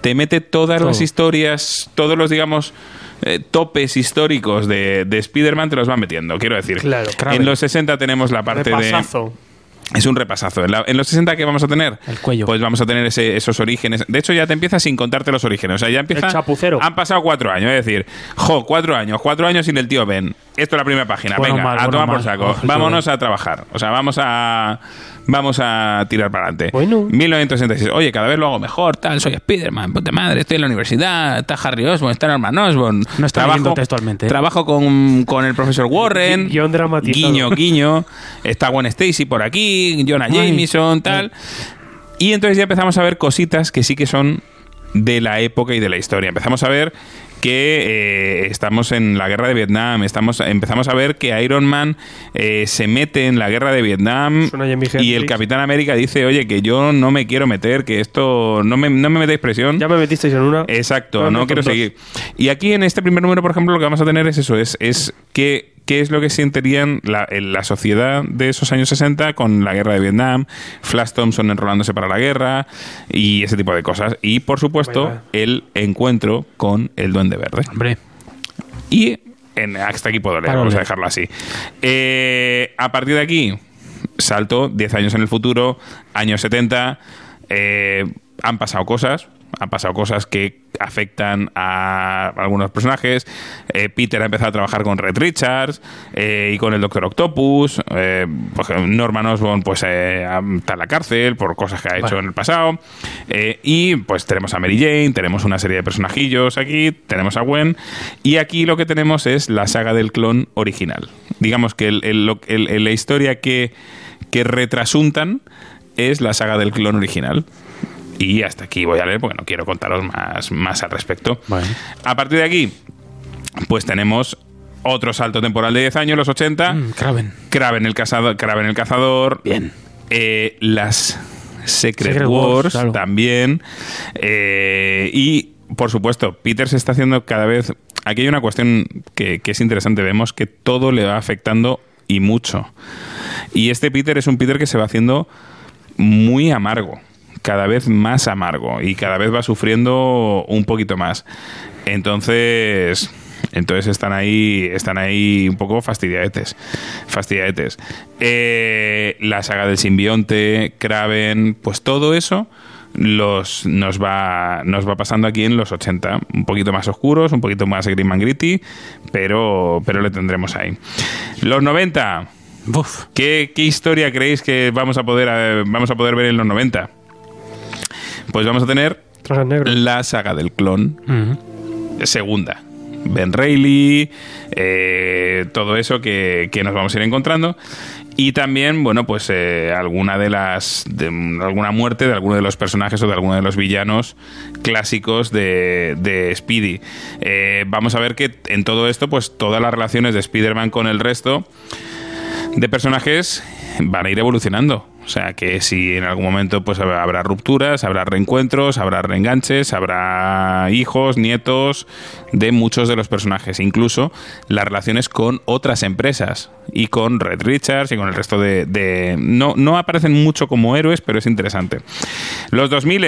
te mete todas Todo. las historias, todos los, digamos, eh, topes históricos de, de Spider-Man te los va metiendo. Quiero decir, Claro. en los 60 tenemos la parte de... Es un repasazo. En, la- en los 60, ¿qué vamos a tener? El cuello. Pues vamos a tener ese- esos orígenes. De hecho, ya te empieza sin contarte los orígenes. O sea, ya empieza. El chapucero. Han pasado cuatro años. Es decir, jo, cuatro años. Cuatro años sin el tío Ben. Esto es la primera página. Bueno, Venga, mal, a bueno, tomar por saco. Ojo, Vámonos a trabajar. O sea, vamos a. Vamos a tirar para adelante. Bueno. 1966. Oye, cada vez lo hago mejor. Tal, soy Spider-Man. Puta madre, estoy en la universidad. Está Harry Osborn, está Norman Osborn. No está leyendo textualmente, ¿eh? Trabajo con, con el profesor Warren. Gui- guion dramatizado. Guiño, guiño. Está Gwen Stacy por aquí. Jonah Ay. Jameson, tal. Y entonces ya empezamos a ver cositas que sí que son de la época y de la historia. Empezamos a ver que eh, estamos en la guerra de Vietnam, estamos, empezamos a ver que Iron Man eh, se mete en la guerra de Vietnam y el. Capitán América dice, oye, que yo no me quiero meter, que esto no me, no me metéis presión. Ya me metisteis en una. Exacto, no quiero dos. seguir. Y aquí en este primer número, por ejemplo, lo que vamos a tener es eso, es, es que qué es lo que sentirían la, la sociedad de esos años 60 con la guerra de Vietnam, Flash Thompson enrolándose para la guerra y ese tipo de cosas. Y, por supuesto, el encuentro con el Duende Verde. Hombre, Y en, hasta aquí puedo leer, vamos a leer. dejarlo así. Eh, a partir de aquí, salto 10 años en el futuro, años 70, eh, han pasado cosas, han pasado cosas que afectan a algunos personajes. Eh, Peter ha empezado a trabajar con Red Richards eh, y con el Doctor Octopus. Eh, ejemplo, Norman Osborn pues, eh, está en la cárcel por cosas que ha hecho en el pasado. Y pues tenemos a Mary Jane, tenemos una serie de personajillos aquí, tenemos a Gwen. Y aquí lo que tenemos es la saga del clon original. Digamos que el- el- el- la historia que, que retrasuntan es la saga del clon original. Y hasta aquí voy a leer porque no quiero contaros más, más al respecto. Bueno. A partir de aquí, pues tenemos otro salto temporal de 10 años, los 80. mm, Kraven. Kraven el cazador. Kraven el cazador. Bien. Eh, las Secret, Secret Wars, Wars, claro. también. Eh, y, por supuesto, Peter se está haciendo cada vez... Aquí hay una cuestión que, que es interesante. Vemos que todo le va afectando y mucho. Y este Peter es un Peter que se va haciendo muy amargo, cada vez más amargo y cada vez va sufriendo un poquito más. Entonces, entonces están ahí, están ahí un poco fastidiadetes, fastidiadetes. Eh, la saga del simbionte, Kraven, pues todo eso los nos va nos va pasando aquí en los 80 un poquito más oscuros un poquito más grim and gritty pero pero le tendremos ahí los 90 Buf. ¿Qué, qué historia creéis que vamos a poder eh, vamos a poder ver en los 90? Pues vamos a tener la saga del clon segunda. Ben Reilly, eh, todo eso que, que nos vamos a ir encontrando. Y también, bueno, pues eh, alguna de las. de, alguna muerte de alguno de los personajes o de alguno de los villanos clásicos de, de Speedy. Eh, vamos a ver que en todo esto, pues todas las relaciones de Spider-Man con el resto de personajes van a ir evolucionando. O sea que si en algún momento pues habrá rupturas, habrá reencuentros, habrá reenganches, habrá hijos, nietos de muchos de los personajes, incluso las relaciones con otras empresas y con Red Richards y con el resto de... de- no, no aparecen mucho como héroes, pero es interesante. Los 2000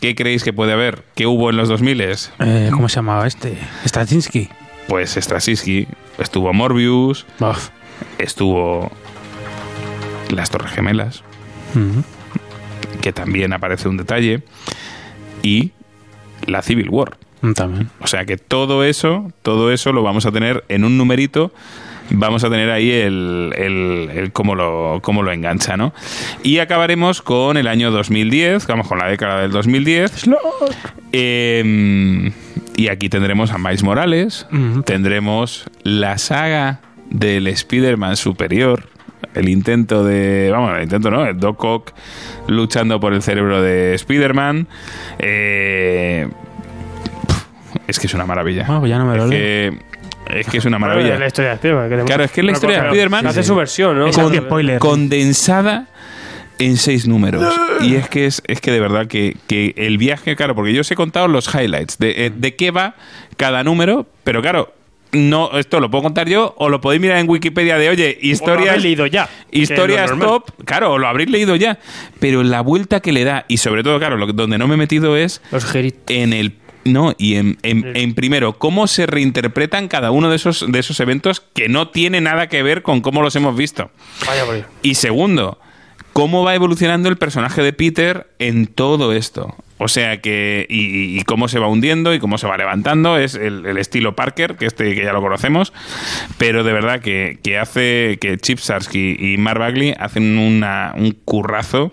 ¿Qué creéis que puede haber? ¿Qué hubo en los 2000 Eh, ¿Cómo se llamaba este? Straczynski. Pues Straczynski, estuvo Morbius, estuvo las Torres Gemelas, que también aparece un detalle, y la Civil War. También. O sea que todo eso, todo eso lo vamos a tener en un numerito. Vamos a tener ahí el, el, el cómo, lo, cómo lo engancha, ¿no? Y acabaremos con el año 2010, vamos con la década del 2010. Eh, y aquí tendremos a Miles Morales, tendremos la saga del Spider-Man superior, el intento de. Vamos, el intento no, el Doc Ock luchando por el cerebro de Spider-Man. Eh, es que es una maravilla. Bueno, pues ya no me lo es, que, es que es una Bueno, maravilla. la historia de Spiderman. que Claro, es que es la historia de Spiderman- Hace Sí, su versión, ¿no? Es Con- spoiler. condensada en seis números. Y es que es, es que de verdad que, que el viaje, claro, porque yo os he contado los highlights de, eh, de qué va cada número, pero claro, no, esto lo puedo contar yo o lo podéis mirar en Wikipedia de, oye, O lo historias. habéis leído ya. Historias top, claro, o lo habréis leído ya. Pero la vuelta que le da, y sobre todo, claro, lo, que- donde no me he metido es Los en el no y en, en- en primero cómo se reinterpretan cada uno de esos de esos eventos que no tiene nada que ver con cómo los hemos visto Vaya y segundo cómo va evolucionando el personaje de Peter en todo esto o sea que y, y cómo se va hundiendo y cómo se va levantando es el, el estilo Parker que este que ya lo conocemos pero de verdad que, que hace que Chip Sarsky y Mark Bagley hacen una, un currazo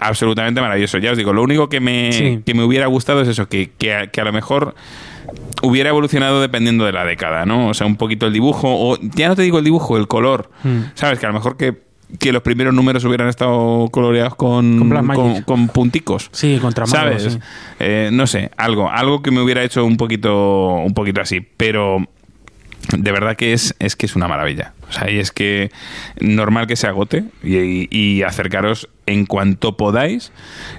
absolutamente maravilloso ya os digo lo único que me, Sí. que me hubiera gustado es eso que, que, a, que a lo mejor hubiera evolucionado dependiendo de la década, ¿no? O sea, un poquito el dibujo, o ya no te digo el dibujo, el color. Mm. ¿Sabes? Que a lo mejor que, que los primeros números hubieran estado coloreados con, Con con- con punticos. Sí, contra ¿Sabes? sí. Eh, no sé, algo, algo que me hubiera hecho un poquito, un poquito así, pero de verdad que es, es que es una maravilla. O sea, y es que normal que se agote y, y- y acercaros en cuanto podáis,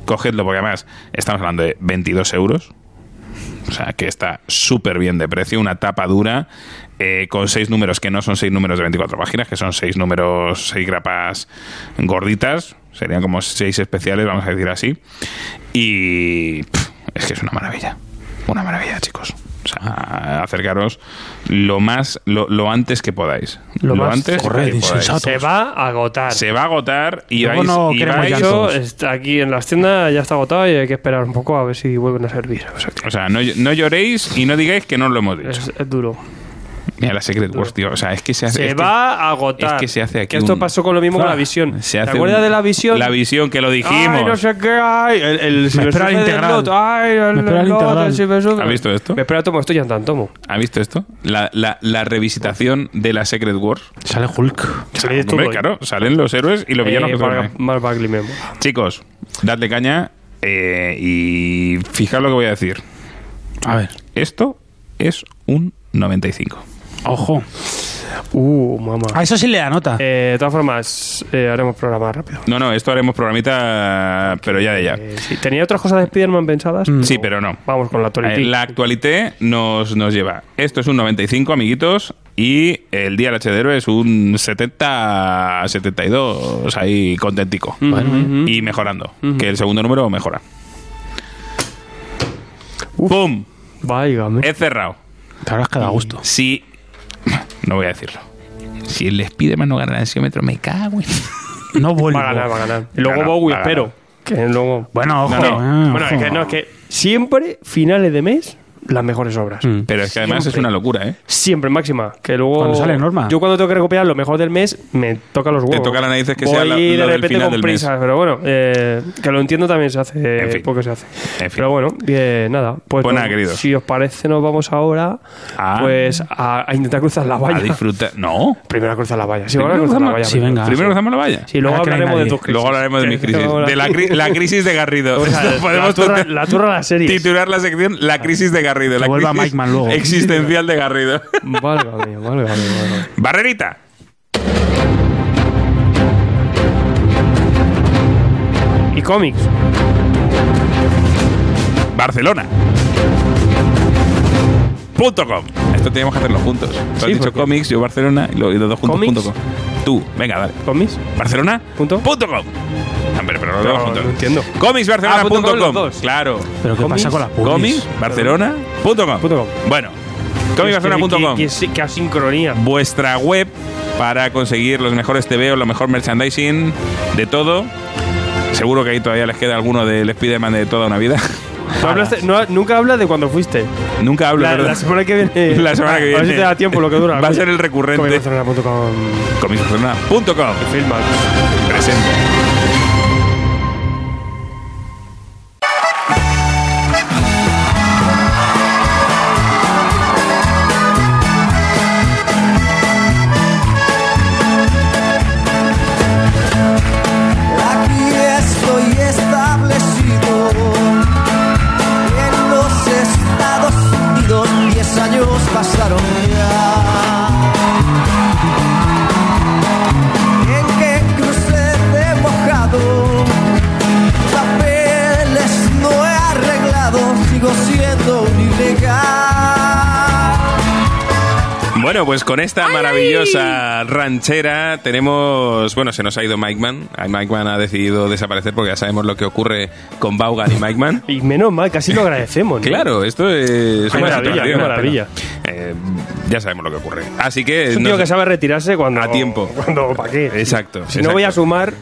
cogedlo, porque además estamos hablando de 22 euros. O sea, que está súper bien de precio, una tapa dura, eh, con seis números que no son seis números de 24 páginas, que son seis números, seis grapas gorditas, serían como seis especiales, vamos a decir así. Y es que es una maravilla, una maravilla, chicos. Sea, acercaros lo más, lo, lo antes que podáis. Lo más- antes corred, que podáis. Se va a agotar. Se va a agotar y vais, no y vais- está aquí en las tiendas ya está agotado y hay que esperar un poco a ver si vuelven a servir. O sea, que O sea, no, no lloréis y no digáis que no lo hemos dicho. es, es duro. Mira la Secret Wars, tío. O sea, es que se hace. Se es que- va a agotar. es que se hace aquí Que esto un- pasó con lo mismo con Ah, la visión. se ¿Te hace acuerdas un- de la visión? La visión, que lo dijimos. Ay, no sé qué hay. El, el del integral. Lot. Ay, el, Me el Lot, el. ¿Has visto esto? Me espera, tomo esto ya en tan tomo. ¿Ha visto esto? La, la, la revisitación de la Secret Wars. Sale Hulk. Sale claro, salen los héroes y los villanos Eh, que son. Chicos, dadle caña eh, y fijaos lo que voy a decir. A ver. Esto es un 95. Ojo. Uh, mamá. A eso sí le da nota. Eh, de todas formas, eh, haremos programa rápido. No, no, esto haremos programita, pero ya de ya. Eh, sí. ¿Tenía otras cosas de Spider-Man pensadas? Sí, pero no. Vamos con la actualidad. Eh, La actualité nos, nos lleva. Esto es un 95, amiguitos. Y el día del Hachedero es un 70, 72, ahí contentico. Bueno, Y mejorando. Que el segundo número mejora. ¡Pum! Váigame. He cerrado. Te habrás quedado a gusto. Si. No voy a decirlo. Si el Spiderman no gana el ansiómetro, me cago en. No vuelvo. Va a ganar, va a ganar. Y luego Gana, Bowie, va a espero. Que luego... Bueno, ojo. No, no. eh, Bueno, ojo. es que no, es que siempre, finales de mes, las mejores obras. Mm. Pero es que además es una locura, ¿eh? Siempre, máxima. Que luego. Cuando sale Norma. Yo cuando tengo que recopilar lo mejor del mes, me toca los huevos. toca las narices que Voy sea la- de lo del repente final con del mes. prisas, pero bueno, eh, que lo entiendo también se hace. En fin. Porque se hace. En fin. Pero bueno, nada. Pues, Pues nada, no, queridos. Si os parece, nos vamos ahora Ah. pues a, a intentar cruzar la valla. A disfrutar. No. Primero a cruzar la valla. Sí, Primero cruzar la cruzamos- valla. Sí, primero. venga. Primero cruzamos la valla. Sí, luego hablaremos de tus crisis. Luego hablaremos de mis crisis. De la, cri- la crisis de Garrido. O sea, la turra, la de series. titular la sección La crisis de Garrido. La vuelva crisis Mike Man luego. existencial de Garrido. Válgame, válgame, válgame. Barrerita. Y cómics. Barcelona. Punto com. Esto teníamos que hacerlo juntos. Tú has dicho cómics, yo Barcelona y lo- y los dos juntos. Punto com. Tú, venga, dale. ¿Cómics? Barcelona. Punto. Punto com. Hombre, pero Pero dos juntos. no entiendo. Comicsbarcelona.com. Ah, punto com los dos. Claro. Pero ¿qué pasa con las publis? Comicsbarcelona.com. Punto com. Bueno, comicsbarcelona.com. que, que, que asincronía. Vuestra web para conseguir los mejores TVOs, lo mejor merchandising, de todo. Seguro que ahí todavía les queda alguno del Spider-Man de toda una vida. No hablaste- no- nunca hablas de cuando fuiste. Nunca hablo, La, ¿verdad? la semana que viene. La semana que A viene. ver si te da tiempo lo que dura. Va a ser el recurrente. Comicsbarcelona.com. Comicsbarcelona.com. Filma. Presente. Con esta maravillosa ranchera tenemos. Bueno, se nos ha ido Mike Man. Ay, Mike Man ha decidido desaparecer porque ya sabemos lo que ocurre con Vaughan y Mike Man. Y menos mal, casi lo agradecemos. ¿no? Claro, esto es Qué una maravilla, qué maravilla. pero, eh, ya sabemos lo que ocurre. Así que. Es un nos- tío que sabe retirarse cuando. A tiempo. Cuando, ¿Para qué? Exacto. Si no voy a sumar.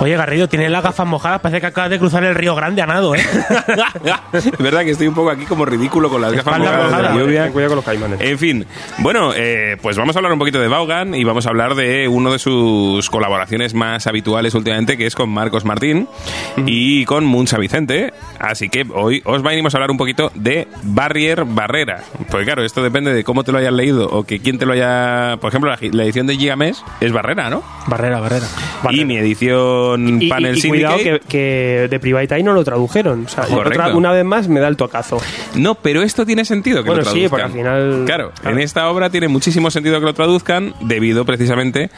Oye, Garrido, tiene las gafas mojadas. Parece que acabas de cruzar el Río Grande a nado, ¿eh? es verdad que estoy un poco aquí como ridículo con las gafas Espalda mojadas de la mojada. lluvia. Ten cuidado con los caimanes. En fin, bueno, eh, pues vamos a hablar un poquito de Vaughan y vamos a hablar de uno de sus colaboraciones más habituales últimamente, que es con Marcos Martín y con Muncha Vicente. Así que hoy os venimos a hablar un poquito de Barrier Barrera. Pues claro, esto depende de cómo te lo hayas leído o que quién te lo haya... Por ejemplo, la, la edición de Gigamesh es Barrera, ¿no? Barrera, barrera. y mi edición Y, Panel y- y cuidado que, que de Private Eye no lo tradujeron. O sea, otra- una vez más me da el tocazo. No, pero esto tiene sentido que Bueno, lo sí, porque al final- Claro, claro. en esta obra tiene muchísimo sentido que lo traduzcan debido precisamente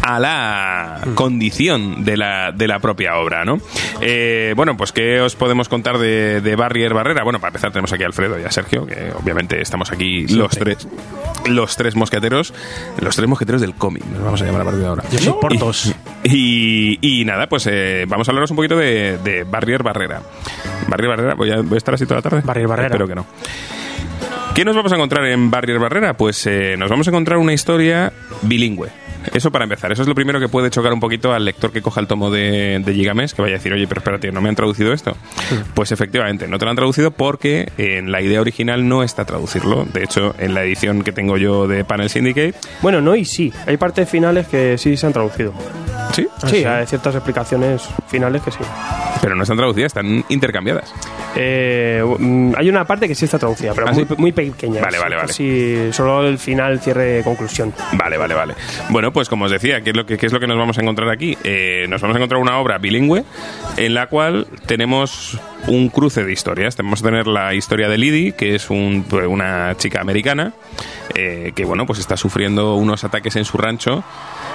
a la condición de la, de la propia obra, ¿no? Eh, bueno, pues ¿qué os podemos contar de, de Barrier Barrera? Bueno, para empezar tenemos aquí a Alfredo y a Sergio, que obviamente estamos aquí los tres los tres mosqueteros, los tres mosqueteros del cómic, nos vamos a llamar a partir de ahora. Yo soy Portos. Y, y nada, pues eh, vamos a hablaros un poquito de, de Barrier Barrera. Barrier Barrera, voy a, voy a estar así toda la tarde. Barrier Barrera. Espero que no. ¿Qué nos vamos a encontrar en Barrier Barrera? Pues eh, nos vamos a encontrar una historia bilingüe. Eso para empezar. Eso es lo primero que puede chocar un poquito al lector que coja el tomo de, de Gigamesh, que vaya a decir, oye, pero espérate, ¿no me han traducido esto? Pues efectivamente, no te lo han traducido porque en la idea original no está traducirlo. De hecho, en la edición que tengo yo de Panel Syndicate, Bueno, no y sí. Hay partes finales que sí se han traducido. sí, sí, hay ciertas explicaciones finales que sí. pero no están traducidas, están intercambiadas. Eh, mm, hay una parte que sí está traducida, pero ¿Ah, muy, sí? muy pequeña. Vale, vale, vale. Sí, solo el final, cierre, conclusión. Vale, vale, vale. Bueno, pues como os decía, ¿qué es lo que, es lo que nos vamos a encontrar aquí? Eh, nos vamos a encontrar una obra bilingüe en la cual tenemos un cruce de historias. Vamos a tener la historia de Liddy, que es un- pues, una chica americana eh, que, bueno, pues está sufriendo unos ataques en su rancho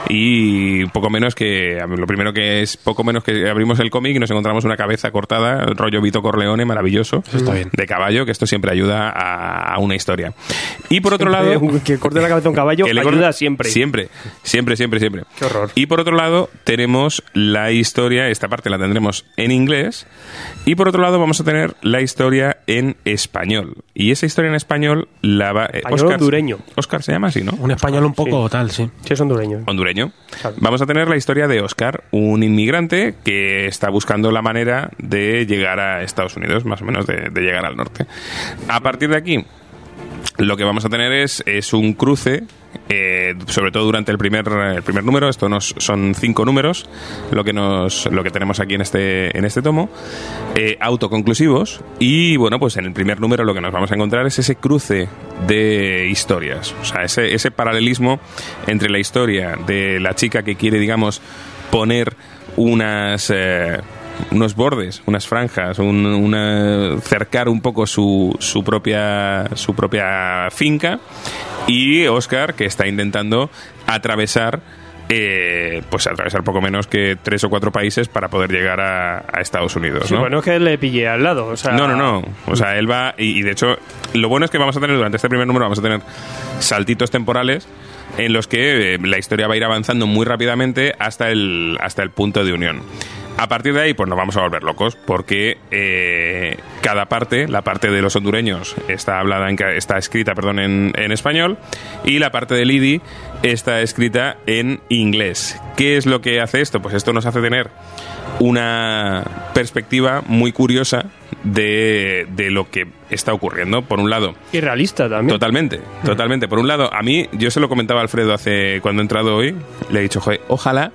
y poco menos que lo primero que es poco menos que abrimos el cómic y nos encontramos una cabeza cortada rollo Vito Corleone maravilloso está bien. de caballo que esto siempre ayuda a, a una historia y por otro lado que corte la cabeza a un caballo que le ayuda corta- siempre. Siempre, siempre, siempre, siempre. Qué horror. Y por otro lado, tenemos la historia, esta parte la tendremos en inglés, y por otro lado vamos a tener la historia en español. Y esa historia en español la va... eh, Español hondureño. Oscar se llama así, ¿no? Un español un poco tal, sí. Sí, es hondureño. hondureño. Claro. Vamos a tener la historia de Oscar, un inmigrante que está buscando la manera de llegar a Estados Unidos, más o menos de, de llegar al norte. A partir de aquí, lo que vamos a tener es, es un cruce, eh, sobre todo durante el primer, el primer número, esto nos, son cinco números, lo que, nos, lo que tenemos aquí en este, en este tomo, eh, autoconclusivos, y bueno, pues en el primer número lo que nos vamos a encontrar es ese cruce de historias, o sea, ese, ese paralelismo entre la historia de la chica que quiere, digamos, poner unas... eh, unos bordes, unas franjas, un- una, cercar un poco su, su propia su propia finca y Oscar que está intentando atravesar eh, pues atravesar poco menos que tres o cuatro países para poder llegar a, a Estados Unidos. Sí, ¿no? bueno, es que le pillé al lado. O sea, No, no, no. O sea, él va. Y, y de hecho, lo bueno es que vamos a tener durante este primer número, vamos a tener saltitos temporales en los que eh, la historia va a ir avanzando muy rápidamente hasta el, hasta el punto de unión. A partir de ahí, pues nos vamos a volver locos, porque eh, cada parte, la parte de los hondureños está hablada en, está escrita, perdón, en, en español, y la parte de Lidi está escrita en inglés. ¿Qué es lo que hace esto? Pues esto nos hace tener una perspectiva muy curiosa de, de lo que está ocurriendo. Por un lado, Y realista también. Totalmente, totalmente. Por un lado, a mí, yo se lo comentaba a Alfredo hace cuando he entrado hoy, le he dicho, joder, ojalá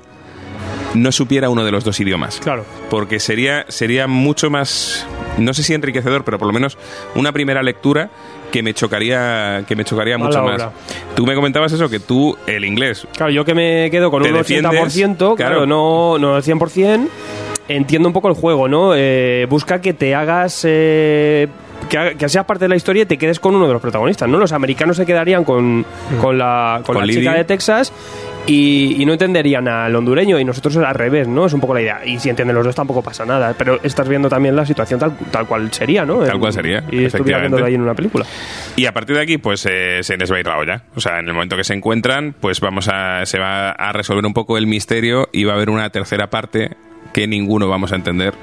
no supiera uno de los dos idiomas. Claro. Porque sería, sería mucho más, no sé si enriquecedor, pero por lo menos una primera lectura que me chocaría, que me chocaría mucho más. hora. Tú me comentabas eso, que tú, el inglés, Claro, yo que me quedo con un defiendes, 80%, claro, claro. no, no el 100%, entiendo un poco el juego, ¿no? Eh, busca que te hagas... eh, que, seas parte de la historia y te quedes con uno de los protagonistas, ¿no? Los americanos se quedarían con, con la, con Con la chica de Texas y, y no entenderían al hondureño y nosotros al revés, ¿no? Es un poco la idea. Y si entienden los dos tampoco pasa nada, pero estás viendo también la situación tal, tal cual sería, ¿no? Tal cual sería, Y estuviera efectivamente. viéndolo ahí en una película. Y a partir de aquí, pues eh, se les va a ir la olla. O sea, en el momento que se encuentran, pues vamos a, se va a resolver un poco el misterio y va a haber una tercera parte que ninguno vamos a entender,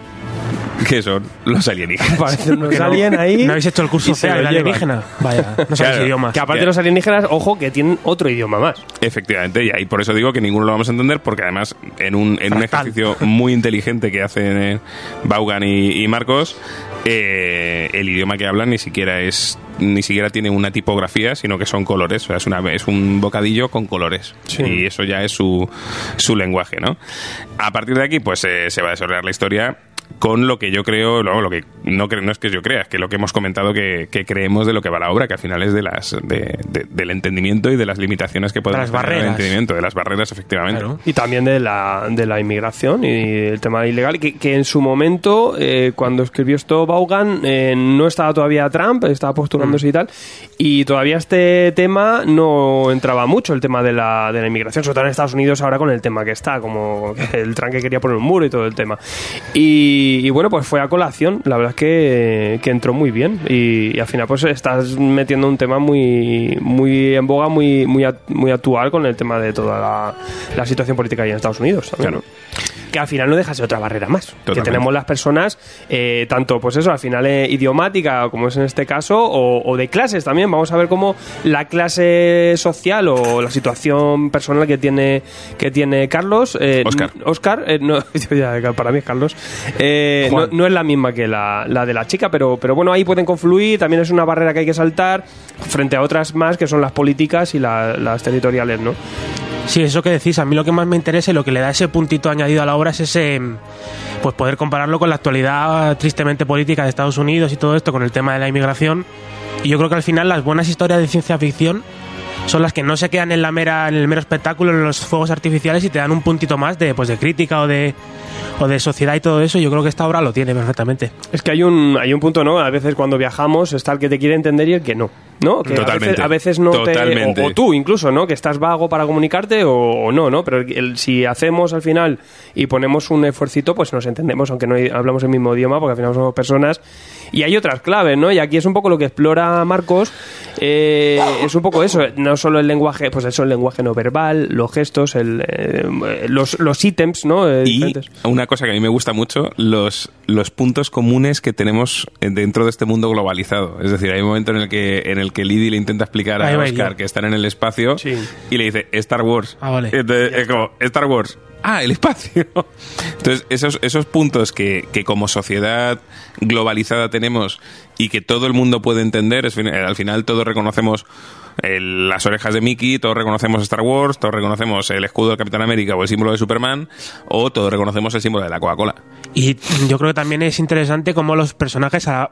que son los alienígenas. Unos no- alien ahí. ¿No habéis hecho el curso del llevan. alienígena? Vaya, no sabéis Claro. idiomas. Que aparte de los alienígenas, ojo, que tienen otro idioma más. Efectivamente, y ahí por eso digo que ninguno lo vamos a entender, porque además en un, en un ejercicio muy inteligente que hacen eh, Vaughan y, y Marcos, eh, el idioma que hablan ni siquiera es ni siquiera tiene una tipografía, sino que son colores, o sea, es, una, es un bocadillo con colores. Sí. Y eso ya es su, su lenguaje, ¿no? A partir de aquí, pues eh, se va a desarrollar la historia con lo que yo creo, luego lo que no, no es que yo crea, es que lo que hemos comentado que, que creemos de lo que va la obra, que al final es de las de- de- del entendimiento y de las limitaciones que podemos las tener en el entendimiento, de las barreras, efectivamente. Claro. Y también de la, de la inmigración y el tema ilegal, que, que en su momento, eh, cuando escribió esto Vaughan, eh, no estaba todavía Trump, estaba postulándose y tal, y todavía este tema no entraba mucho, el tema de la, de la inmigración, sobre todo en Estados Unidos ahora con el tema que está, como el Trump que quería poner un muro y todo el tema. Y, y bueno, pues fue a colación, la verdad es que, que entró muy bien y, y al final pues estás metiendo un tema muy, muy en boga, muy, muy, muy actual con el tema de toda la, la situación política ahí en Estados Unidos. también, Claro. Que al final no deja de otra barrera más. Que tenemos las personas, eh, tanto pues eso, al final eh, idiomática, como es en este caso, o, o de clases también. Vamos a ver cómo la clase social o la situación personal que tiene, que tiene Carlos. eh, Óscar. n- Óscar, eh, no, para mí es Carlos. Eh, no, es la misma que la, la de la chica, pero, pero bueno, ahí pueden confluir. También es una barrera que hay que saltar frente a otras más que son las políticas y la- las territoriales, ¿no? Sí, eso que decís, a mí lo que más me interesa y lo que le da ese puntito añadido a la obra es ese pues poder compararlo con la actualidad tristemente política de Estados Unidos y todo esto con el tema de la inmigración. Y yo creo que al final las buenas historias de ciencia ficción son las que no se quedan en la mera en el mero espectáculo, en los fuegos artificiales y te dan un puntito más de pues de crítica o de o de sociedad y todo eso. Yo creo que esta obra lo tiene perfectamente. Es que hay un, hay un punto, ¿no? A veces cuando viajamos está el que te quiere entender y el que no. ¿No? Que a Totalmente. veces, a veces no Totalmente. te. O, o tú incluso, ¿no? Que estás vago para comunicarte o, o no, ¿no? Pero el- el- si hacemos al final y ponemos un esfuercito, pues nos entendemos, aunque no hablamos el mismo idioma, porque al final somos personas. Y hay otras claves, ¿no? Y aquí es un poco lo que explora Marcos. eh, es un poco eso. No solo el lenguaje, pues eso, el lenguaje no verbal, los gestos, el, eh, los, los ítems, ¿no? Eh, Y diferentes. una cosa que a mí me gusta mucho, los, los puntos comunes que tenemos dentro de este mundo globalizado. Es decir, hay un momento en el que, en el que Lidy le intenta explicar a Oscar que están en el espacio Sí. y le dice Star Wars. Ah, vale. Entonces, es como, Star Wars. Ah, el espacio. Entonces, esos, esos puntos que, que como sociedad globalizada tenemos y que todo el mundo puede entender, fin- al final todos reconocemos el- las orejas de Mickey, todos reconocemos Star Wars, todos reconocemos el escudo del Capitán América o el símbolo de Superman, o todos reconocemos el símbolo de la Coca-Cola. Y yo creo que también es interesante cómo los personajes, a,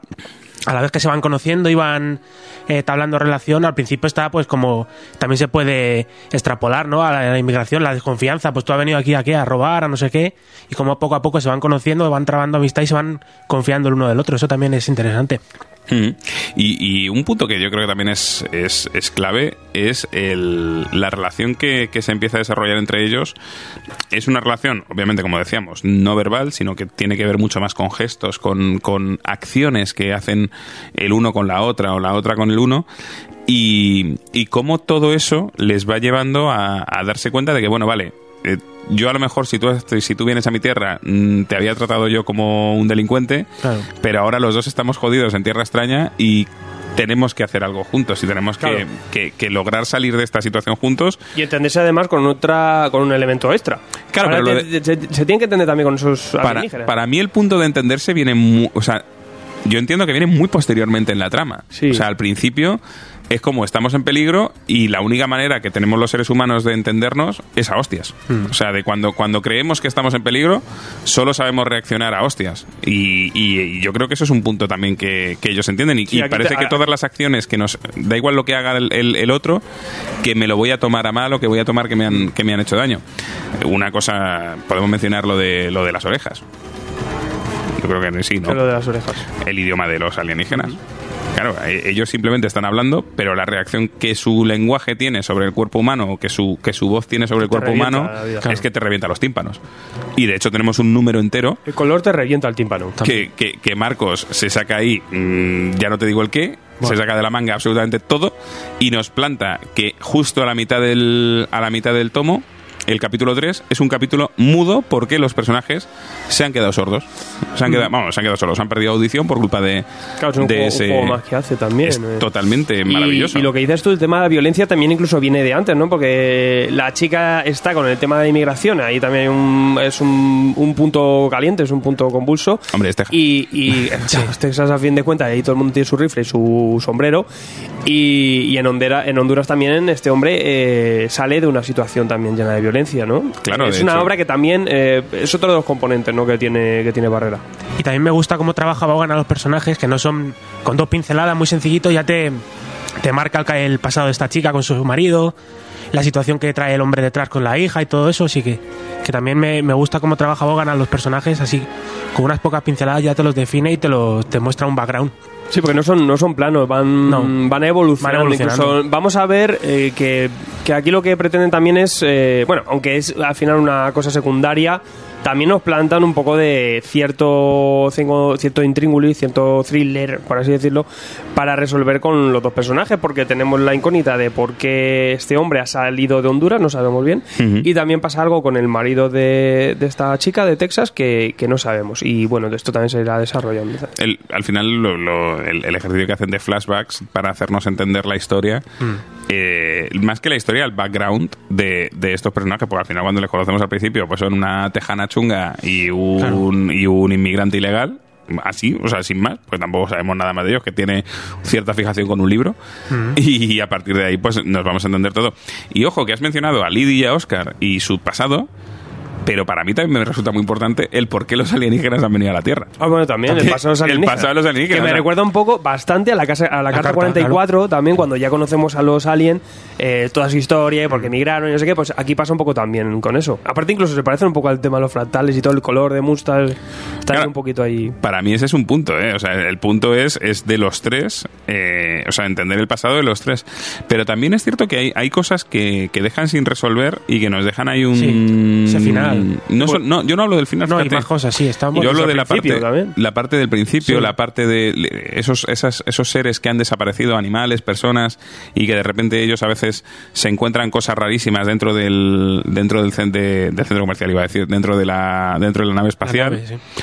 a la vez que se van conociendo y van eh, tablando relación, al principio está pues como también se puede extrapolar ¿no? a la, inmigración, la desconfianza, pues tú has venido aquí a qué, a robar, a no sé qué, y como poco a poco se van conociendo, van trabando amistad y se van confiando el uno del otro, eso también es interesante. Mm. Y, y un punto que yo creo que también es, es, es clave es el- la relación que, que se empieza a desarrollar entre ellos. Es una relación, obviamente, como decíamos, no verbal, sino que tiene que ver mucho más con gestos, con, con acciones que hacen el uno con la otra o la otra con el uno. Y, y cómo todo eso les va llevando a, a darse cuenta de que, bueno, vale, eh, yo a lo mejor si tú, si tú vienes a mi tierra mm, te había tratado yo como un delincuente, Claro. pero ahora los dos estamos jodidos en tierra extraña y tenemos que hacer algo juntos y tenemos que- Claro. que, que lograr salir de esta situación juntos. Y entenderse además con otra con un elemento extra. Claro, Ahora pero lo te- se, se tiene que entender también con esos Para, alienígenas. para mí el punto de entenderse viene mu- o sea, yo entiendo que viene muy posteriormente en la trama. Sí. O sea, al principio es como estamos en peligro y la única manera que tenemos los seres humanos de entendernos es a hostias. Hmm. O sea, de cuando, cuando creemos que estamos en peligro, solo sabemos reaccionar a hostias. Y, y- y yo creo que eso es un punto también que, que ellos entienden. Y, Sí, y parece te- que todas las acciones que nos... Da igual lo que haga el, el- el otro, que me lo voy a tomar a mal o que voy a tomar que me han, que me han hecho daño. Una cosa, podemos mencionar lo de, lo de las orejas. Yo creo que sí, ¿no? de las orejas. el idioma de los alienígenas. Claro, e- ellos simplemente están hablando, pero la reacción que su lenguaje tiene sobre el cuerpo humano o que su, que su voz tiene sobre el cuerpo humano es que te revienta los tímpanos. Y de hecho tenemos un número entero El color te revienta el tímpano. que, que- que Marcos se saca ahí, mm, ya no te digo el qué, se saca de la manga absolutamente todo y nos planta que justo a la mitad del, a la mitad del tomo, el capítulo 3 es un capítulo mudo porque los personajes se han quedado sordos. Se han quedado, vamos, se han quedado solos, han perdido audición por culpa de, Mm. Claro, es un, de juego, un ese... juego más que hace también. es eh. totalmente Y- maravilloso. Y, lo que dices tú, el tema de la violencia también incluso viene de antes, ¿no? Porque la chica está con el tema de la inmigración, ahí también un- es un, un punto caliente, es un punto convulso. Hombre, es Texas. Y, y claro, es Texas a fin de cuentas, ahí todo el mundo tiene su rifle y su sombrero. Y, y en, Hondera- en Honduras también este hombre eh, sale de una situación también llena de violencia, ¿no? Claro, es de una hecho. obra que también eh, es otro de los componentes, ¿no? Que tiene que tiene Barrera. Y también me gusta cómo trabaja Vaughan a los personajes, que no son con dos pinceladas muy sencillito, ya te, te marca el, pasado de esta chica con su marido, la situación que trae el hombre detrás con la hija y todo eso, sí que, que también me, me gusta cómo trabaja Vaughan a los personajes, así con unas pocas pinceladas ya te los define y te, los, te muestra un background. Sí, porque no son, no son planos, van, No. van evolucionando. Van evolucionando. Incluso vamos a ver eh, que, que aquí lo que pretenden también es, eh, bueno, aunque es al final una cosa secundaria, también nos plantan un poco de cierto cierto, intríngulis, cierto thriller, por así decirlo, para resolver con los dos personajes, porque tenemos la incógnita de por qué este hombre ha salido de Honduras, no sabemos bien, y también pasa algo con el marido de, de esta chica de Texas que, que no sabemos. Y bueno, esto también se irá desarrollando. El- al final, lo- lo- el, el ejercicio que hacen de flashbacks para hacernos entender la historia, eh, más que la historia, el background de, de estos personajes, porque al final, cuando les conocemos al principio, pues son una tejana chunga y un, y un inmigrante ilegal. Así, o sea, sin más, pues tampoco sabemos nada más de ellos, que tiene cierta fijación con un libro. Y a partir de ahí, pues nos vamos a entender todo. Y ojo, que has mencionado a Lidia y a Oscar y su pasado, pero para mí también me resulta muy importante el por qué los alienígenas han venido a la Tierra. Ah, bueno, también, el pasado de los el alienígenas. pasado de los alienígenas, Que me o sea. recuerda un poco bastante a la, casa, a la, carta, carta, 44, también cuando ya conocemos a los aliens, eh, toda su historia, y por qué emigraron y no sé qué, pues aquí pasa un poco también con eso. Aparte incluso se parecen un poco al tema de los fractales y todo el color de Mustang, está Claro. un poquito ahí. Para mí ese es un punto, ¿eh? O sea, el punto es, es de los tres, eh, o sea, entender el pasado de los tres. Pero también es cierto que hay, hay cosas que, que dejan sin resolver y que nos dejan ahí un... Sí, ese final. No, son- no, yo no hablo del final. No, hay más cosas, sí, está Yo hablo de la parte, también. la parte del principio, Sí. la parte de esos, esas, esos seres que han desaparecido, animales, personas, y que de repente ellos a veces se encuentran cosas rarísimas dentro del dentro del, de- del centro comercial, iba a decir, dentro de la dentro de la nave espacial. La nave, sí.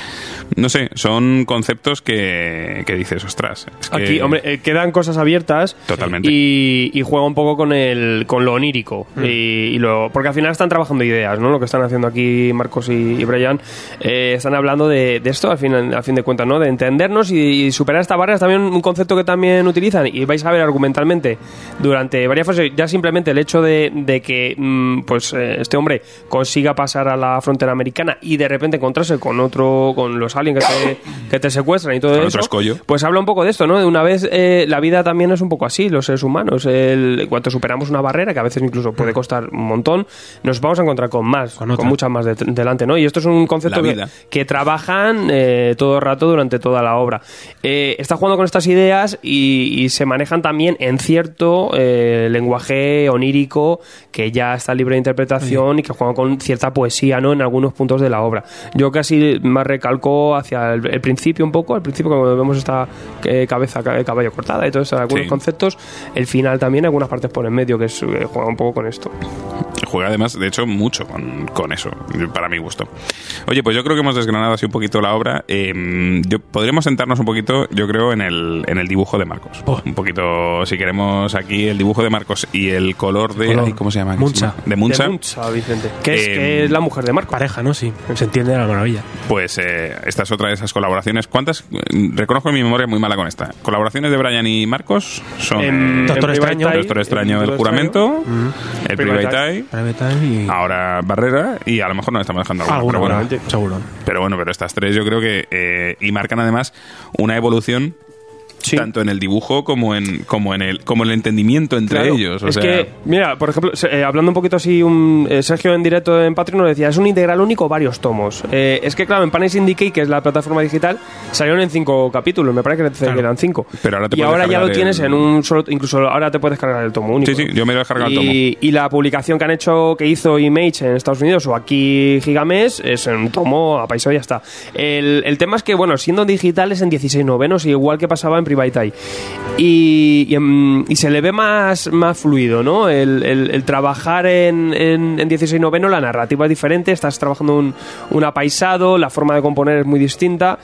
No sé, son conceptos que, que dices, ostras. es que- Aquí, hombre, eh, quedan cosas abiertas. Totalmente. Y, y juega un poco con el con lo onírico. Mm. Y, y lo, porque al final están trabajando ideas, ¿no? Lo que están haciendo aquí Marcos y, y Brian. eh, están hablando de, de esto, al fin, al fin de cuentas, ¿no? De entendernos y, y superar esta barrera. Es también un concepto que también utilizan. Y vais a ver argumentalmente durante varias fases. Ya simplemente el hecho de, de que mm, pues eh, este hombre consiga pasar a la frontera americana y de repente encontrarse con otro, con los aliens que te, que te secuestran y todo Con eso. Pues habla un poco de esto, ¿no? De una vez eh, la vida también es un poco así, los seres humanos. El, en cuanto superamos una barrera, que a veces incluso puede costar un montón, nos vamos a encontrar con más, Con muchas más de- delante, ¿no? Y esto es un concepto que, trabajan eh, todo el rato durante toda la obra. Eh, está jugando con estas ideas y, y se manejan también en cierto eh, lenguaje onírico que ya está libre de interpretación y que juega con cierta poesía, ¿no? En algunos puntos de la obra. Yo casi más recalco hacia el, el principio un poco, al principio cuando vemos esta eh, cabeza ca- caballo cortada y todo eso, algunos Sí. conceptos, el final también, algunas partes por en medio que es, eh, juega un poco con esto. Juega además, de hecho, mucho con, con eso, para mi gusto. Oye, pues yo creo que hemos desgranado así un poquito la obra. Eh, yo, podríamos sentarnos un poquito, yo creo, en el, en el dibujo de Marcos. Un poquito, si queremos, aquí el dibujo de Marcos y el color de... Color. ay, ¿Cómo se llama? Muncha. De Muncha. De Muncha, Vicente. Que es, Eh, que es la mujer de Marco. Pareja, ¿no? Sí, se entiende de la maravilla. Pues eh, esta es otra de esas colaboraciones. ¿Cuántas? Reconozco que mi memoria es muy mala con esta. ¿Colaboraciones de Brian y Marcos? Son En- eh, Doctor Extraño. Eye, Doctor Extraño del Juramento, el Private Private Eye, y... ahora Barrera y a lo mejor nos estamos dejando alguna, Alguna, pero bueno. seguramente, seguro. Pero bueno, pero estas tres yo creo que eh, y marcan además una evolución Sí. tanto en el dibujo como en como en el como el entendimiento entre Claro, ellos. O es sea, que, mira, por ejemplo, eh, hablando un poquito así, un, eh, Sergio en directo en Patreon nos decía, es un integral único, varios tomos. Eh, es que, claro, en Panes Syndicate, que es la plataforma digital, salieron en cinco capítulos, me parece que Claro. eran cinco. Pero ahora te y ahora ya lo tienes en un solo, incluso ahora te puedes cargar el tomo único. Sí, sí, yo me lo he descargado el tomo. y, la publicación que han hecho, que hizo Image en Estados Unidos o aquí Gigamesh, es en un tomo apaisado y ya está. El, el tema es que, bueno, siendo digital es en 16 novenos, igual que pasaba en Y, em, y se le ve más, más fluido, ¿no? El trabajar en, en, en 16 noveno, la narrativa es diferente, estás trabajando un, un apaisado, la forma de componer es muy distinta.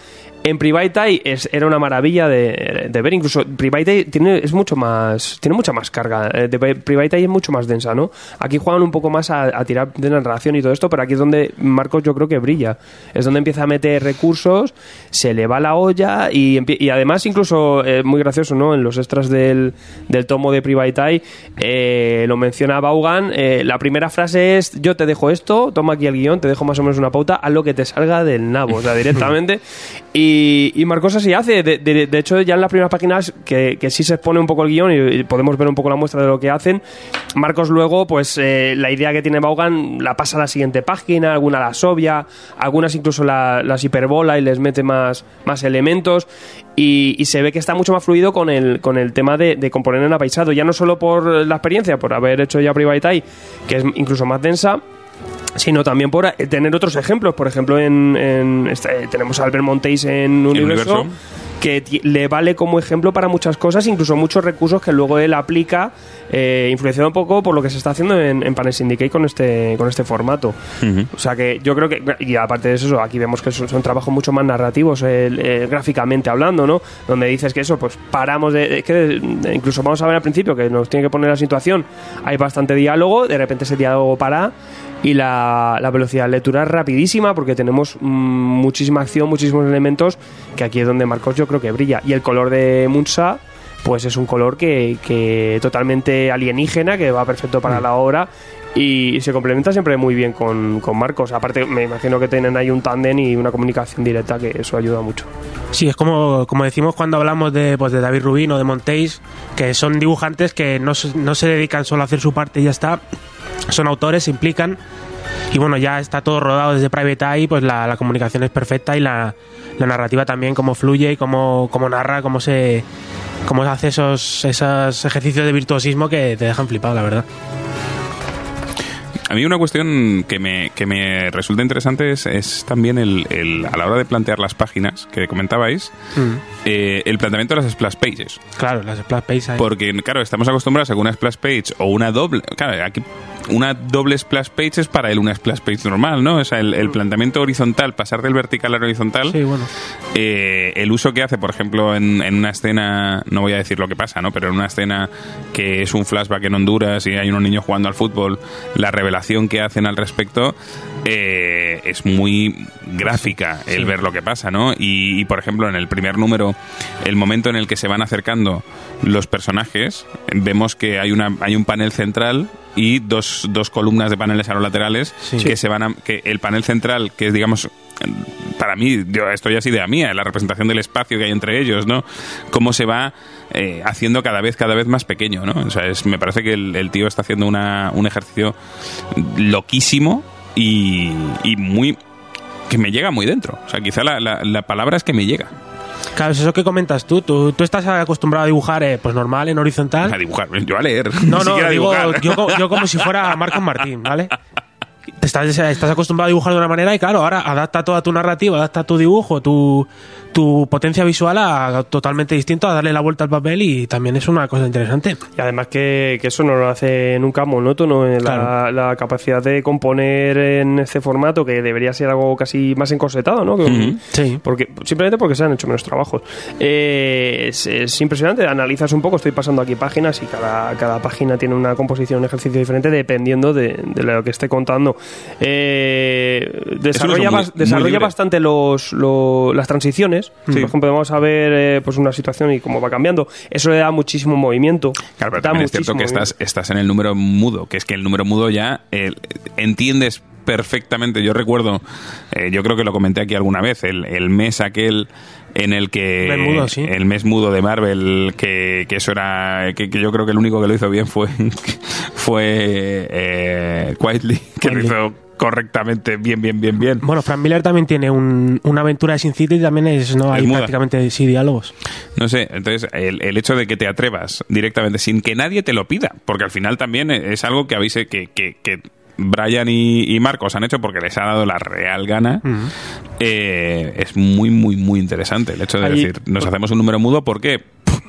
En Private Eye es, era una maravilla de, de ver, incluso Private Eye tiene, es mucho más, tiene mucha más carga, eh, de, Private Eye es mucho más densa, ¿no? Aquí juegan un poco más a, a tirar de la narración y todo esto, pero aquí es donde Marcos yo creo que brilla, es donde empieza a meter recursos, se le va la olla y además incluso, eh, muy gracioso, ¿no? En los extras del, del tomo de Private Eye, eh, lo menciona Vaughan, eh, la primera frase es, yo te dejo esto, toma aquí el guion, te dejo más o menos una pauta, haz lo que te salga del nabo, o sea, directamente. Y, y Marcos así hace, de, hecho ya en las primeras páginas que, que sí se expone un poco el guion y, podemos ver un poco la muestra de lo que hacen, Marcos luego, pues eh, la idea que tiene Vaughan la pasa a la siguiente página, alguna las obvia, algunas incluso la- las hiperbola y les mete más, más elementos y, se ve que está mucho más fluido con el, con el tema de, de componer en apaisado, ya no solo por la experiencia, por haber hecho ya Private Eye, que es incluso más densa, sino también por tener otros ejemplos. Por ejemplo, en, en este, tenemos a Albert Montéis en Universo, Universo. que le vale como ejemplo para muchas cosas, incluso muchos recursos que luego él aplica, eh, influenciado un poco por lo que se está haciendo en, en Panel Syndicate con este, con este formato. O sea que yo creo que, y aparte de eso, aquí vemos que son, son trabajos mucho más narrativos, eh, eh, gráficamente hablando, ¿no? Donde dices que eso, pues paramos de. es que incluso vamos a ver al principio que nos tiene que poner la situación, hay bastante diálogo, de repente ese diálogo para y la, la velocidad de lectura es rapidísima porque tenemos mm, muchísima acción, muchísimos elementos que aquí es donde Marcos yo creo que brilla. Y el color de Munsa pues es un color que, que totalmente alienígena, que va perfecto para la obra y se complementa siempre muy bien con, con Marcos. Aparte, me imagino que tienen ahí un tándem y una comunicación directa que eso ayuda mucho. Sí, es como, como decimos cuando hablamos de, pues, de David Rubin o de Montéis, que son dibujantes que no, no se dedican solo a hacer su parte y ya está. Son autores, se implican. Y bueno, ya está todo rodado desde Private Eye, pues la, la comunicación es perfecta y la, la narrativa también, cómo fluye y cómo, cómo narra, cómo se cómo hace esos, esos ejercicios de virtuosismo que te dejan flipado, la verdad. A mí una cuestión que me, que me resulta interesante es, es también el, el- a la hora de plantear las páginas que comentabais, eh, el planteamiento de las splash pages. Claro, las splash pages ahí. Porque, claro, estamos acostumbrados a que una splash page o una doble. Claro, aquí una doble splash page es para él una splash page normal, ¿no? O sea, el, el planteamiento horizontal, pasar del vertical al horizontal. Sí, bueno. eh, el uso que hace, por ejemplo, en, en una escena, no voy a decir lo que pasa, ¿no? Pero en una escena que es un flashback en Honduras y hay unos niños jugando al fútbol, la revelación que hacen al respecto eh, es muy gráfica el ver lo que pasa, ¿no? Y, y, por ejemplo, en el primer número, el momento en el que se van acercando los personajes, vemos que hay, una, hay un panel central y dos, dos columnas de paneles a los laterales que se van a, que el panel central que es digamos para mí yo esto ya es idea mía la representación del espacio que hay entre ellos no cómo se va eh, haciendo cada vez cada vez más pequeño no o sea es- me parece que el, el tío está haciendo una, un ejercicio loquísimo y, y muy que me llega muy dentro o sea quizá la, la, la palabra es que me llega Claro, es eso que comentas tú. Tú, tú estás acostumbrado a dibujar eh, pues normal, en horizontal. a dibujar yo a leer No, no, digo, yo, yo como si fuera Marcos Martín, ¿vale? Estás, estás acostumbrado a dibujar de una manera y claro, ahora adapta toda tu narrativa, adapta tu dibujo, tu, tu potencia visual a totalmente distinto, a darle la vuelta al papel y también es una cosa interesante. Y además que, que eso no lo hace nunca monótono, eh, la, Claro. la capacidad de componer en este formato que debería ser algo casi más encorsetado, ¿no? Que-. Sí. Porque, simplemente porque se han hecho menos trabajos. Eh, es, es impresionante, analizas un poco, estoy pasando aquí páginas y cada, cada página tiene una composición, un ejercicio diferente dependiendo de, de lo que esté contando. Eh, desarrolla muy- bas- muy desarrolla bastante los, lo- las transiciones. Por ejemplo, vamos a ver eh, pues una situación y cómo va cambiando. Eso le da muchísimo movimiento. Claro, pero Da también es cierto que estás, estás en el número mudo, que es que el número mudo ya eh, entiendes perfectamente. Yo recuerdo, eh, yo creo que lo comenté aquí alguna vez, el, el mes aquel en el que Mes mudo, sí. el mes mudo de Marvel que, que eso era que, que yo creo que el único que lo hizo bien fue fue eh, Quietly que lo hizo correctamente bien bien bien bien Bueno, Frank Miller también tiene un- una aventura de Sin City y también es, no, hay prácticamente sí diálogos. No sé, entonces el, el hecho de que te atrevas directamente sin que nadie te lo pida, porque al final también es algo que habéis que, que, que Brian y, y Marcos han hecho porque les ha dado la real gana, eh, es muy, muy, muy interesante el hecho de Ahí- decir, nos hacemos un número mudo porque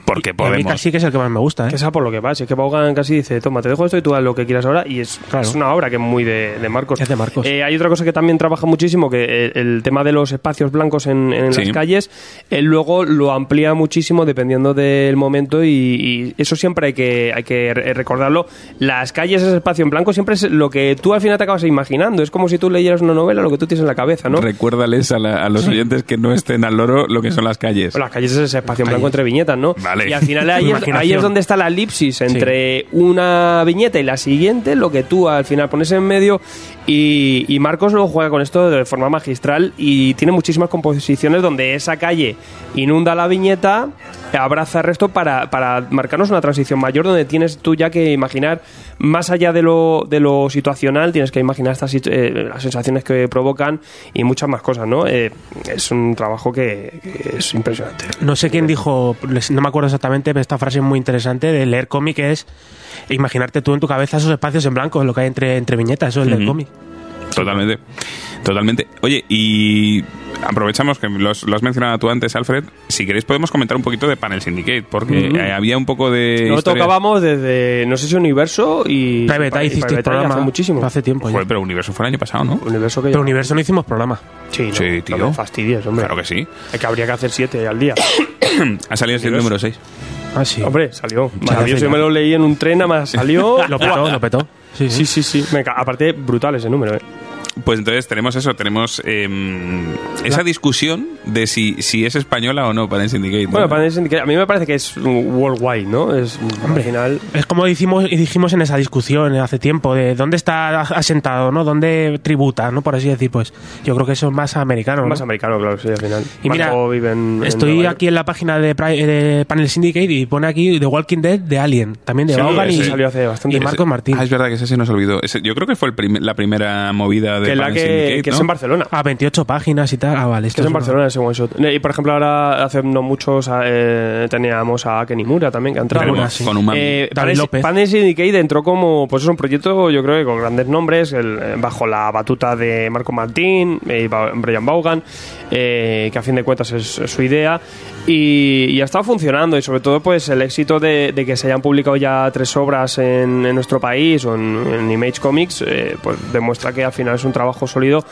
Porque Y a mí podemos. casi que es el que más me gusta, ¿eh? Que sea por lo que va. Si es que Vaughan casi dice, toma, te dejo esto y tú haz lo que quieras ahora. Y es, Claro. es una obra que es muy de, de Marcos. Es de Marcos. Eh, hay otra cosa que también trabaja muchísimo, que eh, el tema de los espacios blancos en, en Sí. las calles, él luego lo amplía muchísimo dependiendo del momento y, y eso siempre hay que, hay que re- recordarlo. Las calles, ese espacio en blanco, siempre es lo que tú al final te acabas imaginando. Es como si tú leyeras una novela, lo que tú tienes en la cabeza, ¿no? Recuérdales a, la- a los oyentes que no estén al loro lo que son las calles. Bueno, las calles es ese espacio en blanco entre viñetas, ¿no? Vale. Y al final ahí es, Imaginación. ahí es donde está la elipsis entre una viñeta y la siguiente, lo que tú al final pones en medio. Y, y Marcos luego juega con esto de forma magistral y tiene muchísimas composiciones donde esa calle inunda la viñeta, abraza el resto para, para marcarnos una transición mayor donde tienes tú ya que imaginar más allá de lo, de lo situacional, tienes que imaginar estas eh, las sensaciones que provocan y muchas más cosas, ¿no? Eh, es un trabajo que- que es impresionante. No sé quién dijo, no me acuerdo exactamente, pero esta frase es muy interesante de leer cómic es imaginarte tú en tu cabeza esos espacios en blanco, lo que hay entre, entre viñetas, eso es leer Ujú. cómic. Totalmente. Totalmente. Oye, y aprovechamos que los- lo has mencionado tú antes, Alfred. Si queréis podemos comentar un poquito de Panel Syndicate, porque eh, había un poco de... Lo historia- tocábamos desde, no sé si Universo y. Private Eye Eye programa hace muchísimo. hace tiempo ya. Joder, pero Universo fue el año pasado, ¿no? Universo que Pero ya- Universo no hicimos programa. Sí, no, Sí, no tío. me fastidies, hombre. Claro que sí. Es que habría que hacer siete al día. Ha salido el número 6. Ah, sí. Hombre, salió. Maravilloso. Yo me lo leí en un tren, nada más salió. Lo petó, lo petó. Sí, Sí, sí, sí. Me ca- aparte, brutal ese número, ¿eh? Pues entonces tenemos eso, tenemos em, esa discusión de si, si es española o no Panel Syndicate. ¿no? Bueno, Panel Syndicate, a mí me parece que es worldwide, ¿no? Es al final. Es como dijimos, y dijimos en esa discusión hace tiempo, de dónde está asentado, ¿no? ¿Dónde tributa, ¿no? Por así decir, pues yo creo que eso es más americano, ¿no? Más americano, claro, sí, al final. Y mira, Marco en- en estoy York. aquí en la página de, Pri- de Panel Syndicate y pone aquí The Walking Dead de Alien, también de Sí, Vaughan y, salió hace bastante. y Marcos Martín. Ah, es verdad que ese se nos olvidó. Ese- yo creo que fue el prim- la primera movida de Que, es la Panel que, Syndicate, que es ¿no? en Barcelona. Ah, 28 páginas y tal. Ah, vale. Que es en Barcelona ese one shot. Y por ejemplo, ahora hace no muchos eh, teníamos a Kenny Mura también que ha entrado. Sí. con Umami. Eh, David López. Panes Syndicate entró como pues es un proyecto yo creo que con grandes nombres el- eh, bajo la batuta de Marco Martín eh, Brian Vaughan eh, que a fin de cuentas es, es su idea y, y ha estado funcionando y sobre todo pues el éxito de, de que se hayan publicado ya tres obras en, en nuestro país o en, Image Comics eh, pues demuestra que al final es un trabajo sólido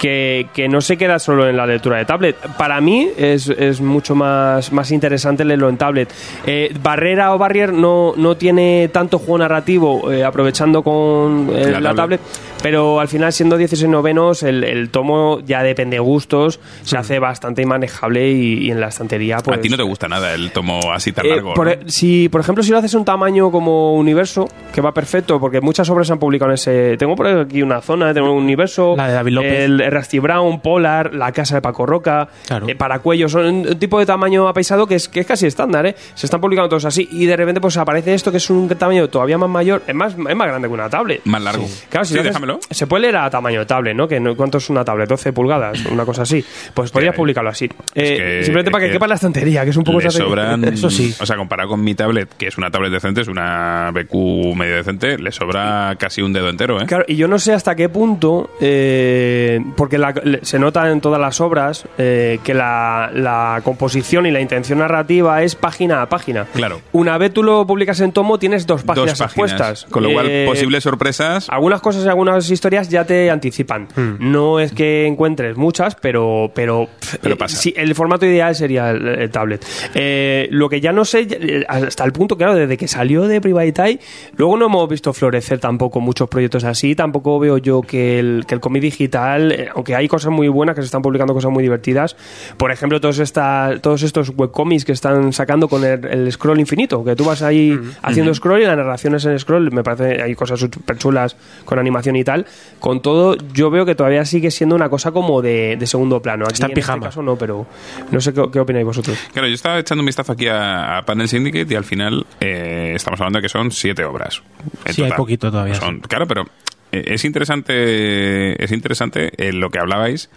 que, que no se queda solo en la lectura de tablet. Para mí es, es mucho más, más interesante leerlo en tablet. Eh, Barrera o Barrier no, no tiene tanto juego narrativo eh, aprovechando con eh, La la, tablet. tablet. pero al final siendo 16 novenos el, el tomo ya depende de gustos, se hace bastante inmanejable y, y en la estantería pues... a ti no te gusta nada el tomo así tan Eh, largo. por, ¿no? e- si, por ejemplo, si lo haces un tamaño como universo, que va perfecto, porque muchas obras se han publicado en ese. Tengo por aquí una zona, tengo un universo. La de David López. El Rusty Brown, Polar, La Casa de Paco Roca, Claro. eh, Paracuello. Son un tipo de tamaño apaisado que es, que es casi estándar, ¿eh? Se están publicando todos así y de repente pues aparece esto que es un tamaño todavía más mayor, es más, es más grande que una tablet. Más largo. Claro, si sí, haces-. Se puede leer a tamaño de tablet, ¿no? Que no- ¿Cuánto es una tablet? 12 pulgadas, una cosa así. Pues podrías que- publicarlo así. Eh, que- simplemente para que que quepa la estantería, que es un poco... Le sobran. Eso sí. O sea, comparado con mi tablet, que es una tablet decente, es una BQ medio decente, le sobra casi un dedo entero, ¿eh? Claro, y yo no sé hasta qué punto, eh, porque la- se nota en todas las obras eh, que la, la composición y la intención narrativa es página a página. Claro. Una vez tú lo publicas en tomo, tienes dos páginas, Dos páginas. expuestas. Con lo cual, Eh, posibles sorpresas. Algunas cosas y algunas historias ya te anticipan. No es que encuentres muchas, pero pero, Pero eh, pasa. sí, el formato ideal sería el, el tablet. Eh, lo que ya no sé, hasta el punto, claro, desde que salió de Private Eye, luego no hemos visto florecer tampoco muchos proyectos así. Tampoco veo yo que el, que el cómic digital, aunque hay cosas muy buenas que se están publicando cosas muy divertidas, por ejemplo, todos, esta, todos estos webcomics que están sacando con el, el scroll infinito, que tú vas ahí haciendo scroll y la narración es en scroll, me parece hay cosas súper chulas con animación y tal. Con todo, yo veo que todavía sigue siendo una cosa como de, de segundo plano. Aquí Está en en pijama. este caso no, pero no sé qué, qué opináis vosotros. Claro, yo estaba echando un vistazo aquí a, a Panel Syndicate y al final eh, estamos hablando de que son siete obras. en Sí, hay poquito todavía, Son- Claro, pero es interesante, es interesante eh, lo que hablabais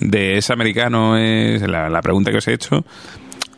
de ese americano, es la, la pregunta que os he hecho.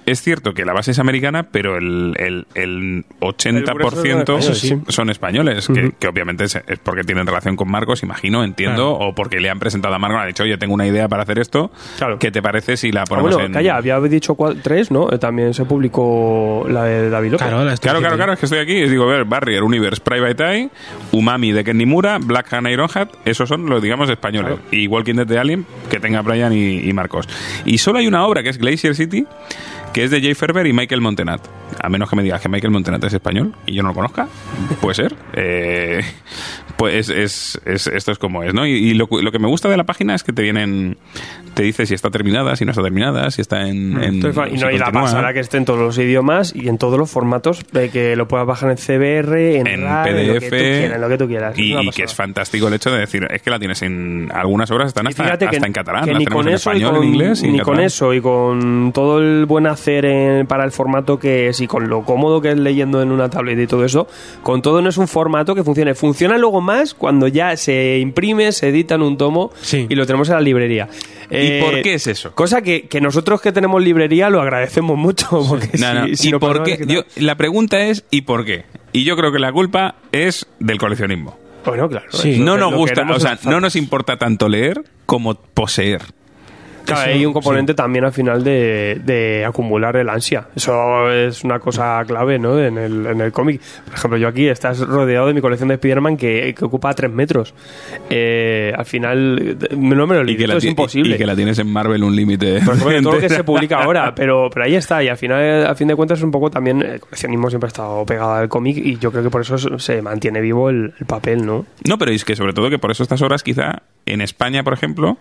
Es cierto que la base es americana, pero el, el, el 80% El grueso son españoles, son españoles, que, que obviamente es, es porque tienen relación con Marcos, imagino, entiendo, o porque le han presentado a Marcos, ha dicho, oye, tengo una idea para hacer esto, Claro. ¿qué te parece si la Ah, ponemos bueno, en...? calla, había dicho tres, ¿no? Eh, También se publicó la de David López. Claro, la Claro, claro, claro, es que estoy aquí y digo, a ver, Barrier, Universe, Private Eye, Umami de Ken Nimura, Black Hand Ironheart, esos son los, digamos, españoles. Y Walking Dead de Alien, que tenga Brian y, y Marcos. Y solo hay una obra que es Glacier City, que es de Jay Ferber y Michael Montenat. A menos que me digas que Michael Montenat es español y yo no lo conozca, puede ser. Eh, pues es, es- esto es como es, ¿no? Y, lo que me gusta de la página es que te vienen, te dice si está terminada, si no está terminada, si está en... en- Entonces, y, no, y la pasada que esté en todos los idiomas y en todos los formatos, de que lo puedas bajar en CBR, en, en RAR, en lo que PDF tú quieras, en lo que tú quieras. y, que es fantástico el hecho de decir es que la tienes en algunas obras están hasta, que, en catalán que las ni tenemos con en eso y español con, en inglés y en ni con eso y con todo el buen hacer en- para el formato que es y con lo cómodo que es leyendo en una tablet y todo eso, con todo no es un formato que funcione. Funciona luego más cuando ya se imprime, se edita en un tomo Sí. y lo tenemos en la librería. Eh, ¿Y por qué es eso? Cosa que, que nosotros que tenemos librería lo agradecemos mucho. Porque No, si- no, si ¿Y por qué? Yo- la pregunta es ¿y por qué? Y yo creo que la culpa es del coleccionismo. Bueno, claro. Sí. es lo No nos gusta, o sea, no nos importa tanto leer como poseer. Claro, Eso, hay un componente también al final de, de acumular el ansia. Eso es una cosa clave, ¿no? En el, en el cómic. Por ejemplo, yo aquí estás rodeado de mi colección de Spider-Man que, que ocupa 3 metros. Eh, al final, no me lo Y limito, es imposible. y que la tienes en Marvel un límite. Todo lo que se publica ahora, pero, pero ahí está. Y al final, a fin de cuentas, es un poco también. El coleccionismo siempre ha estado pegado al cómic y yo creo que por eso se- se mantiene vivo el, el papel, ¿no? No, pero es que sobre todo que por eso estas obras quizá en España, por ejemplo,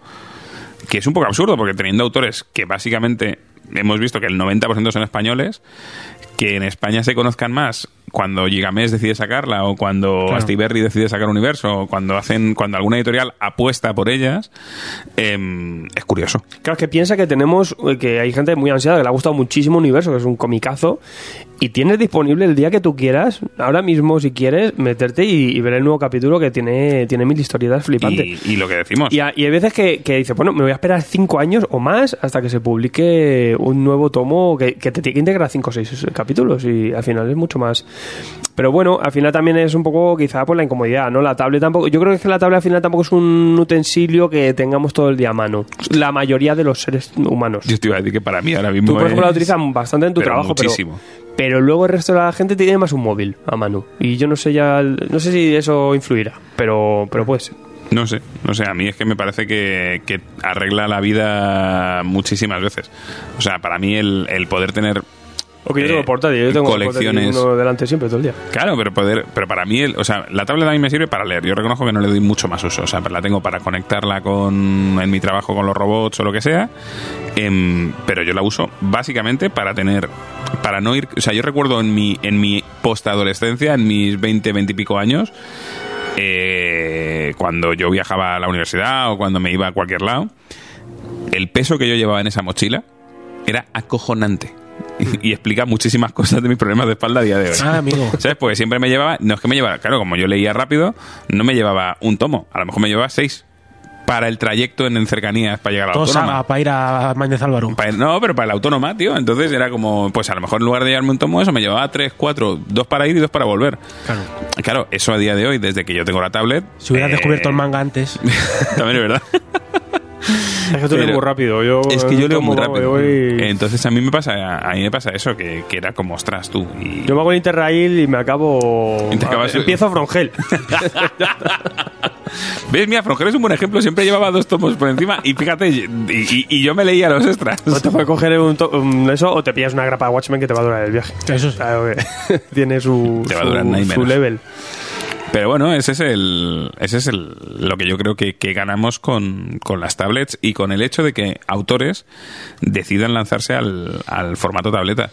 que es un poco absurdo, porque teniendo autores que básicamente hemos visto que el 90% son españoles, que en España se conozcan más cuando Gigamés decide sacarla o cuando Claro. Astiberri decide sacar Universo o cuando hacen cuando alguna editorial apuesta por ellas em, es curioso Claro, es que piensa que tenemos, eh, que hay gente muy ansiada, que le ha gustado muchísimo Universo, que es un comicazo, y tienes disponible el día que tú quieras, ahora mismo si quieres, meterte y, y ver el nuevo capítulo que tiene, tiene mil historietas flipantes. y, y lo que decimos Y, a- y hay veces que, que dices, bueno, me voy a esperar cinco años o más hasta que se publique un nuevo tomo que, que te tiene que integrar cinco o seis capítulos y al final es mucho más. Pero bueno, al final también es un poco quizá por la incomodidad, ¿no? La tablet tampoco, yo creo que la tablet al final tampoco es un utensilio que tengamos todo el día a mano. La mayoría de los seres humanos. yo te iba a decir que para mí ahora mismo Tú, por ejemplo, la es- utilizas bastante en tu pero trabajo, pero, muchísimo. pero luego el resto de la gente tiene más un móvil a mano. Y yo no sé ya, no sé si eso influirá, pero, pero puede ser. No sé, no sé, a mí es que me parece que, que arregla la vida muchísimas veces. O sea, para mí el, el poder tener... O que yo eh, tengo portátil, yo tengo colecciones... uno delante siempre todo el día. Claro, pero poder, pero para mí, el- o sea, la tablet a mí me sirve para leer. Yo reconozco que no le doy mucho más uso. O sea, la tengo para conectarla con en mi trabajo con los robots o lo que sea. Em, pero yo la uso básicamente para tener, para no ir. O sea, yo recuerdo en mi en mi postadolescencia, en mis 20, 20 y pico años, eh, cuando yo viajaba a la universidad o cuando me iba a cualquier lado, el peso que yo llevaba en esa mochila era acojonante. Y, y explica muchísimas cosas de mis problemas de espalda a día de hoy. Ah, amigo. ¿Sabes? Porque siempre me llevaba, no es que me llevaba, claro, como yo leía rápido, no me llevaba un tomo, a lo mejor me llevaba seis para el trayecto en cercanías para llegar a la Todos autónoma. a- para ir a Mañez Álvaro. Para- no, pero para la autónoma, tío. Entonces era como, pues a lo mejor en lugar de llevarme un tomo, eso me llevaba tres, cuatro, dos para ir y dos para volver. Claro. Claro, eso a día de hoy, desde que yo tengo la tablet. Si hubieras eh, descubierto el manga antes. También es verdad. Es que tú muy rápido. Yo, es que yo leo muy rápido. voy- Entonces a mí me pasa, a mí me pasa eso, que, que era como, ostras, tú. Y... Yo me hago el Interrail y me acabo. Y acabas- Empiezo Frongel. ¿Ves? Mira, Frongel es un buen ejemplo. Siempre llevaba dos tomos por encima y fíjate, y, y- y yo me leía los extras. o te puedes coger un, to- un eso o te pillas una grapa de Watchmen que te va a durar el viaje. Eso es. Claro que tiene su, Te va a su- durar su menos. level. Pero bueno, ese es el, ese es el, lo que yo creo que, que ganamos con, con las tablets y con el hecho de que autores decidan lanzarse al, al formato tableta.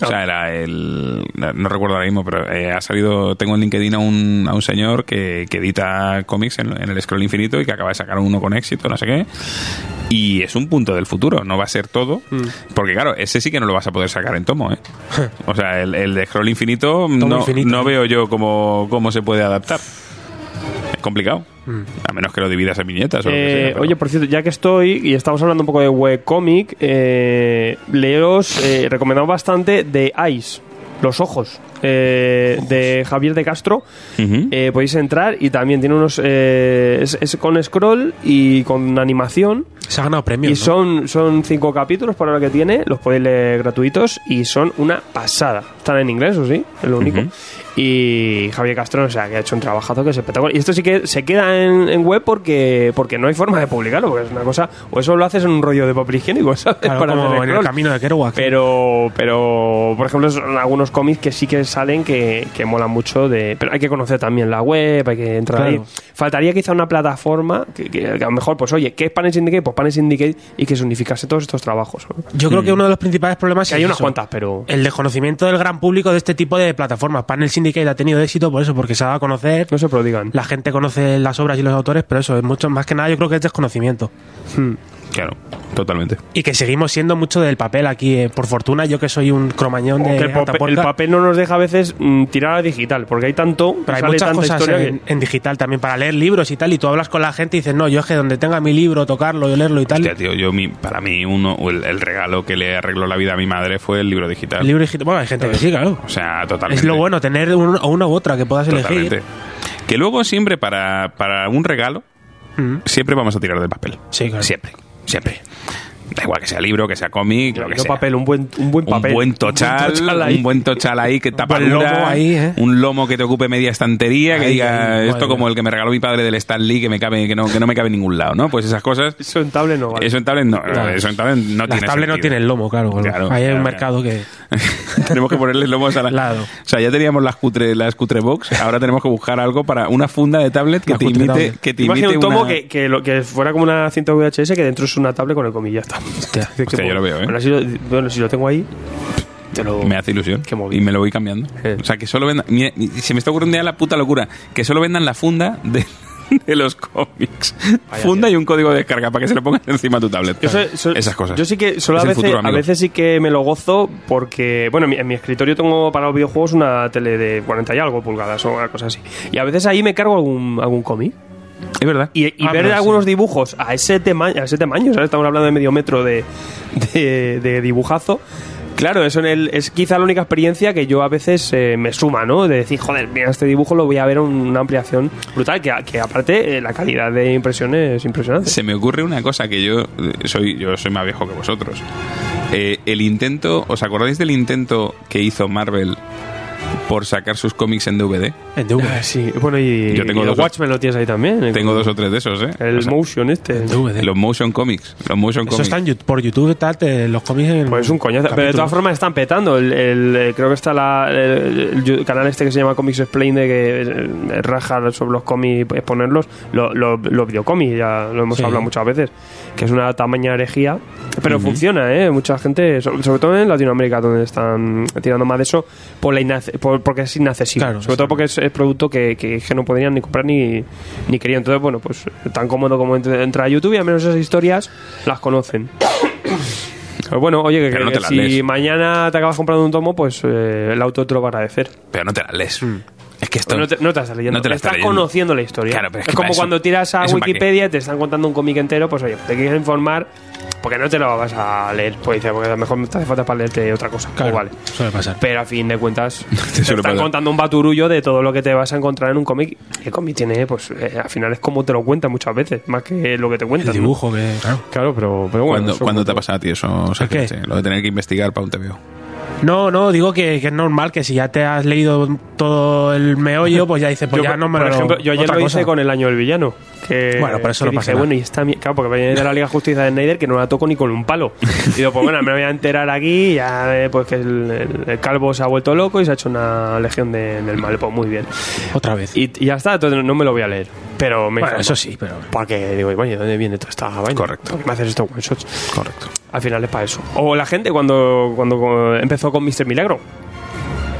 O sea, era el. No recuerdo ahora mismo, pero eh, ha salido. Tengo en LinkedIn a un, a un señor que, que edita cómics en, en el Scroll Infinito y que acaba de sacar uno con éxito, no sé qué. Y es un punto del futuro, no va a ser todo. Porque, claro, ese sí que no lo vas a poder sacar en tomo, ¿eh? O sea, el, el de Scroll Infinito, no, infinito, no veo yo cómo, cómo se puede adaptar. Es complicado. A menos que lo dividas en viñetas o lo que Eh, sea, pero- Oye, por cierto, ya que estoy y estamos hablando un poco de webcomic, eh, leeros, eh, recomendamos bastante de Eyes, Los Ojos, eh, de Javier de Castro. Eh, podéis entrar y también tiene unos. eh, es, es con scroll y con animación. Se ha ganado premios. Y ¿no? son, son cinco capítulos por ahora que tiene, los podéis leer gratuitos y son una pasada. Están en inglés, eso sí, es lo único. Y Javier Castro, o sea, que ha hecho un trabajazo que es espectacular. Y esto sí que se queda en, en web porque, porque no hay forma de publicarlo, porque es una cosa. O eso lo haces en un rollo de papel higiénico, ¿sabes? Claro, Para como en el camino de Kerouac. Pero, pero, por ejemplo, son algunos cómics que sí que salen que, que molan mucho de. Pero hay que conocer también la web, hay que entrar Claro. ahí. Faltaría quizá una plataforma que, que- que a lo mejor, pues oye, ¿qué es Panel Syndicate? Pues Panel Syndicate y que se unificase todos estos trabajos. Yo creo que uno de los principales problemas Que es hay unas eso, cuantas, pero. el desconocimiento del gran público de este tipo de plataformas. Panel Syndicate ha tenido éxito por eso, porque se ha dado a conocer. No se prodigan. La gente conoce las obras y los autores, pero eso es mucho más que nada. Yo creo que es desconocimiento. Hmm. Claro, totalmente. Y que seguimos siendo mucho del papel aquí. eh, Por fortuna, yo que soy un cromañón de Aunque el, papel, el Atapuerca, papel no nos deja a veces mm, tirar a digital, porque hay tanto. Pero hay sale muchas tanta cosas historia en, que- en digital también para leer libros y tal. Y tú hablas con la gente y dices, no, yo es que donde tenga mi libro, tocarlo y leerlo y tal. Hostia, tío, yo, mi, para mí, uno, o el, el regalo que le arregló la vida a mi madre fue el libro digital. el libro digital. Bueno, hay gente que sí, claro. O sea, totalmente. Es lo bueno, tener un- una u otra que puedas Totalmente. elegir. Que luego siempre para, para un regalo, Mm. siempre vamos a tirar del papel. Sí, claro. Siempre, siempre. Da igual que sea libro, que sea cómic, lo que sea. papel, un buen, un buen papel. Un buen tochal, Un buen tochal ahí. un buen tochal ahí que tapa buen lomo ahí, ¿eh? un lomo que te ocupe media estantería, que Ahí, diga ahí, esto como el que me regaló mi padre del Stan Lee que me cabe, que no, que no me cabe en ningún lado, ¿no? Pues esas cosas. Eso en tablet no vale. Eso en tablet no, Claro. eso en tablet no Las tiene tablets no sentido. tienen lomo, claro. claro. Claro, Ahí hay un mercado que. tenemos que ponerle lomos a la. Claro. O sea, ya teníamos las cutre, las cutre box, ahora tenemos que buscar algo para una funda de tablet que La te imite, tablet. que te Imagina un tomo una- que, que, lo, que fuera como una cinta VHS que dentro es una tablet con el comilla. Hostia. Yo lo veo, ¿eh? Bueno, si lo, bueno, si lo tengo ahí, te lo... Me hace ilusión. Y me lo voy cambiando. Eh. O sea, que solo vendan. mira, se me está ocurriendo ya la puta locura. Que solo vendan la funda de, de los cómics. funda y un código de descarga para que se lo pongas encima a tu tablet. Yo sé- so- Esas cosas. Yo sí que solo a veces, futuro, a veces sí que me lo gozo porque, bueno, en mi, en mi escritorio tengo para los videojuegos una tele de 40 y algo pulgadas o una cosa así. Y a veces ahí me cargo algún, algún cómic. Es verdad. Y, y Ah, ver algunos sí. dibujos a ese, tamaño a ese tamaño, ¿sabes? Estamos hablando de medio metro de, de, de dibujazo. Claro, eso en el, es quizá la única experiencia que yo a veces eh, me suma, ¿no? De decir, joder, mira, este dibujo lo voy a ver en una ampliación brutal, que, que aparte eh, la calidad de impresión es impresionante. Se me ocurre una cosa que yo eh, soy yo soy más viejo que vosotros. Eh, el intento, ¿os acordáis del intento que hizo Marvel por sacar sus cómics en DVD? En DVD. Ah, Sí, bueno, y, Yo tengo y el Watchmen lo tienes ahí también. el- Tengo dos o tres de esos, ¿eh? El O sea, motion este. En DVD. los motion comics. Los motion Eso comics. está en Yu- por YouTube y tal, te- los cómics en Pues es un coñazo. Pero de todas formas están petando. El, el- eh, creo que está la- el, el canal este que se llama Comics Explain de que eh, raja sobre los cómics, exponerlos. Los lo, los videocómics, ya lo hemos Sí. hablado muchas veces. Que es una tamaña herejía. Pero funciona, ¿eh? Mucha gente, so- sobre todo en Latinoamérica, donde están tirando más de eso, por la inace- por- porque es inaccesible. Claro, sobre todo porque es, es producto que, que, que no podrían ni comprar ni, ni querían. Entonces, bueno, pues tan cómodo como ent- entrar a YouTube y al menos esas historias las conocen. Pues bueno, oye, que, Pero no si lees. mañana te acabas comprando un tomo, pues eh, el auto te lo va a agradecer. Pero no te las lees. Es que esto. No te, no te estás leyendo, No te la estás estás leyendo. conociendo la historia. Claro, pero es es que como eso- cuando tiras a. Wikipedia y te están contando un cómic entero, pues oye, te quieres informar porque no te lo vas a leer. Pues dice, porque a lo mejor te hace falta para leerte otra cosa. Claro, Pues vale. suele pasar. Pero a fin de cuentas, te, están contando un baturullo de todo lo que te vas a encontrar en un cómic. El cómic tiene, pues eh, al final es como te lo cuentan muchas veces, más que lo que te El cuentan. ¿no? dibujo, que claro. Claro, pero, pero bueno. ¿Cuándo, te ha pasado a ti eso, qué? Sí, Lo de tener que investigar para un TVO. No, no, digo que, que es normal que si ya te has leído todo el meollo, pues ya dices, pues Yo, ya no me por lo- ejemplo, yo ayer lo cosa. hice con el año del villano. Que, Bueno, pero eso que dije, nada. bueno, y esta mi- claro, porque viene de la Liga Justicia de Snyder que no la toco ni con un palo. Y digo, pues bueno, me voy a enterar aquí, ya eh, pues que el calvo se ha vuelto loco y se ha hecho una legión de- del mal. Pues muy bien. Otra vez. Y, y ya está, entonces no me lo voy a leer. Pero me bueno, eso sí, pero. Porque digo, oye, ¿dónde viene toda esta vaina? Correcto. ¿Por qué me haces estos one shots? Correcto. Al final es para eso. O la gente cuando, cuando empezó con Mr. Milagro.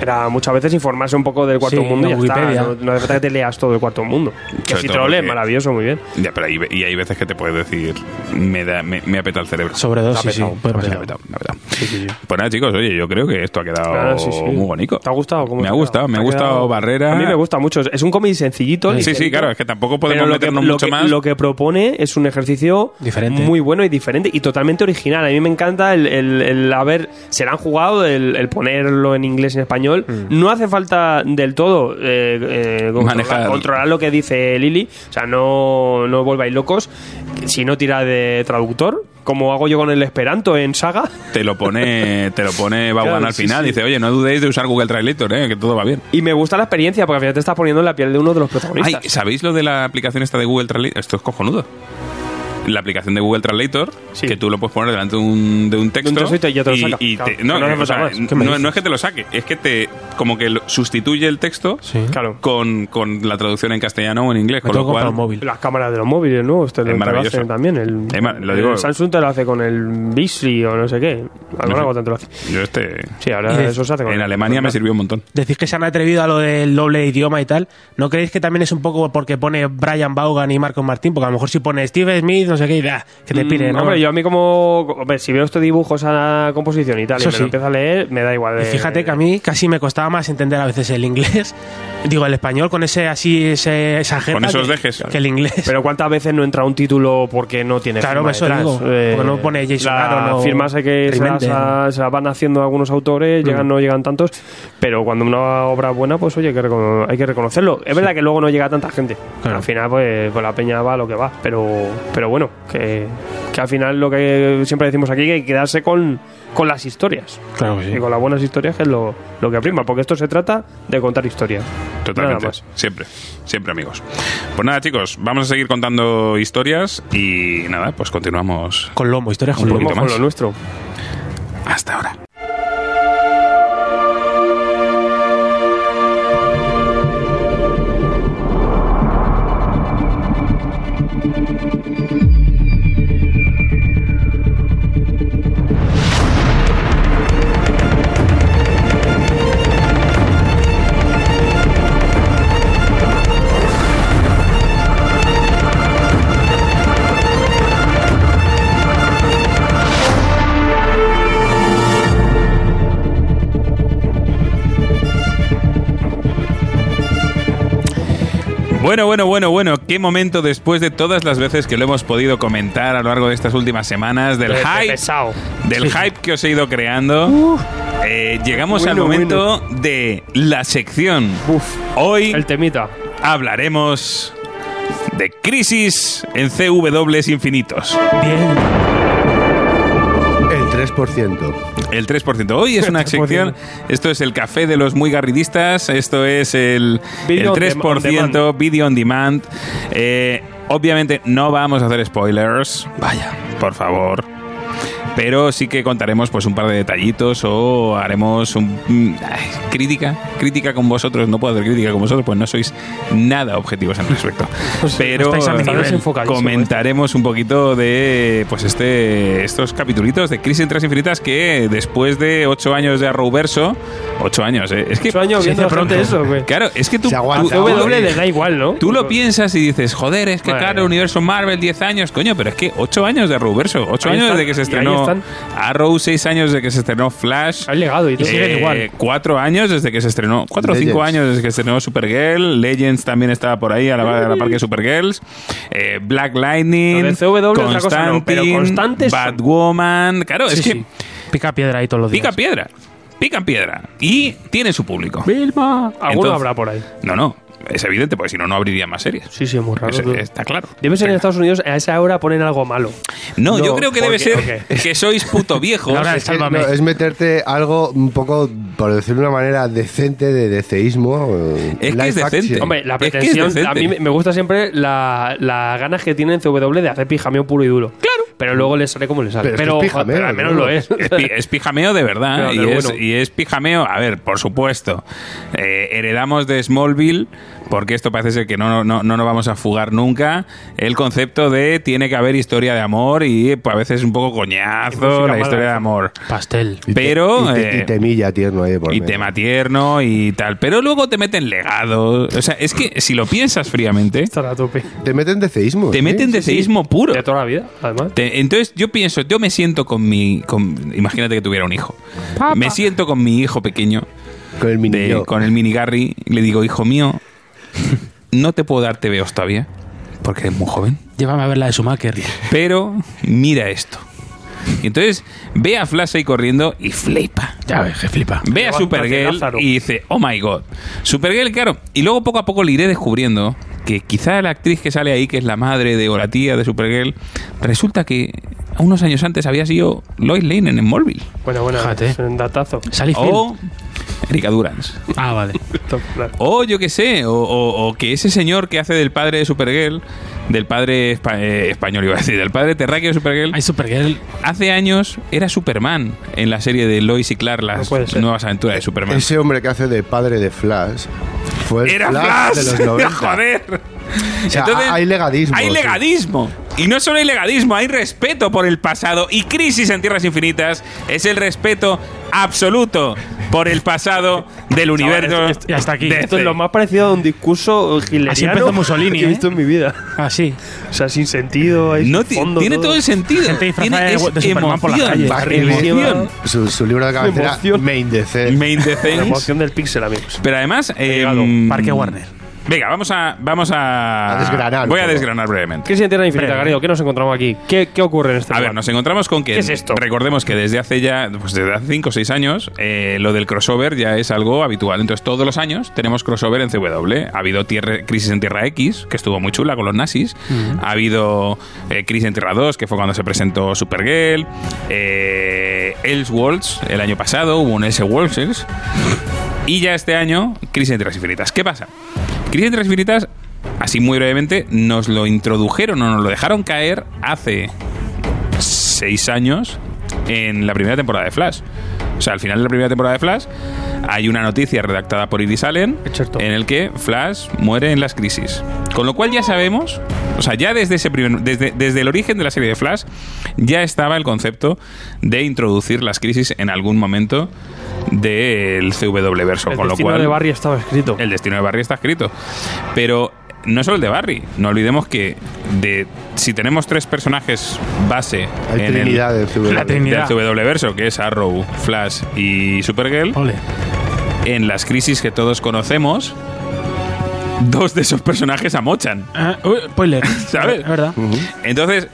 Era muchas veces informarse un poco del cuarto Sí, mundo y ya está. Wikipedia. No, no hace falta que te leas todo el cuarto mundo. Que Sobre si te todo lo lees, maravilloso, muy bien. Ya, pero hay, y hay veces que te puedes decir, me, da, me, me apeta el cerebro. Sobre dos, Está sí, sí. Pues nada, chicos, oye, yo creo que esto ha quedado Claro, sí, sí. muy bonito. ¿Te ha gustado? ¿Cómo Me ha gustado, me ha gustado Barrera. A mí me gusta mucho. Es un cómic sencillito. Sí, sí, claro, es que tampoco podemos que, meternos lo mucho que- más. Lo que propone es un ejercicio Diferente. muy bueno y diferente y totalmente original. A mí me encanta el, el, el haber, se la han jugado, el, el ponerlo en inglés y en español. No hace falta del todo eh, eh, controlar, lo que dice Lili. O sea, no, no volváis locos. Si no tira de traductor, como hago yo con el Esperanto en Saga. Te lo pone, te lo pone Bauan Claro, al final. sí. Dice, oye, no dudéis de usar Google Translator, eh, que todo va bien. Y me gusta la experiencia porque al final te estás poniendo en la piel de uno de los Ay, protagonistas. ¿sabéis lo de la aplicación esta de Google Translator? Esto es cojonudo. La aplicación de Google Translator, Sí. que tú lo puedes poner delante de un, de un texto. texto y ya te lo saca. y Claro, te- no, no hace o sea, falta más. ¿Qué me no- no es que te lo saque, es que te como que lo- sustituye el texto Sí. Con, con la traducción en castellano o en inglés. Me Con lo cual, móvil. Las cámaras de los móviles, ¿no? Este Es lo, te lo maravilloso. hacen también. El, Es ma- lo digo- el Samsung te lo hace con el Bixby o no sé qué. Algo, tanto lo hace. yo este. Sí, ahora eso se hace con En el- Alemania con me sirvió un montón. Decís que se han atrevido a lo del doble idioma y tal. ¿No creéis que también es un poco porque pone Brian Vaughan y Marcos Martín? Porque a lo mejor si pone Steve Smith, no sé qué, y, ah, que te pire, Mm, ¿no? Hombre, yo a mí como... Hombre, si veo estos dibujos a composición y tal Eso y me sí. lo empiezo a leer, me da igual. Y de- fíjate que a mí casi me costaba más entender a veces el inglés, digo el español con ese así ese, esa jerga Con esos que, dejes. que el inglés. Pero ¿cuántas veces no entra un título porque no tiene Claro, firma eso detrás? digo, porque no pone Jason Aaron o firmas que se las, se las van haciendo algunos autores, llegan no llegan tantos, pero cuando una obra es buena, pues oye, hay que, recono- hay que reconocerlo. Es verdad que luego no llega tanta gente. Claro. Al final, pues, pues la peña va a lo que va, pero, pero bueno, que, que al final lo que siempre decimos aquí, que hay que quedarse con, con las historias. Claro que sí. Y con las buenas historias que es lo, lo que prima, porque esto se trata de contar historias. Totalmente. Nada más. Siempre, siempre amigos. Pues nada, chicos, vamos a seguir contando historias y nada, pues continuamos Con lomo, historias con Un lomo. más. con lo nuestro. hasta ahora. Bueno, bueno, bueno, bueno, qué momento después de todas las veces que lo hemos podido comentar a lo largo de estas últimas semanas del De- de hype, pesado. del hype que os he ido creando. eh, llegamos al Bueno, momento de la sección. Hoy El temita. hablaremos de crisis en CW infinitos. Bien. El 3%. El 3%. Hoy es una sección. Esto es el café de los muy garridistas. Esto es el, el on dem- 3% on video on demand. Eh, obviamente no vamos a hacer spoilers. Vaya, por favor. Pero sí que contaremos pues un par de detallitos o haremos un mm, ay, crítica, crítica con vosotros. No puedo hacer crítica con vosotros, pues no sois nada objetivos en respecto. Pero nivel. desenfocadísimo comentaremos un poquito de pues este estos capitulitos de Crisis en Tres Infinitas que después de ocho años de Arrowverso, ocho años, ¿eh? es que Ocho años se viendo pronto. eso, güey. Claro, es que tú, aguanta. tú- W le da igual, ¿no? Tú lo piensas y dices, joder, es que claro, universo Marvel, 10 años, coño, pero es que 8 años de Arrowverso, 8 Ahí años están, desde que se ahí estrenó están. Arrow, 6 años desde que se estrenó Flash. Hay legado y todo. siguen igual. 4 años desde que se estrenó, 4 o 5 Legends. años desde que se estrenó Supergirl, Legends también estaba por ahí a la, a la par que Supergirls, eh, Black Lightning, Lo de CW otra cosa no, pero Constantine, constantes. Batwoman, claro, es que sí. Pica piedra ahí todos los días. pica piedra, pica piedra y tiene su público. Vilma. Alguno Entonces- habrá por ahí. No, no, es evidente, porque si no, no abriría más series. Sí, sí, es muy raro. Tú. está claro. Debe ser en Estados Unidos, a esa hora ponen algo malo. No, yo creo que ¿por debe qué? ser que sois puto viejos. Ahora Es, que, no, es meterte algo un poco, por decirlo de una manera, decente de deceísmo. eh, Es que es decente. action. Hombre, la Es que es pretensión, a mí me- gusta siempre la- las ganas que tienen CW de hacer pijameo puro y duro. Claro. Pero luego le sale como le sale. Pero es que Pero, es joder, pijameo, pero al menos ¿no? lo es. Es, pi- es pijameo de verdad. Pero y, del es, bueno. y es pijameo, a ver, por supuesto. eh, heredamos de Smallville, porque esto parece ser que no, no, no nos vamos a fugar nunca, el concepto de tiene que haber historia de amor y pues, a veces un poco coñazo la mala, historia de amor. Pastel. Y te- Pero, y, te- eh, y temilla tierno ahí por Y medio. tema tierno y tal. Pero luego te meten legado. O sea, es que si lo piensas fríamente, Estará a tope. Te meten deseísmo. te ¿sí? meten Sí, sí. deseísmo puro. De toda la vida, además. Te- entonces yo pienso, yo me siento con mi... con- imagínate que tuviera un hijo. Me siento con mi hijo pequeño, Con el mini de- con el mini Gary, y le digo, hijo mío, no te puedo dar TVOs todavía, porque eres muy joven, Llévame a ver la de Schumacher. pero mira esto. Y entonces ve a Flash ahí corriendo y flipa. Ya ves, que flipa. Ve a Supergirl y dice, oh my god. Supergirl, claro. Y luego poco a poco le iré descubriendo que quizá la actriz que sale ahí, que es la madre de o la tía de Supergirl, resulta que unos años antes había sido Lois Lane en Smallville. Bueno, bueno, Fíjate. es un datazo. Sally Field. O Erika Durans. Ah, vale. O yo qué sé, o, o- o que ese señor que hace del padre de Supergirl, del padre espa- eh, español, iba a decir, del padre terráqueo de Supergirl, Hay Supergirl. hace años era Superman en la serie de Lois y Clark, No las ser. nuevas aventuras de Superman. Ese hombre que hace de padre de Flash fue el Era Flash, Flash, de los 90. joder. O sea, hay legadismo, Hay sí. legadismo. Y no solo hay legadismo, hay respeto por el pasado. Y Crisis en Tierras Infinitas es el respeto absoluto por el pasado del universo. esto- Ya está aquí. Esto es DC. lo más parecido a un discurso hileriano Así empezó Mussolini, que he ¿eh? visto en mi vida. Ah, sí. O sea, sin sentido, hay No fondo, tiene todo. todo el sentido. Gente Tiene de- es de Superman por las emoción, emoción. Su, su libro de cabecera, Emoción. Main DC. Main La Defense. emoción del pixel, amigos. Pero además, llegado. em, Parque Warner. Venga, vamos a, vamos a, A desgranar Voy a desgranar brevemente. ¿Qué siente la infinita. Garrido? ¿Qué nos encontramos aquí? ¿Qué, qué ocurre en este A ver, nos encontramos con que ¿Qué es esto? recordemos que desde hace ya, pues desde hace 5 o 6 años, eh, lo del crossover ya es algo habitual. Entonces, todos los años tenemos crossover en CW. Ha habido tierra- Crisis en Tierra X, que estuvo muy chula con los nazis. Ha habido eh, Crisis en Tierra 2, que fue cuando se presentó Supergirl. Eh, Elseworlds, el año pasado, hubo un Elseworlds. Y ya este año, Crisis en Tierras Infinitas. ¿Qué pasa? Crisis en Tierras Infinitas, así muy brevemente, nos lo introdujeron o nos lo dejaron caer hace seis años en la primera temporada de Flash. O sea, al final de la primera temporada de Flash hay una noticia redactada por Iris Allen en el que Flash muere en las crisis. Con lo cual ya sabemos, o sea, ya desde ese primer, desde, desde el origen de la serie de Flash ya estaba el concepto de introducir las crisis en algún momento del CW verso, El con lo destino de Barry estaba escrito. el destino de Barry está escrito. Pero no solo el de Barry. No olvidemos que de si tenemos tres personajes base Hay en el- Trinidad del CW. La Trinidad. del CW verso, que es Arrow, Flash y Supergirl, Ole. en las crisis que todos conocemos, dos de esos personajes amochan. Ah, uy, spoiler. ¿Sabes? Es verdad. Entonces,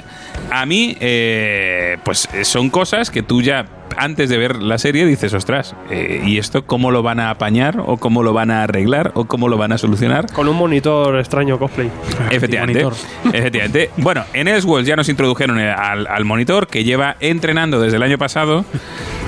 a mí, eh, pues eh, son cosas que tú ya antes de ver la serie dices, ostras, eh, ¿y esto cómo lo van a apañar? ¿O cómo lo van a arreglar? ¿O cómo lo van a solucionar? Con un monitor extraño cosplay. Efectivamente. monitor. Efectivamente. Bueno, en Elseworlds ya nos introdujeron eh, al, al monitor que lleva entrenando desde el año pasado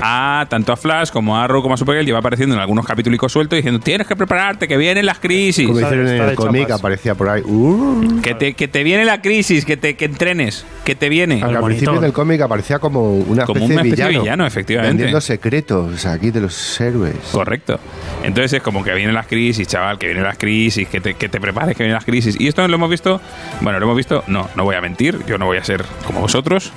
a tanto a Flash como a Arrow como a Supergirl. Lleva apareciendo en algunos capítulos sueltos diciendo tienes que prepararte, que vienen las crisis. Como hicieron en el cómic, aparecía por ahí. Uh, Que te, que te viene la crisis, que te que entrenes, que te viene. al principio del cómic aparecía como una Como especie, una especie de de villano. villano, efectivamente. Vendiendo secretos aquí de los héroes. Correcto. Entonces es como que vienen las crisis, chaval, que vienen las crisis, que te, que te prepares, que vienen las crisis. Y esto lo hemos visto, bueno, lo hemos visto, no, no voy a mentir, yo no voy a ser como vosotros.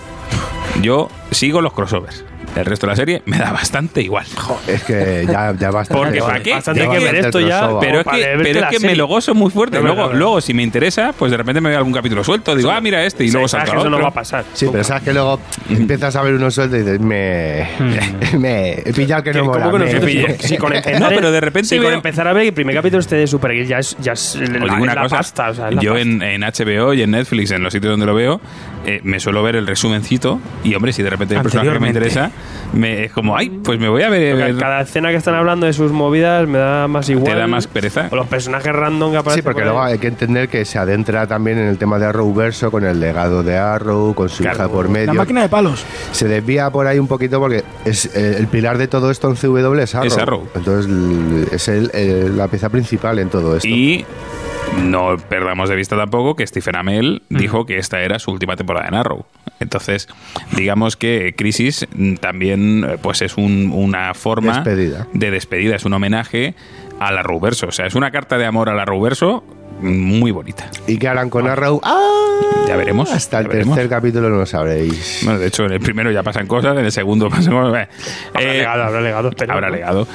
Yo sigo los crossovers. El resto de la serie me da bastante igual. Es que ya, ya basta. Porque ¿para qué? Bastante que ver el esto ya. Pero es para que, pero es que me lo gozo muy fuerte. No, luego, no, no. luego, si me interesa, pues de repente me veo algún capítulo suelto. Digo, ah, mira este, y luego Sabes salto que a eso no otro. va a pasar. Sí, pero sabes que luego empiezas a ver unos sueldos y dices, me. me. He pillado que no ¿cómo mola. que me- si con empezar, No, pero de repente si con veo- empezar a ver el primer capítulo este de Supergirl ya es, ya es la, es la cosa, pasta. O sea, es la yo pasta. en, en HBO y en Netflix, en los sitios donde lo veo, eh, me suelo ver el resumencito y, hombre, si de repente hay un personaje que me interesa, me, es como, ay, pues me voy a ver... Cada escena que están hablando de sus movidas me da más igual. Te da más pereza. O los personajes random que aparecen. Sí, porque por luego hay que entender que se adentra también en el tema de Arrowverso con el legado de Arrow, con su Claro. hija por La medio. máquina de palos. Se desvía por ahí un poquito porque es eh, el pilar de todo esto en CW es Arrow. Es Arrow. Entonces es el- el- la pieza principal en todo esto. Y no perdamos de vista tampoco que Stephen Amell dijo que esta era su última temporada en Arrow. Entonces, digamos que Crisis mm, también eh, pues es un- una forma Despedida. de despedida, es un homenaje a la Arrowverso. O sea, es una carta de amor a la Arrowverso muy bonita. ¿Y qué harán con Arrow? ¡Ah! Ya veremos. Hasta el veremos. tercer capítulo no lo sabréis. Bueno, de hecho, en el primero ya pasan cosas, en el segundo pasan cosas. Habrá Eh, legado, habrá legado. esperemos, habrá legado.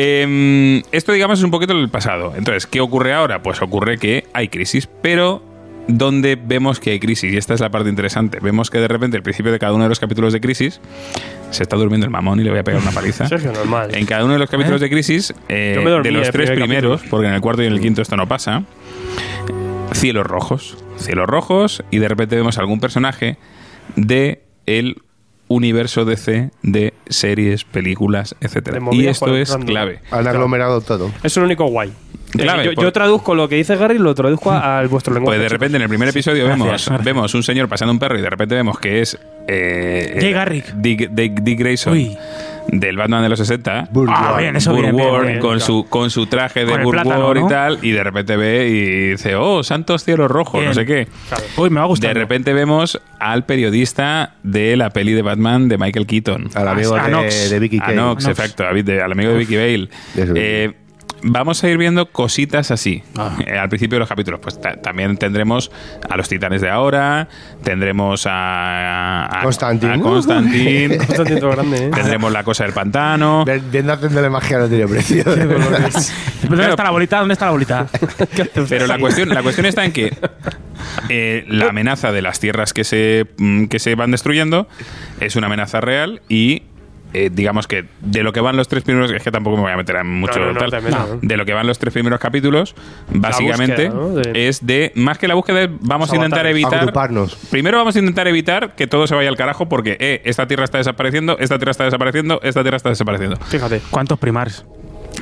Em, esto, digamos, es un poquito el pasado. Entonces, ¿qué ocurre ahora? Pues ocurre que hay crisis, pero ¿dónde vemos que hay crisis? Y esta es la parte interesante. Vemos que de repente, al principio de cada uno de los capítulos de crisis, se está durmiendo el mamón y le voy a pegar una paliza. Sergio, normal. En cada uno de los capítulos de crisis, eh, de los tres primer primeros, capítulo. porque en el cuarto y en el quinto esto no pasa, cielos rojos. Cielos rojos, y de repente vemos algún personaje de el universo DC de series, películas, etcétera. Y esto es random. clave. Han aglomerado todo. Es lo único guay. Clave, Eh, yo, por- yo traduzco lo que dice Gary y lo traduzco a, a vuestro lenguaje. Pues de repente en el primer episodio vemos, gracias. vemos un señor pasando un perro y de repente vemos que es eh, Jay eh, Garrick. Dick, Dick- Dick Grayson Uy. Del Batman de los 60 Burr Ah, bien, eso bien, bien, Ward, bien. con su con su traje de Con el Ward y ¿no? tal y de repente ve y dice oh santos cielos rojos Bien. no sé qué Uy, me va a gustar. de repente vemos al periodista de la peli de Batman de Michael Keaton Al amigo A de, Nox. de Vicky a Kane. Nox, Nox. exacto, a- de- al amigo de Vicky Bale. Eso es. Eh, vamos a ir viendo cositas así. Ah. Eh, al principio de los capítulos, pues ta- también tendremos a los titanes de ahora, tendremos a, a, Bastante grande, ¿eh? tendremos la cosa del pantano. Viendo haciéndole magia no tiene precio. ¿Dónde está la bolita? ¿Dónde está la bolita? Pero la cuestión, la cuestión está en que eh, la amenaza de las tierras que se, mm, que se van destruyendo es una amenaza real y eh, digamos que de lo que van los tres primeros, es que tampoco me voy a meter en mucho No, no, no, tal, te metas, ¿no? de lo que van los tres primeros capítulos, básicamente búsqueda, ¿no? De- es de, más que la búsqueda, vamos a intentar evitar... Agruparnos. Primero vamos a intentar evitar que todo se vaya al carajo porque eh, esta tierra está desapareciendo, esta tierra está desapareciendo, esta tierra está desapareciendo. Fíjate. ¿Cuántos primars?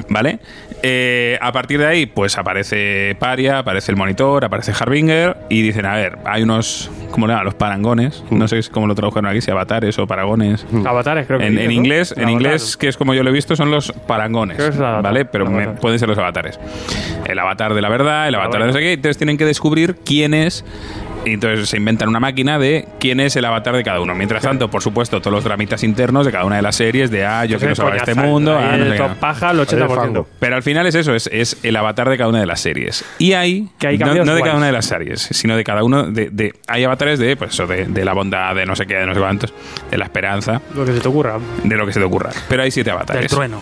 ¿Vale? Eh, a partir de ahí, pues aparece Paria, aparece el monitor, aparece Harbinger y dicen, a ver, hay unos, ¿cómo le llaman? Los parangones. No sé cómo lo tradujeron aquí, si avatares o paragones. Avatares, creo que En, dices, en ¿no? inglés, en Avatar. inglés, que es como yo lo he visto, son los parangones, Creo que es. ¿vale? Pero me- pueden ser los avatares. El avatar de la verdad, el avatar de no sé qué. Entonces tienen que descubrir quién es. Y entonces se inventan una máquina de quién es el avatar de cada uno. Mientras tanto, por supuesto, todos los dramitas internos de cada una de las series de, ah, yo quiero salvar este mundo, ah, no el sé top qué. paja al 80%. Pero al final es eso, es, es el avatar de cada una de las series. Y hay, Que hay no, cambios no de cada una de las series, sino de cada uno, de, de- hay avatares de, pues eso, de, de la bondad, de no sé qué, de no sé cuántos, de la esperanza, Lo que se te ocurra. de lo que se te ocurra. Pero hay siete Del avatares. trueno.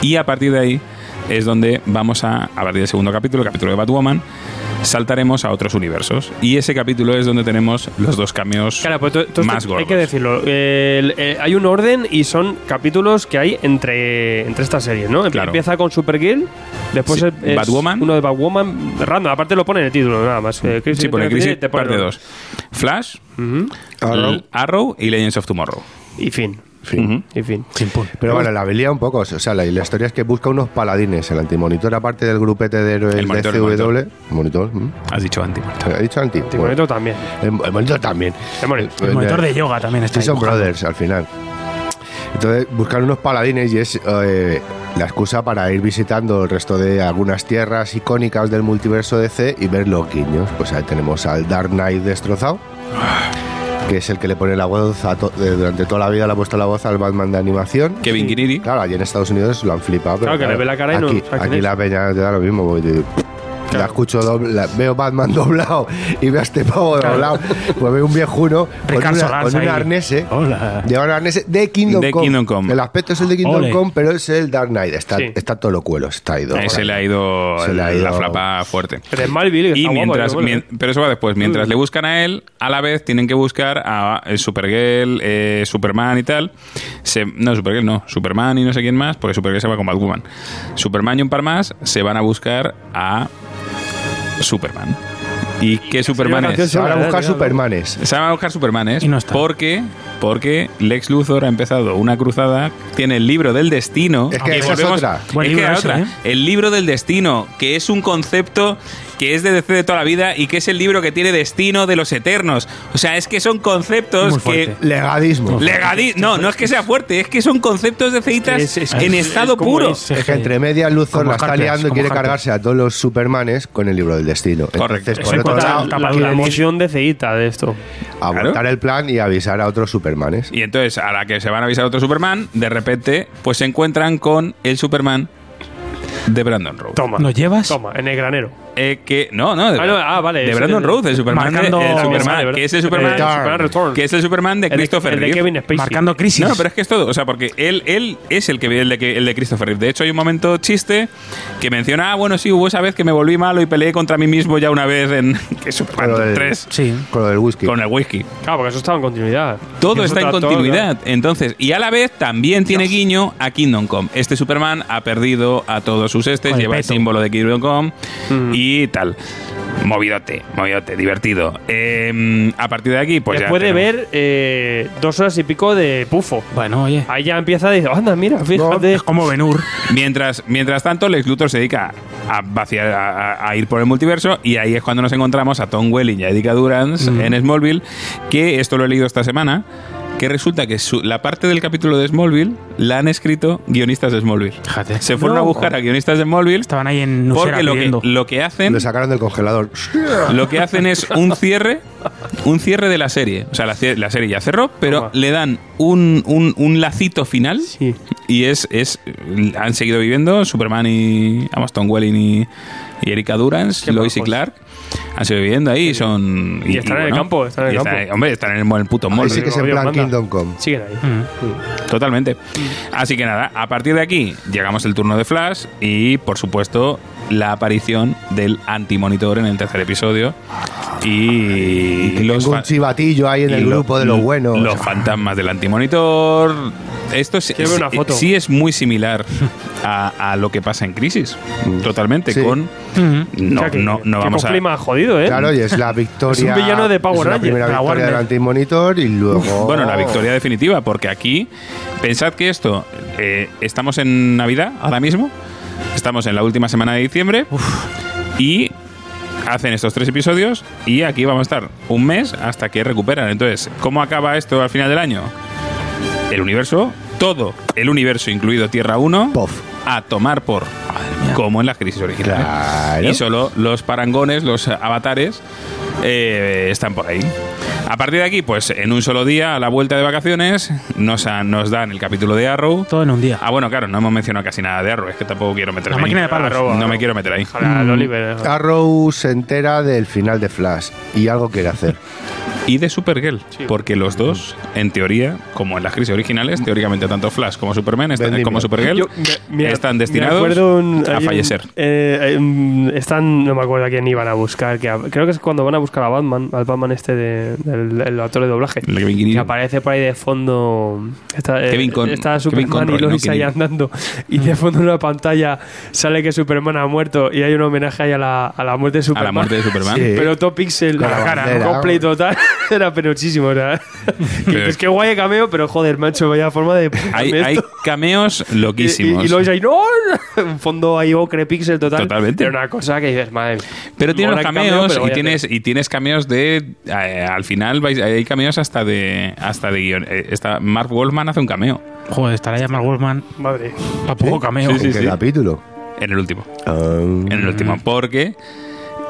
Y a partir de ahí es donde vamos a, a partir del segundo capítulo, el capítulo de Batwoman, saltaremos a otros universos. Y ese capítulo es donde tenemos los dos cameos Claro, pues más hay gordos. que decirlo. El- eh, hay un orden y son capítulos que hay entre, entre estas series, ¿no? Claro. Empieza con Supergirl, después Sí, es- es Batwoman. uno de Batwoman, random, aparte lo pone en el título, nada más. Eh, Crisis Sí, pone Crisis te pone parte uno. 2. Flash. Arrow. Arrow y Legends of Tomorrow. Y fin. Ujú. Y fin. Pero bueno, la velía un poco. O sea, la, la historia es que busca unos paladines. El antimonitor, aparte del grupete de héroes El de monitor, el CW. Monitor. ¿mm? Has dicho anti. ¿Ha dicho anti? Y bonito también. Bueno, el, el monitor también. El monitor. El monitor de yoga también está son brothers al final. Entonces, buscar unos paladines y es eh, la excusa para ir visitando el resto de algunas tierras icónicas del multiverso DC y ver los guiños. Pues ahí tenemos al Dark Knight destrozado, que es el que le pone la voz a to- durante toda la vida le ha puesto la voz al Batman de animación. Kevin Guiniri. Claro, allí en Estados Unidos lo han flipado. pero Claro, que le ve la cara y no aquí, quién aquí la peña te da lo mismo. porque te- La escucho doble, la- veo Batman doblado y veo a este pavo doblado. Pues veo un viejuno con, una- con un arnés. ¿eh? Hola. Lleva un arnés de Kingdom, De Come. Kingdom Come. El aspecto es el de Kingdom Ole. Come, pero es el Dark Knight. Está, Sí. está todo lo cuelo, está ido. Eh, se le ha ido, Se le ha el- la ido- flapa fuerte. Pero es Malville, Y guapo, mientras, mien- pero eso va después. Mientras le buscan a él, a la vez tienen que buscar a eh, Supergirl, eh, Superman y tal. Se- no, Supergirl no, Superman y no sé quién más, porque Supergirl se va con Batwoman. Superman y un par más se van a buscar a Superman. ¿Y qué Superman es? Se van a buscar. Supermanes. Se van a buscar Supermanes Y no está. porque porque Lex Luthor ha empezado una cruzada, tiene el libro del destino. Es que esa es otra. Es que era otra. ¿eh? El libro del destino, que es un concepto que es de DC de toda la vida y que es el libro que tiene destino de los eternos. O sea, es que son conceptos que... Legadismo. Legadi- no, no es que sea fuerte, es que son conceptos de ceitas Es- es- en es- estado es puro. es. Es que entre medias Luthor Como la está liando y quiere Harper. cargarse a todos los Supermanes con el libro del destino. Correcto. Entonces, por otro lado, la, la la emoción de ceita de esto. abortar el plan y avisar a otros Supermanes. Y entonces, a la que se van a avisar otro Superman, de repente, pues se encuentran con el Superman de Brandon Road. Toma. ¿Nos llevas? Toma, en el granero. Eh, que, no, no, de, Ah, no, ah, vale, de Brandon de- Road, el Superman, de, Marcando- el Superman, vale, que es el eh, Superman, Superman Return. que es el Superman de El de- Christopher el de Reeve. Kevin Spacey. Marcando crisis. No, pero es que es todo, o sea, porque él, él es el que el de, el de Christopher Reeve. De hecho, hay un momento chiste que menciona, ah, bueno, sí, hubo esa vez que me volví malo y peleé contra mí mismo ya una vez en que es Superman Con del- 3 Sí. Con lo del whisky. con el whisky. Claro, porque eso estaba en continuidad. Todo está en todo, continuidad. Entonces, y a la vez también tiene guiño a Kingdom Come. Este Superman ha perdido a todos sus estes, el lleva el símbolo de Kingdom Come Mm. y tal. Movidote, movidote, divertido. Eh, a partir de aquí, pues ya. Después de tenemos- ver eh, dos horas y pico de pufo. Bueno, oye. Ahí ya empieza a decir, anda, mira, fíjate. Es como Benur. Mientras, mientras tanto, Lex Luthor se dedica a vaciar, a, a- a ir por el multiverso y ahí es cuando nos encontramos a Tom Welling y a Erika Durance en Smallville, que esto lo he leído esta semana, que resulta que su- la parte del capítulo de Smallville la han escrito guionistas de Smallville. Fíjate. Se fueron No. a buscar a guionistas de Smallville Estaban ahí en Nusera porque lo que, lo que hacen Lo sacaron del congelador. lo que hacen es un cierre un cierre de la serie o sea la, serie ya cerró pero Toma. le dan un, un, un lacito final Sí. y es, es han seguido viviendo Superman y vamos Tom Welling y, y Erika Durance Lois y. Clark han seguido viviendo ahí son Y están en el campo, están en el y campo. hombre están en el, en el puto Ahí mall sí que es en Dios plan. Kingdom Come. Siguen ahí. Mm. Totalmente. Así que nada, a partir de aquí llegamos el turno de Flash y, por supuesto, la aparición del antimonitor en el tercer episodio. Y, los fa- un chivatillo ahí en y el lo- grupo de los lo- buenos. Los fantasmas del antimonitor. Esto sí, Quiero ver una sí- foto. sí es muy similar a, a lo que pasa en Crisis. Totalmente. Sí. Con. Mm. No, O sea, que- no, no que vamos a. más jodido, ¿eh? Claro, y es la victoria. Es un villano de Power es la Rangers, primera de la victoria del Warner. antimonitor y luego. Bueno, la victoria definitiva, porque aquí, pensad que esto, eh, estamos en Navidad ahora mismo, estamos en la última semana de diciembre y hacen estos tres episodios y aquí vamos a estar un mes hasta que recuperan. Entonces, ¿cómo acaba esto al final del año? El universo, todo el universo, incluido Tierra 1, Pof. a tomar por, como en las crisis originales. Claro. Y solo los parangones, los avatares, eh, están por ahí. A partir de aquí, pues en un solo día, a la vuelta de vacaciones, nos, han- nos dan el capítulo de Arrow. Todo en un día. Ah, bueno, claro, no hemos mencionado casi nada de Arrow, es que tampoco quiero meterme La máquina de palos. Arrow, No Arrow. me quiero meter ahí. Ojalá, Oliver. eh. Arrow se entera del final de Flash y algo quiere hacer. Y de Supergirl, porque los dos, en teoría, como en las crisis originales, teóricamente tanto Flash como Superman están, Vendimia. como Supergirl Yo me- me- están destinados un- a fallecer. eh, están, no me acuerdo a quién iban a buscar. Que a- creo que es cuando van a buscar a Batman, al Batman este de, del el actor de doblaje. Kevin. Que aparece por ahí de fondo. Está, eh, Kevin Con- está Kevin Superman Conroy, y Lois no ahí Kevin. andando. Y de fondo en una pantalla sale que Superman ha muerto y hay un homenaje ahí a la, a la muerte de a Superman. la muerte de Superman. Sí. Pero todo pixel, la cara, bandera. cosplay total. Era penochísimo. Era. Pero- es que guay el cameo, pero joder, macho, vaya forma de. Hay, hay cameos Y, loquísimos. y, y Lois ahí, ¡no! Un fondo ahí ocre pixel total. Totalmente. Era una cosa que dices, madre. Pero tiene mola los el cameo, cameos pero y tienes y tienes cameos de eh, al final vais- hay cameos hasta de hasta de guion. eh, esta Mark Wolfman hace un cameo Joder, estará ya Mark Wolfman. Madre. A poco cameo. Sí, sí, ¿En qué sí. capítulo? en el último, Ah. en el último porque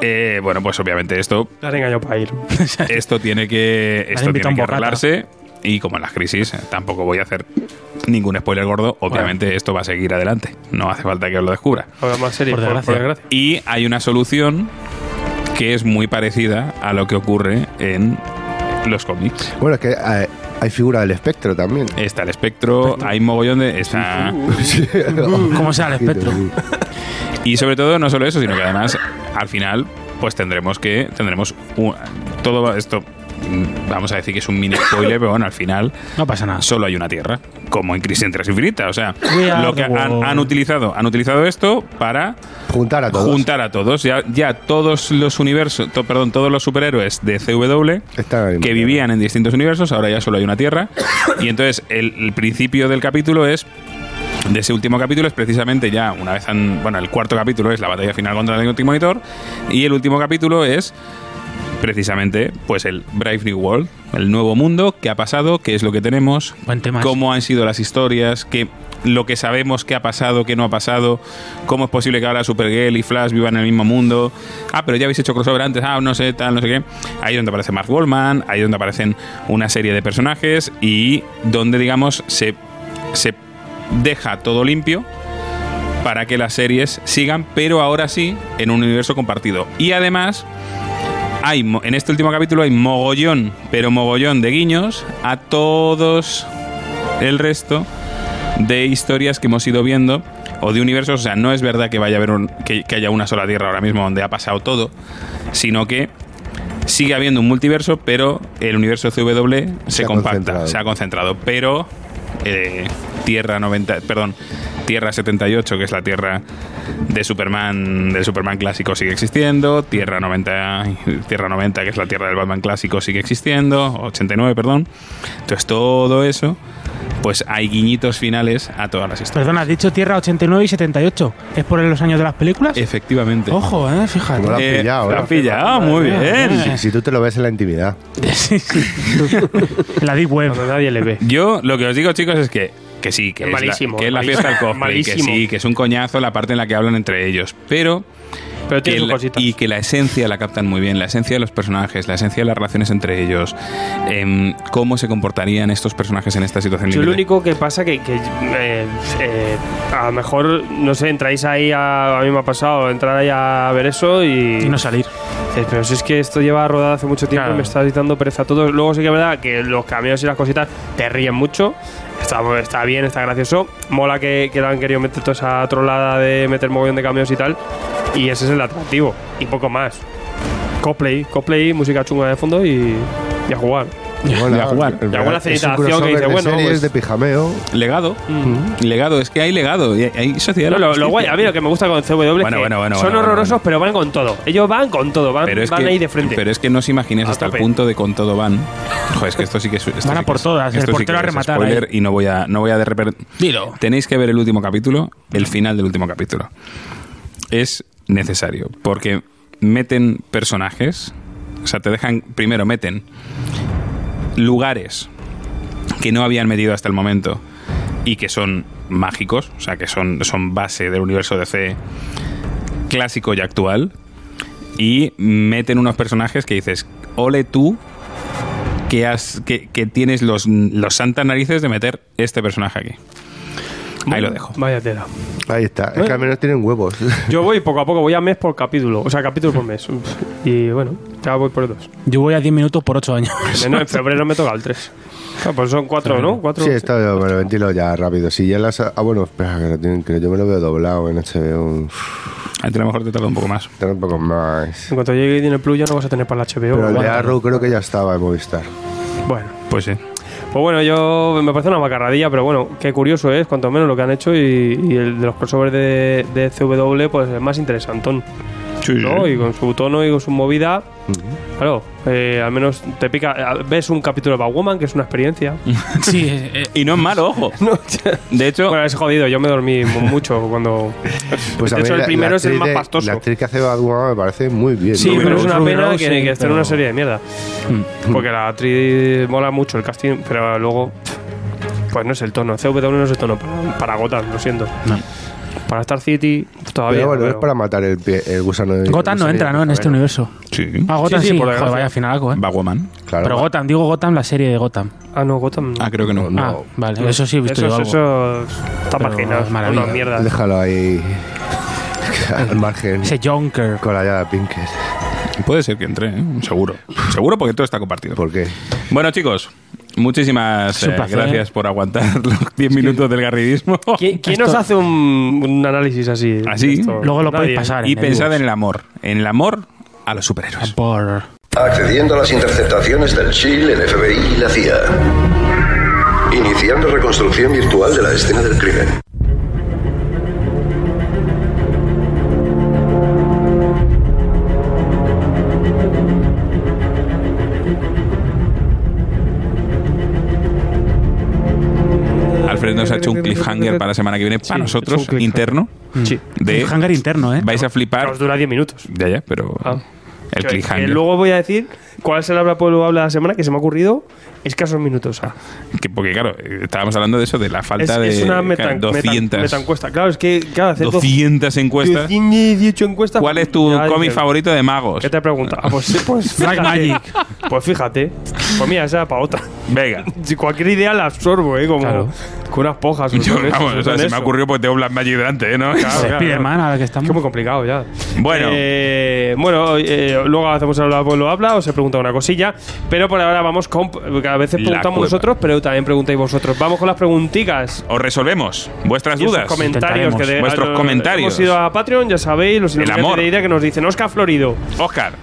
eh, bueno, pues obviamente esto La engañado para ir. esto tiene que esto tiene que arreglarse y como en las crisis eh, tampoco voy a hacer ningún spoiler gordo, obviamente esto va a seguir adelante. No hace falta que os lo descubra. Ahora más serio, Por por, desgracia. por desgracia. Y hay una solución que es muy parecida a lo que ocurre en los cómics. Bueno, es que eh, hay figura del espectro también. Está el espectro, hay mogollón de. Está, ¿Cómo sea el espectro? Y sobre todo, no solo eso, sino que además, al final, pues tendremos que. Tendremos un- todo esto. mm, Vamos a decir que es un mini spoiler, pero bueno, al final No pasa nada. solo hay una Tierra, como en Crisis en Tierra Infinita. O sea, lo que the han, utilizado, han utilizado esto para Juntar a todos. juntar a todos. Ya, ya todos los universos, to- perdón, todos los superhéroes de CW que vivían en distintos universos, ahora ya solo hay una Tierra. Y entonces el, el principio del capítulo es de ese último capítulo es precisamente ya una vez han, bueno el cuarto capítulo es la batalla final contra el último monitor y el último capítulo es precisamente pues el Brave New World el nuevo mundo qué ha pasado qué es lo que tenemos cómo han sido las historias qué lo que sabemos qué ha pasado qué no ha pasado cómo es posible que ahora Supergirl y Flash vivan en el mismo mundo. Ah pero ya habéis hecho crossover antes. Ah no sé tal no sé qué. Ahí es donde aparece Mark Wallman ahí es donde aparecen una serie de personajes y donde digamos se se deja todo limpio para que las series sigan, pero ahora sí en un universo compartido. Y además, hay en este último capítulo hay mogollón, pero mogollón de guiños a todos el resto de historias que hemos ido viendo o de universos. O sea, no es verdad que vaya a haber un- que, que haya una sola tierra ahora mismo donde ha pasado todo, sino que sigue habiendo un multiverso, pero el universo CW se, compacta, concentrado. se ha concentrado. Pero eh, Tierra 90, perdón, Tierra 78, que es la Tierra de Superman, del Superman clásico sigue existiendo, Tierra 90, Tierra 90, que es la Tierra del Batman clásico sigue existiendo, 89, perdón. Entonces todo eso, pues hay guiñitos finales a todas las historias. Perdón, has dicho Tierra 89 y 78. ¿Es por los años de las películas? Efectivamente. Ojo, eh, fíjate. La- han Eh, pillado, lo ¿eh? han pillado, muy bien. Si, si tú te lo ves en la intimidad. Sí, sí. la Deep Web. Nadie le ve. Yo lo que os digo, chicos, es que, que sí, que Es es, malísimo, la, que es la fiesta del cosplay, que sí, que es un coñazo la parte en la que hablan entre ellos. Pero Pero que tiene sus la- cositas. y que la esencia la captan muy bien, la esencia de los personajes, la esencia de las relaciones entre ellos, em, cómo se comportarían estos personajes en esta situación Yo lo único que pasa que, que eh, eh, a lo mejor, no sé, entráis ahí, a, a mí me ha pasado, entrar ahí a ver eso y... Y no salir. Dices, pero si es que esto lleva rodado hace mucho tiempo Claro. y me está dando pereza a todos. Luego sí que es verdad que los cambios y las cositas te ríen mucho. Está, está bien, está gracioso. Mola que, que le han querido meter toda esa trolada de meter mogollón de cambios y tal. Y ese es el atractivo. Y poco más. Cosplay, cosplay, música chunga de fondo y, y a jugar. Mola, a jugar. alguna de acción que dice, de bueno, series, pues- de pijameo. Legado, legado, es que hay legado, y hay- sociedad. No, de lo, lo guay, a mí lo que me gusta con CW es Bueno, que bueno, bueno, son bueno, horrorosos, bueno. pero van con todo. Ellos van con todo, van, Pero es, van que, ahí de frente. pero es que no os imaginéis hasta el punto de con todo van. Joder, es que esto sí que es. esto Van a sí por es- todas, el sí portero a es rematar spoiler ahí. y no voy a, no voy a de repente. Dilo. Tenéis que ver el último capítulo, el final del último capítulo. Es necesario, porque meten personajes, o sea, te dejan, primero meten lugares que no habían metido hasta el momento y que son mágicos, o sea, que son, son base del universo DC clásico y actual, y meten unos personajes que dices, ole tú, que, has, que, que tienes los, los santas narices de meter este personaje aquí. Ahí lo dejo. Vaya tela. Ahí está. Es que al menos tienen huevos. Yo voy poco a poco, voy a mes por capítulo. O sea, capítulo por mes. Y bueno, ya voy por dos. Yo voy a 10 minutos por 8 años. En, en febrero me toca el 3. Claro, pues son cuatro, ¿no? Cuatro. Sí, esto me lo ventilo ya rápido. Si ya las. Ah, bueno, espera, que, lo tienen- que yo me lo veo doblado en HBO. A ti a lo mejor te tarda un poco más. Tener un poco más. En cuanto llegue Disney Plus ya no vas a tener para la HBO. Pero el de. Arrow creo que ya estaba en Movistar. Bueno. Pues sí. Pues bueno, yo me parece una macarradilla, pero bueno, qué curioso es, cuanto menos lo que han hecho y, y el de los crossovers de, de CW, pues es más interesantón. ¿no? Y con su tono y con su movida, claro, eh, al menos te pica. eh, Ves un capítulo de Batwoman, que es una experiencia. Sí, eh, eh, Y no es malo, ojo. No, De hecho, bueno, es jodido, yo me dormí mu- mucho cuando. Pues a de hecho, el primero es el más de- pastoso. La actriz que hace Batwoman me parece muy bien. Sí, ¿no? pero es una pena que, sí, que esté en pero- una serie de mierda. Porque la actriz mola mucho el casting, pero luego. Pues no es el tono. CW no es el tono para, para Gotham, lo siento. Para Star City, todavía. Pero bueno, pero- es para matar el, pie- el gusano de. Gotham no entra, ¿no? En este universo. sí. Ah, Gotham Sí, sí. sí, por Joder, vaya finalaco, ¿eh? Batwoman. Claro. Pero Gotham, digo Gotham, la serie de Gotham. Ah, no, Gotham. no. Ah, creo que no. Ah, vale, eso sí he visto eso, yo algo. eso está marginado. Una mierda. Déjalo ahí. al margen. Ese Jonker. Con la llave Pinkett. Puede ser que entre, ¿eh? seguro. Seguro porque todo está compartido. ¿Por qué? Bueno, chicos, muchísimas eh, gracias por aguantar los 10 minutos del garridismo. ¿Quién, quién Esto- nos hace un, un análisis así? Así. esto? Luego lo podéis Nadie. pasar. Y en pensad en el amor. En el amor a los superhéroes. Por... Accediendo a las interceptaciones del SHIELD, el FBI y la CIA. Iniciando reconstrucción virtual de la escena del crimen. Cliffhanger para la semana que viene, para Sí, nosotros, es un cliffhanger. interno. Sí. De, Hangar interno, ¿eh? vais a flipar. Os dura 10 minutos. Ya, ya, pero Ah. el Que- que cliffhanger. luego voy a decir cuál es el habla pueblo habla de la semana que se me ha ocurrido escasos minutos. ah. Que- porque claro, estábamos hablando de eso, de la Es, falta de es una meta, claro, 200, meta- metaencuesta. Claro, es que claro, hacer 200 encuestas. 218 encuestas. ¿Cuál es tu cómic favorito de magos? ¿Qué te pregunta? Ah, pues, pues Black fíjate. Magic. Pues fíjate. Pues mira, esa para otra. Venga. Si cualquier idea la absorbo, ¿eh? Como Claro. con unas pojas. Yo, son eso, vamos, o sea, se me eso. ha ocurrido porque tengo Black Magic delante, ¿eh? ¿no? Claro, claro. Spiderman, ahora que Es que estamos. es muy complicado ya. Bueno. Eh, bueno, eh, luego hacemos el habla, pueblo habla, os he preguntado una cosilla. Pero por ahora vamos con. A veces preguntamos nosotros, pero también preguntáis vosotros. Vamos con las preguntitas. Os resolvemos vuestras Y dudas. comentarios que de- Vuestros a- comentarios. Hemos ido a Patreon, ya sabéis, los El amor. de idea que nos dicen Oscar Florido. Oscar,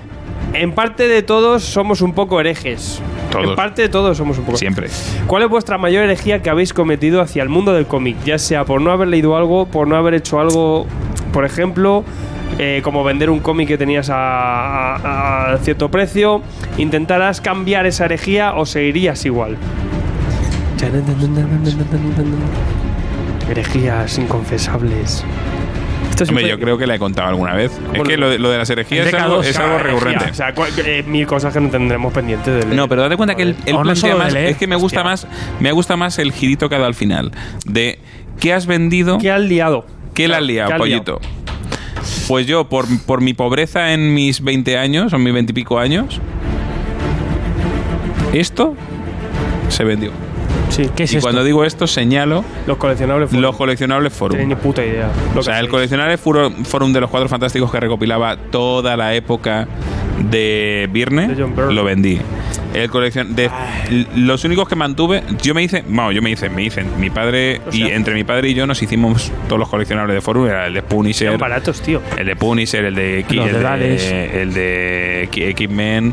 En parte de todos somos un poco herejes. Todos. En parte de todos somos un poco. siempre. ¿Cuál es vuestra mayor herejía que habéis cometido hacia el mundo del cómic? Ya sea por no haber leído algo, por no haber hecho algo, por ejemplo, eh, como vender un cómic que tenías a, a- a cierto precio, ¿intentarás cambiar esa herejía o seguirías igual? Herejías inconfesables. Esto Hombre, siempre- yo creo que la he contado alguna vez. es que lo de, lo de las herejías el es algo, DK2, es algo Claro, recurrente. O sea, eh, mil cosas que no tendremos pendientes de leer. No, pero date cuenta que él O no más. Es que me gusta Hostia. más. Me gusta más el girito que ha dado al final. De ¿qué has vendido? ¿Qué has liado? ¿Qué le has liado, ¿Qué has pollito? Pues yo, por, por mi pobreza en mis 20 años, o mis 20 y pico años, esto se vendió. Sí. ¿Qué es y esto? cuando digo esto, señalo Los coleccionables fueron- los coleccionables forum. tienen ni puta idea. O sea, el coleccionable forum de los cuadros fantásticos que recopilaba toda la época de Virne, De lo vendí. El coleccion de los únicos que mantuve, yo me hice, no, yo me hice, me hice, mi padre O sea- y entre mi padre y yo nos hicimos todos los coleccionables de forum, era el de Punisher, Eran baratos, tío. el de Punisher, el de Los el de el de X- X-Men,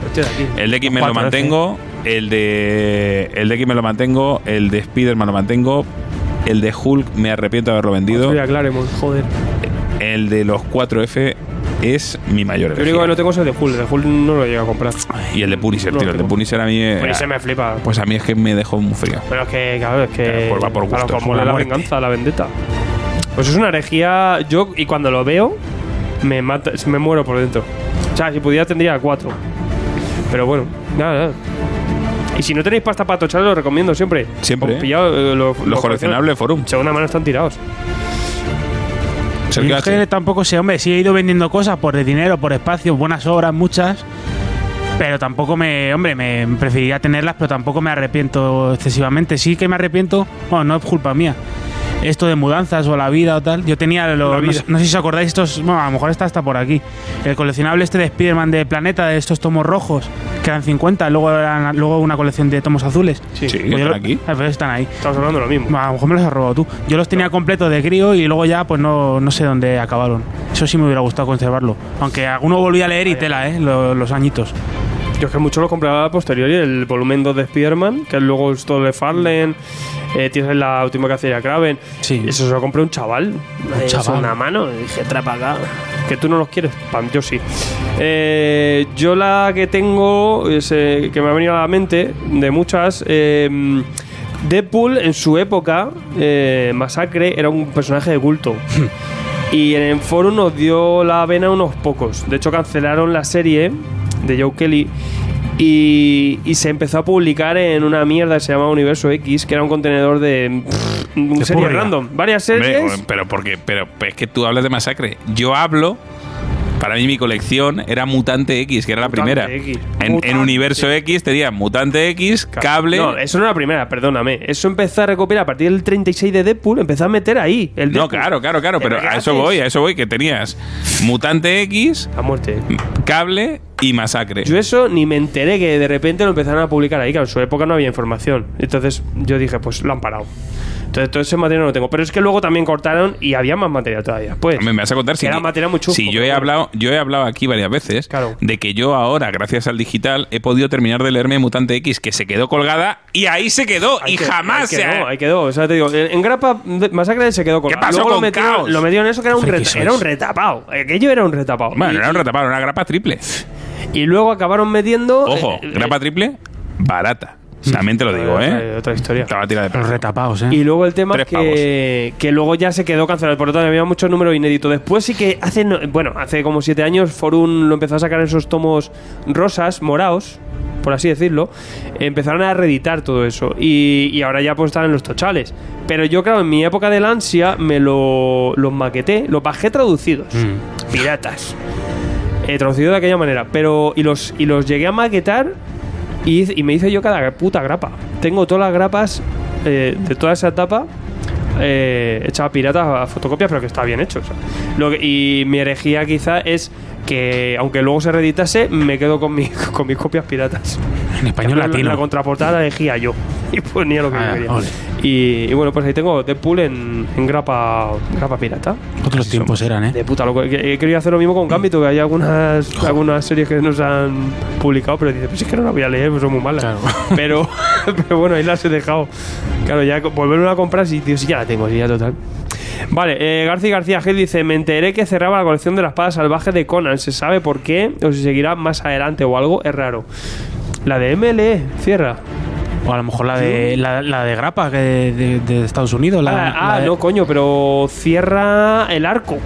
el de X-Men lo 4F. mantengo, el de el de X-Men lo mantengo, el de Spider-Man lo mantengo, el de Hulk me arrepiento de haberlo vendido. Joder. El de los 4F es mi mayor Yo único que no tengo es el de Hulk. El de Hulk no lo llego a comprar. Y el de Punisher, No tío. El de tengo. Punisher a mí. eh, se me flipa. Pues a mí es que me dejó muy frío. Pero es que, claro, es que. Pero pues va por claro, gustos, como por la, la muerte. venganza, la vendetta. Pues es una herejía. Yo, y cuando lo veo, me mata, me muero por dentro. O sea, si pudiera tendría cuatro. Pero bueno, nada, nada. Y si no tenéis pasta para tochar, lo recomiendo siempre. Siempre, Os ¿eh? pillado, eh, lo- Los lo- coleccionables Forum. Segunda mano están tirados. Sergio es que H. tampoco sé, hombre, sí he ido vendiendo cosas por dinero, por espacio, buenas obras, muchas. Pero tampoco me, hombre, me preferiría tenerlas, pero tampoco me arrepiento excesivamente. Sí que me arrepiento, bueno, no es culpa mía. Esto de mudanzas o la vida o tal. Yo tenía, lo- no, no sé si os acordáis, estos, bueno, a lo mejor está hasta por aquí. El coleccionable este de Spider-Man de Planeta, de estos tomos rojos, que eran 50, luego, eran, luego una colección de tomos azules. Sí. Sí, Pues están lo- aquí. Ah, pues están ahí. Estamos hablando de lo mismo. A lo mejor me los has robado tú. Yo los tenía completos de crío y luego ya, pues no, no sé dónde acabaron. Eso sí me hubiera gustado conservarlo. Aunque alguno volví a leer y tela, ¿eh? Lo- Los, añitos. Yo es que mucho lo compraba a posteriori, el volumen 2 de Spider-Man, que luego es todo de Farlane, eh, tienes la última que hacía Kraven. Sí. Y eso se lo compré un chaval. Un chaval. Una mano. Y dije, trapa acá. Que tú no los quieres. Pam, yo sí. Eh, yo la que tengo, es, eh, que me ha venido a la mente, de muchas. eh, Deadpool en su época, eh, Masacre, era un personaje de culto. Y en el foro nos dio la vena unos pocos. De hecho, cancelaron la serie de Joe Kelly. Y, y se empezó a publicar en una mierda que se llama Universo X, que era un contenedor de. pff, un De serie purria. random. Varias Hombre, series. pero porque, pero es que tú hablas de masacre. Yo hablo. Para mí mi colección era Mutante X, que era la primera. X. En. Universo X tenía Mutante X, cable. No, eso no era la primera, perdóname. Eso empezó a recopilar a partir del 36 de Deadpool, empezó a meter ahí. El No, claro, claro, claro, pero ¿qué a eso voy, a eso voy, que tenías Mutante X, A muerte. cable y masacre. Yo eso ni me enteré que de repente lo empezaron a publicar ahí, que en su época no había información. Entonces yo dije, pues lo han parado. Entonces todo ese material no lo tengo. Pero es que luego también cortaron y había más material todavía. Pues Me vas a contar si era material muy chusco, si yo he hablado yo he hablado aquí varias veces Claro. de que yo ahora gracias al digital he podido terminar de leerme Mutante X que se quedó colgada y ahí se quedó Ahí y que- jamás ahí se quedó, ha- ahí quedó. O sea, te digo, en, en Grapa Masacre se quedó con ¿Qué pasó Luego con lo Caos? Lo metieron en eso que era un, reta- era retapado. Aquello era un retapado. Bueno, y, era un retapado, una grapa triple. y luego acabaron metiendo. Ojo, eh, eh, grapa triple barata. También te lo digo, Otra- ¿eh? Otra historia. Estaba tirada de Pero retapados, ¿eh? Y luego el tema Tres que, que luego ya se quedó cancelado. Por lo tanto, había muchos números inéditos. Después sí que hace, no- bueno, hace como siete años Forum lo empezó a sacar en esos tomos rosas, morados, por así decirlo. Empezaron a reeditar todo eso. Y, y ahora ya pues están en los tochales. Pero yo, claro, en mi época del ansia me lo, los maqueté, los bajé traducidos. Piratas. Eh, traducido de aquella manera. Pero, y los, y los llegué a maquetar y, me hice yo cada puta grapa. Tengo todas las grapas eh, de toda esa etapa eh, hecha a pirata a fotocopia, pero que está bien hecho. Lo que- y mi herejía quizá es que, aunque luego se reeditase, me quedo con, mi, con mis copias piratas. En español La- latino. La contraportada la elegía yo. Y ponía lo que Ah, yo quería. ole. Y, y bueno, pues ahí tengo Deadpool en, en grapa, grapa pirata. Otros tiempos eran, ¿eh? De puta loco. Querido hacer lo mismo con Gambito, que hay algunas, algunas series que nos han publicado, pero dice, pues es que no las voy a leer, pues son muy malas. Claro. Pero, pero bueno, ahí las he dejado. Claro, ya volverme a comprar, si, tío, sí, ya la tengo, sí, ya total. Vale, eh, García García Gil dice: Me enteré que cerraba la colección de las espadas salvajes de Conan. ¿Se sabe por qué? O si seguirá más adelante o algo, es raro. La de MLE, cierra. O a lo mejor la de, la, la de Grapa de Estados Unidos. La, ah, ah, la de- no, coño, pero cierra el arco.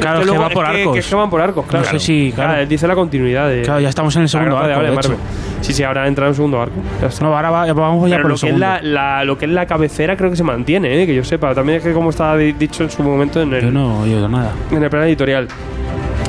Claro, que luego- va por que- arcos. que que van por arcos, claro. No sé si, claro. Ah, dice la continuidad de. Claro, ya estamos en el segundo de arco, de Marvel. hecho. Sí, sí, ahora entra en el segundo arco. No, ahora va- vamos ya Pero por lo el que, es segundo. la, la- lo que es la cabecera creo que se mantiene, ¿eh? que yo sepa. También es que como estaba di- dicho en su momento en el, Yo no he oído nada. en el plan editorial.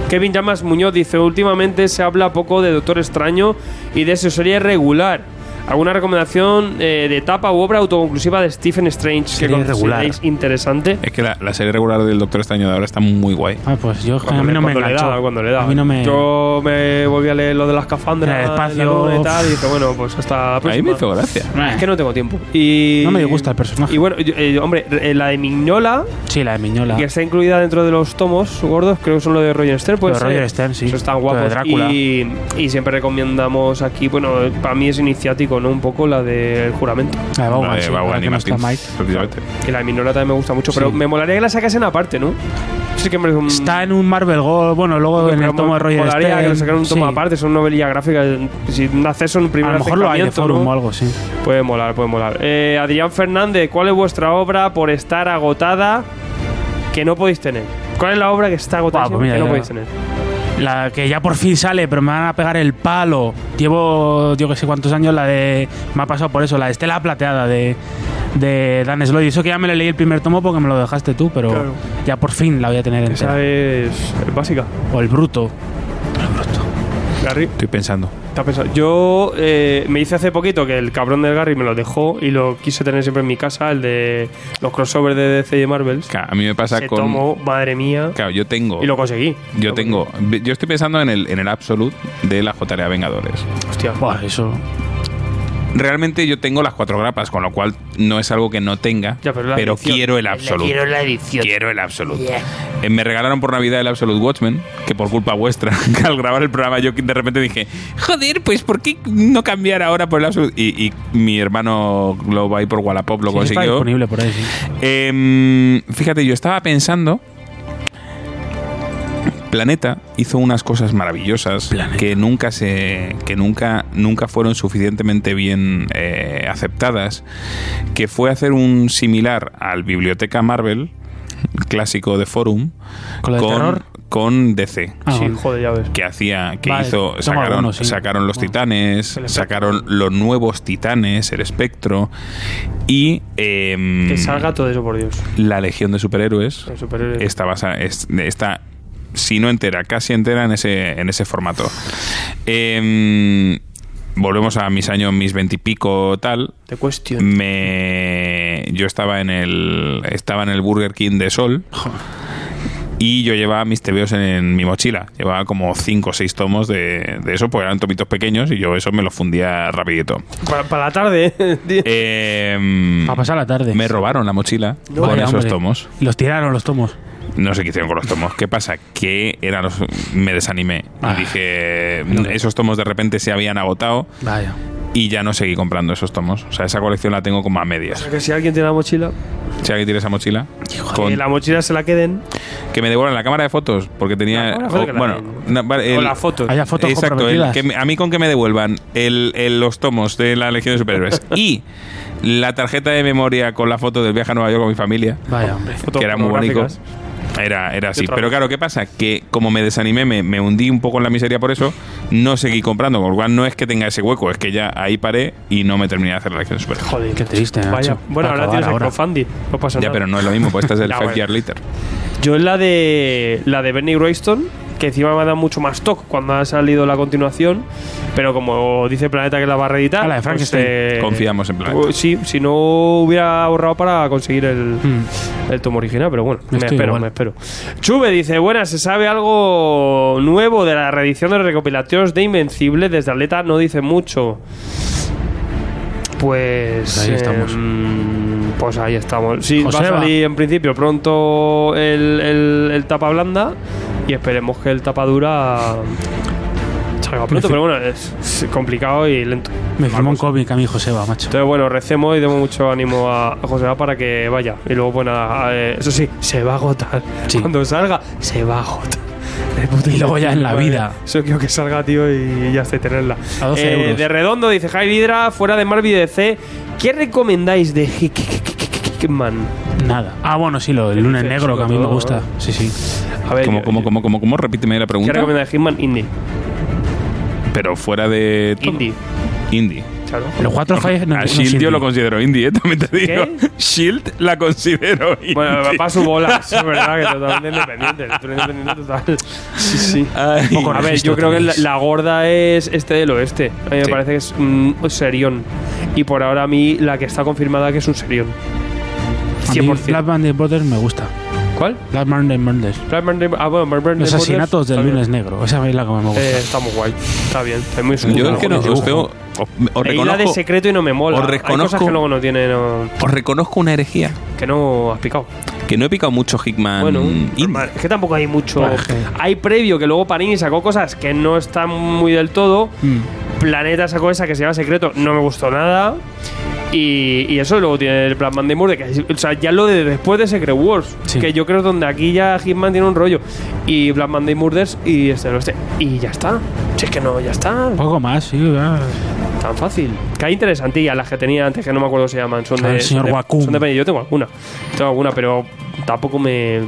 Kevin Llamas Muñoz dice, últimamente se habla poco de Doctor Extraño y de su serie regular. ¿Alguna recomendación eh, de etapa u obra autoconclusiva de Stephen Strange que Serie regular. consideréis interesante? Es que la, la serie regular del Doctor Extraño de ahora está muy guay. Ah, pues yo Cuando a mí le- no me cuando le enganchó. da, cuando le da. A mí no me... Yo me volví a leer lo de las En cafandras, el espacio, la y tal, y dije, bueno, pues hasta la A mí próxima. me hizo gracia. Es que no tengo tiempo. Y, No me gusta el personaje. Y bueno, yo- eh, hombre, eh, la de Mignola, Sí, la de Miñola. que está incluida dentro de los tomos gordos, creo que son lo de Roger Stern, pues. Lo de Roger Stern, sí. Eso guapos. Drácula. Y, y siempre recomendamos aquí, bueno, para mí es iniciático, ¿no? Un poco la del juramento. La de sí, ahora que no está Mike. precisamente. Y la de Mignola también me gusta mucho, Sí. pero me molaría que la sacasen aparte, ¿no? Sí que me parece un- Está en un Marvel Gold, bueno, luego en Pero el tomo de Roger molaría Stern. que lo sacaran un tomo sí. aparte, son novelilla gráfica. Si un acceso en A primer lo mejor lo hay de acercamiento, forum ¿no? o algo, sí. Puede molar, puede molar. Eh, Adrián Fernández, ¿cuál es vuestra obra por estar agotada que no podéis tener? ¿Cuál es la obra que está agotada Ah, pues mira, que no ya- podéis tener? La que ya por fin sale, pero me van a pegar el palo. Llevo, yo que sé cuántos años, la de. Me ha pasado por eso, la de Estela Plateada de, de Dan Sloy. Eso que ya me le leí el primer tomo porque me lo dejaste tú, pero Claro. ya por fin la voy a tener Esa entera. es es básica. O el bruto. Estoy pensando. ¿te has pensado? Yo eh, me hice hace poquito que el cabrón del Gary me lo dejó y lo quise tener siempre en mi casa, el de los crossovers de DC y Marvel. Claro, a mí me pasa Se con. tomó, madre mía. Claro, yo tengo. Y lo conseguí. Yo Lo tengo. Yo estoy pensando en el, en el Absolute de la JLA Vengadores. Hostia. Buah, eso. Realmente yo tengo las cuatro grapas, con lo cual no es algo que no tenga, Ya, pero quiero el Absolute. Quiero la edición. Quiero el Absolute. Eh, me regalaron por Navidad el Absolute Watchmen, que por culpa vuestra, que al grabar el programa yo de repente dije, joder, pues ¿por qué no cambiar ahora por el Absolute? Y, y mi hermano lo va ahí por Wallapop lo Sí, está consiguió. disponible por ahí, sí. Em, fíjate, yo estaba pensando. Planeta hizo unas cosas maravillosas Planeta. que nunca se que nunca nunca fueron suficientemente bien eh, aceptadas que fue hacer un similar al biblioteca Marvel clásico de Forum ¿Con de con DC Ah, sí, joder, ya ves. que hacía que Vale, hizo sacaron, alguno, sí. sacaron los Bueno, titanes sacaron los nuevos titanes el espectro y em, Que salga todo eso, por Dios. la legión de superhéroes El superhéroe. está basa- es- está si no entera casi entera en ese en ese formato Em, volvemos a mis años mis veintipico tal Te cuestión. me yo estaba en el estaba en el Burger King de Sol y yo llevaba mis tebeos en, en mi mochila llevaba como cinco o seis tomos de, de eso porque eran tomitos pequeños y yo eso me lo fundía rapidito Para, para la tarde, ¿eh? Em, A pasar la tarde. me robaron la mochila con Vaya, esos hombre. tomos Y los tiraron los tomos. No sé qué hicieron con los tomos. ¿Qué pasa? Que eran los, me desanimé Ah. y dije, esos tomos de repente se habían agotado Vaya. y ya no seguí comprando esos tomos. O sea, esa colección la tengo como a medias. Que si alguien tiene la mochila, Si alguien tiene esa mochila, con- que la mochila se la queden. que me devuelvan la cámara de fotos, porque tenía... La o- la bueno, den. no, O las fotos. Haya fotos Exacto, el que me- a mí con que me devuelvan el, el- los tomos de la Legión de Superhéroes y la tarjeta de memoria con la foto del viaje a Nueva York con mi familia, Vaya, hombre. Que era muy bonito. Era, era así. Pero claro, ¿qué pasa? Que como me desanimé, me, me hundí un poco en la miseria por eso, no seguí comprando. Con lo cual no es que tenga ese hueco, es que ya ahí paré y no me terminé de hacer la de Superhéroes. Joder, qué triste, Vaya. Bueno, ahora tienes el ahora. crowdfunding. No pasa Ya, nada. pero no es lo mismo, pues este es el Ya, Five bueno. Year Later. Yo en la de la de Bernie Wrightson, que encima me ha dado mucho más toque cuando ha salido la continuación, pero como dice Planeta que la va a reeditar, Ah, la de Frankenstein. eh, Confiamos en Planeta. uh, sí, si no hubiera ahorrado para conseguir el, Mm. el tomo original, pero bueno, me Estoy espero, igual. me espero. Chuve dice, buenas, ¿se sabe algo nuevo de la reedición de los recopilatorios de Invencible? Desde Atleta no dice mucho. Pues... Ahí estamos. em, pues ahí estamos. Sí, va a salir en principio pronto el, el- el tapa blanda y esperemos que el tapa dura salga pronto, pero bueno, es, es complicado y lento. Me firmó un cómic a mi Joseba, macho. Entonces, bueno, recemos y demos mucho ánimo a a José para que vaya. Y luego, bueno, a- a- eso sí, se va a agotar. Sí. Cuando salga, se va a agotar. Y luego ya en la vida. Eso quiero que salga, tío, y ya esté tenerla. A 12 Eh, euros. De redondo, dice Javi Hydra, fuera de Marvel y DC. ¿Qué recomendáis de Hickman? Nada. Ah, bueno, sí, lo del lunes negro, que a mí me gusta. Sí, sí. A ver, ¿Cómo, yo- cómo, cómo, cómo, cómo? Repíteme la ¿qué pregunta. recomendáis de Hitman? Indie. Pero fuera de... todo. Indie. Indie. Claro. Los cuatro fallos no, a no Shield yo indie. lo considero indie, ¿eh? también te digo. ¿Qué? Shield la considero indie. Bueno, para su bola, es verdad que totalmente independiente. tú eres independiente total. Sí, sí. Ay. A ver, yo creo que la, la gorda es este del oeste. A mí me Sí. parece que es un serión. Y por ahora a mí la que está confirmada que es un serión. A mí 100%. Black Monday Brothers me gusta. ¿Cuál? Black Monday Brothers. Black Monday- Ah, bueno, Black Monday Los asesinatos del lunes negro. Esa es la que me gusta. Eh, está muy guay. Está bien. Es muy Yo es que no, os, dibujo. os, os Leí la de reconozco, secreto y no me mola. os Hay cosas reconozco- que luego no tiene, no- os reconozco una herejía. que no has picado. Que no he picado mucho Hickman Bueno, normal. es que tampoco hay mucho. Hay previo que luego Panini sacó cosas que no están muy del todo. Mm. Planeta sacó esa que se llama Secreto, no me gustó nada. Y, y eso luego tiene el Black Monday Murder, que o sea, ya lo de después de Secret Wars, Sí. que yo creo donde aquí ya Hitman tiene un rollo. Y Black Monday Murders y este no este. Y ya está. Si es que no, ya está. Un poco más, sí. ya. Tan fácil. Que hay interesantillas las que tenía antes, que no me acuerdo si se llaman. Son Ah, de. el señor son de- son de- Yo tengo alguna. Tengo alguna, pero tampoco me. Es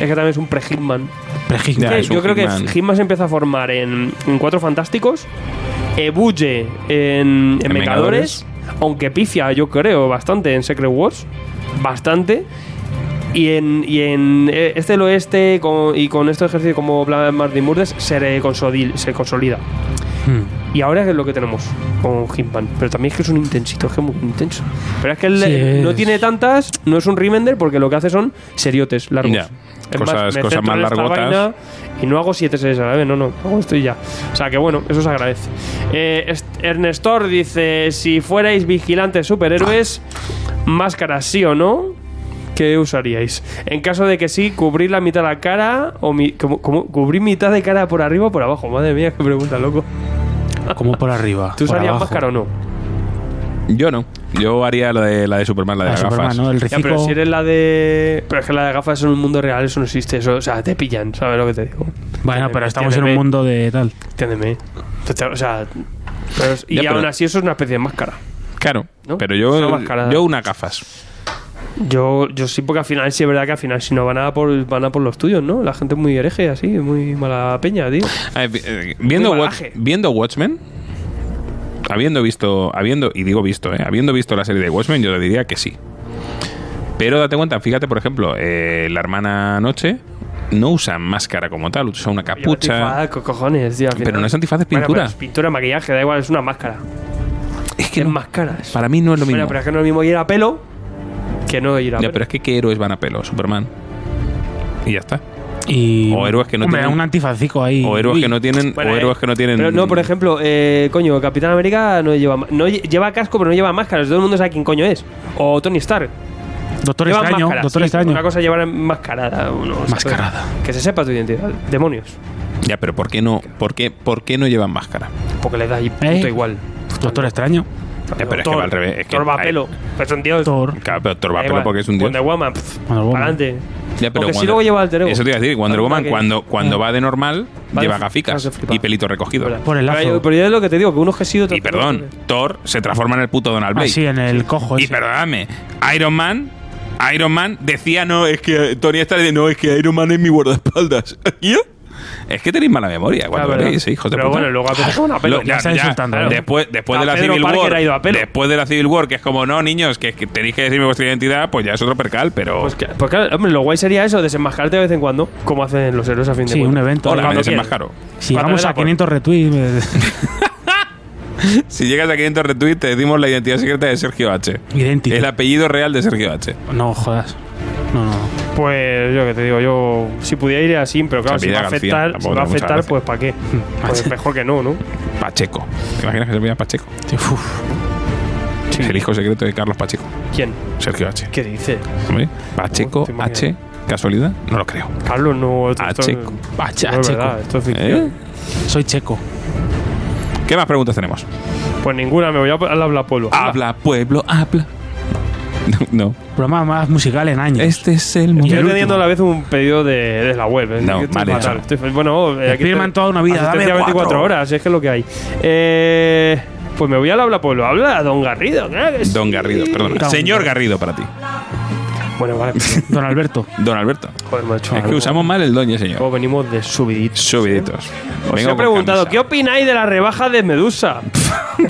que también es un pre-Hitman. Pre-Hitman. Que yo creo Hitman. que Hitman se empieza a formar en, en Cuatro Fantásticos, Ebulle en, en En Vengadores, aunque pifia, yo creo, bastante en Secret Wars, bastante. Y en, y en eh, este oeste con- y con este ejercicio como Black Martin Murders se, se consolida. Mm. Y ahora es lo que tenemos con Hitman. Pero también es que es un intensito, es que es muy intenso. Pero es que él Sí, no es- tiene tantas, no es un remender porque lo que hace son seriotes largos. Es Cosas- me cosas más largotas. vaina y no hago siete series a la vez, no, no, hago esto y ya. O sea que bueno, eso se agradece. Eh, Est- Ernestor dice: Si fuerais vigilantes superhéroes, máscaras sí o no. ¿Qué usaríais? En caso de que sí, cubrir la mitad de la cara o mi, como, como- cubrir mitad de cara por arriba o por abajo. Madre mía, qué pregunta, loco. Como por arriba. ¿Tú usarías máscara o no? Yo no. Yo haría la de, la de Superman, la de La las Superman, gafas. ¿no? El Ya, reciclo. pero si eres la de. Pero es que la de gafas en un mundo real, eso no existe. Eso, o sea, te pillan, ¿sabes lo que te digo? Bueno, pero estamos en un mundo de tal. Entiéndeme. O sea. pero es- y Ya, pero- aún así, eso es una especie de máscara. Claro. ¿No? Pero yo, una máscara. yo unas gafas. Yo, yo sí, porque al final sí es verdad que al final, si no van a por, van a por los tuyos, ¿no? La gente es muy hereje, así, muy mala peña, tío. A ver, vi- eh, viendo, Watch- viendo Watchmen, habiendo visto, habiendo, y digo visto, eh, habiendo visto la serie de Watchmen, yo le diría que sí. Pero date cuenta, fíjate, por ejemplo, eh, la hermana Noche no usa máscara como tal, usa una capucha. Antifaz, co- cojones, tío, Pero no es antifaz, es Bueno, pintura. pero es pintura, maquillaje, da igual, es una máscara. Es que Es no, máscara. es- para mí no es lo mismo. Bueno, pero es que no es lo mismo ir a pelo que no ir a Ya, pelo. pero es que qué héroes van a pelo, Superman. Y ya está. Y, O héroes que no Hombre, tienen- un antifacico ahí. O héroes Uy. que no tienen, Bueno, o eh, héroes que no tienen. Pero no, por ejemplo, eh, coño, Capitán América no lleva, no lle- lleva casco, pero no lleva máscaras. Todo el mundo sabe quién coño es. O Tony Stark. Doctor Llevan Extraño. máscaras, Doctor sí, Extraño. Una cosa llevar mascarada. uno. Mascarada. Que se sepa tu identidad. Demonios. Ya, pero ¿por qué no, por qué, por qué no llevan máscara? Porque le da ahí ¿Eh? igual. Doctor Extraño. Eh, pero es que va al revés. Es que Thor va a hay- pelo. Pero es un dios. Thor. Claro, pero Thor va pelo porque es un dios. Wonder Woman. pff, Wonder Woman. Adelante. Ya, pero Aunque sí Wonder- luego lleva alter ego. Eso te iba a decir, Wonder Woman que- cuando, cuando va de normal Va lleva va gaficas y pelito recogido. Por el Pero lazo. Pero yo es lo que te digo, que uno es que sí, otro Y perdón, Thor se transforma en el puto Donald Blake. Así, en el cojo Y ese. perdóname, Iron Man, Iron Man decía no, es que Tony está diciendo, no, es que Iron Man es mi guardaespaldas. ¿Yo? Es que tenéis mala memoria cuando Claro, veréis, hijos de pero puta. bueno, luego a veces una pelo. Lo- ya, está ya, insultando, claro. Después, después de la Pedro Civil Parker War, ha ido a pelo. después de la Civil War, que es como, no, niños, que, que tenéis que decirme vuestra identidad, pues ya es otro percal, pero... Pues, que- pues claro, hombre, lo guay sería eso, desenmascararte de vez en cuando, como hacen los héroes a fin de Sí, un evento. Hola, me desenmascaro. Si da a por- 500 retweets. eh, Si llegas a 500 retweets, te decimos la identidad secreta de Sergio H. Idéntico. El apellido real de Sergio H. No jodas. No, no. Pues yo que te digo, yo si pudiera ir así, pero claro, Se si va a García, afectar, si va a afectar, pues ¿para qué? Pues mejor que no, ¿no? Pacheco. ¿Te imaginas que se llama Pacheco? Uf. Es el hijo secreto de Carlos Pacheco. ¿Quién? Sergio H. ¿Qué dice? Hombre, Pacheco. H. ¿Casualidad? No lo creo. Carlos, no. Esto, esto- checo. Che- no es checo. verdad, esto es ficción. ¿Eh? Soy checo. ¿Qué más preguntas tenemos? Pues ninguna, me voy a al habla pueblo. Habla, pueblo, habla. No. Programa más musical en años. Este es el Estoy momento. teniendo a la vez un pedido de, de la web. ¿eh? No, Estoy mal fatal. hecho. Estoy- bueno, eh, aquí estoy- toda una vida, dame 24 cuatro. horas, es que es lo que hay. Eh, pues me voy al habla pueblo. Habla a Don Garrido. sí. Don Garrido, perdona. Don- Señor Garrido para ti. Bueno, vale. Don Alberto. Don Alberto. Joder, macho. Es que usamos mal el doña, señor. Venimos de subiditos. Subiditos. Os Vengo he con preguntado, camisa. ¿qué opináis de la rebaja de Medusa?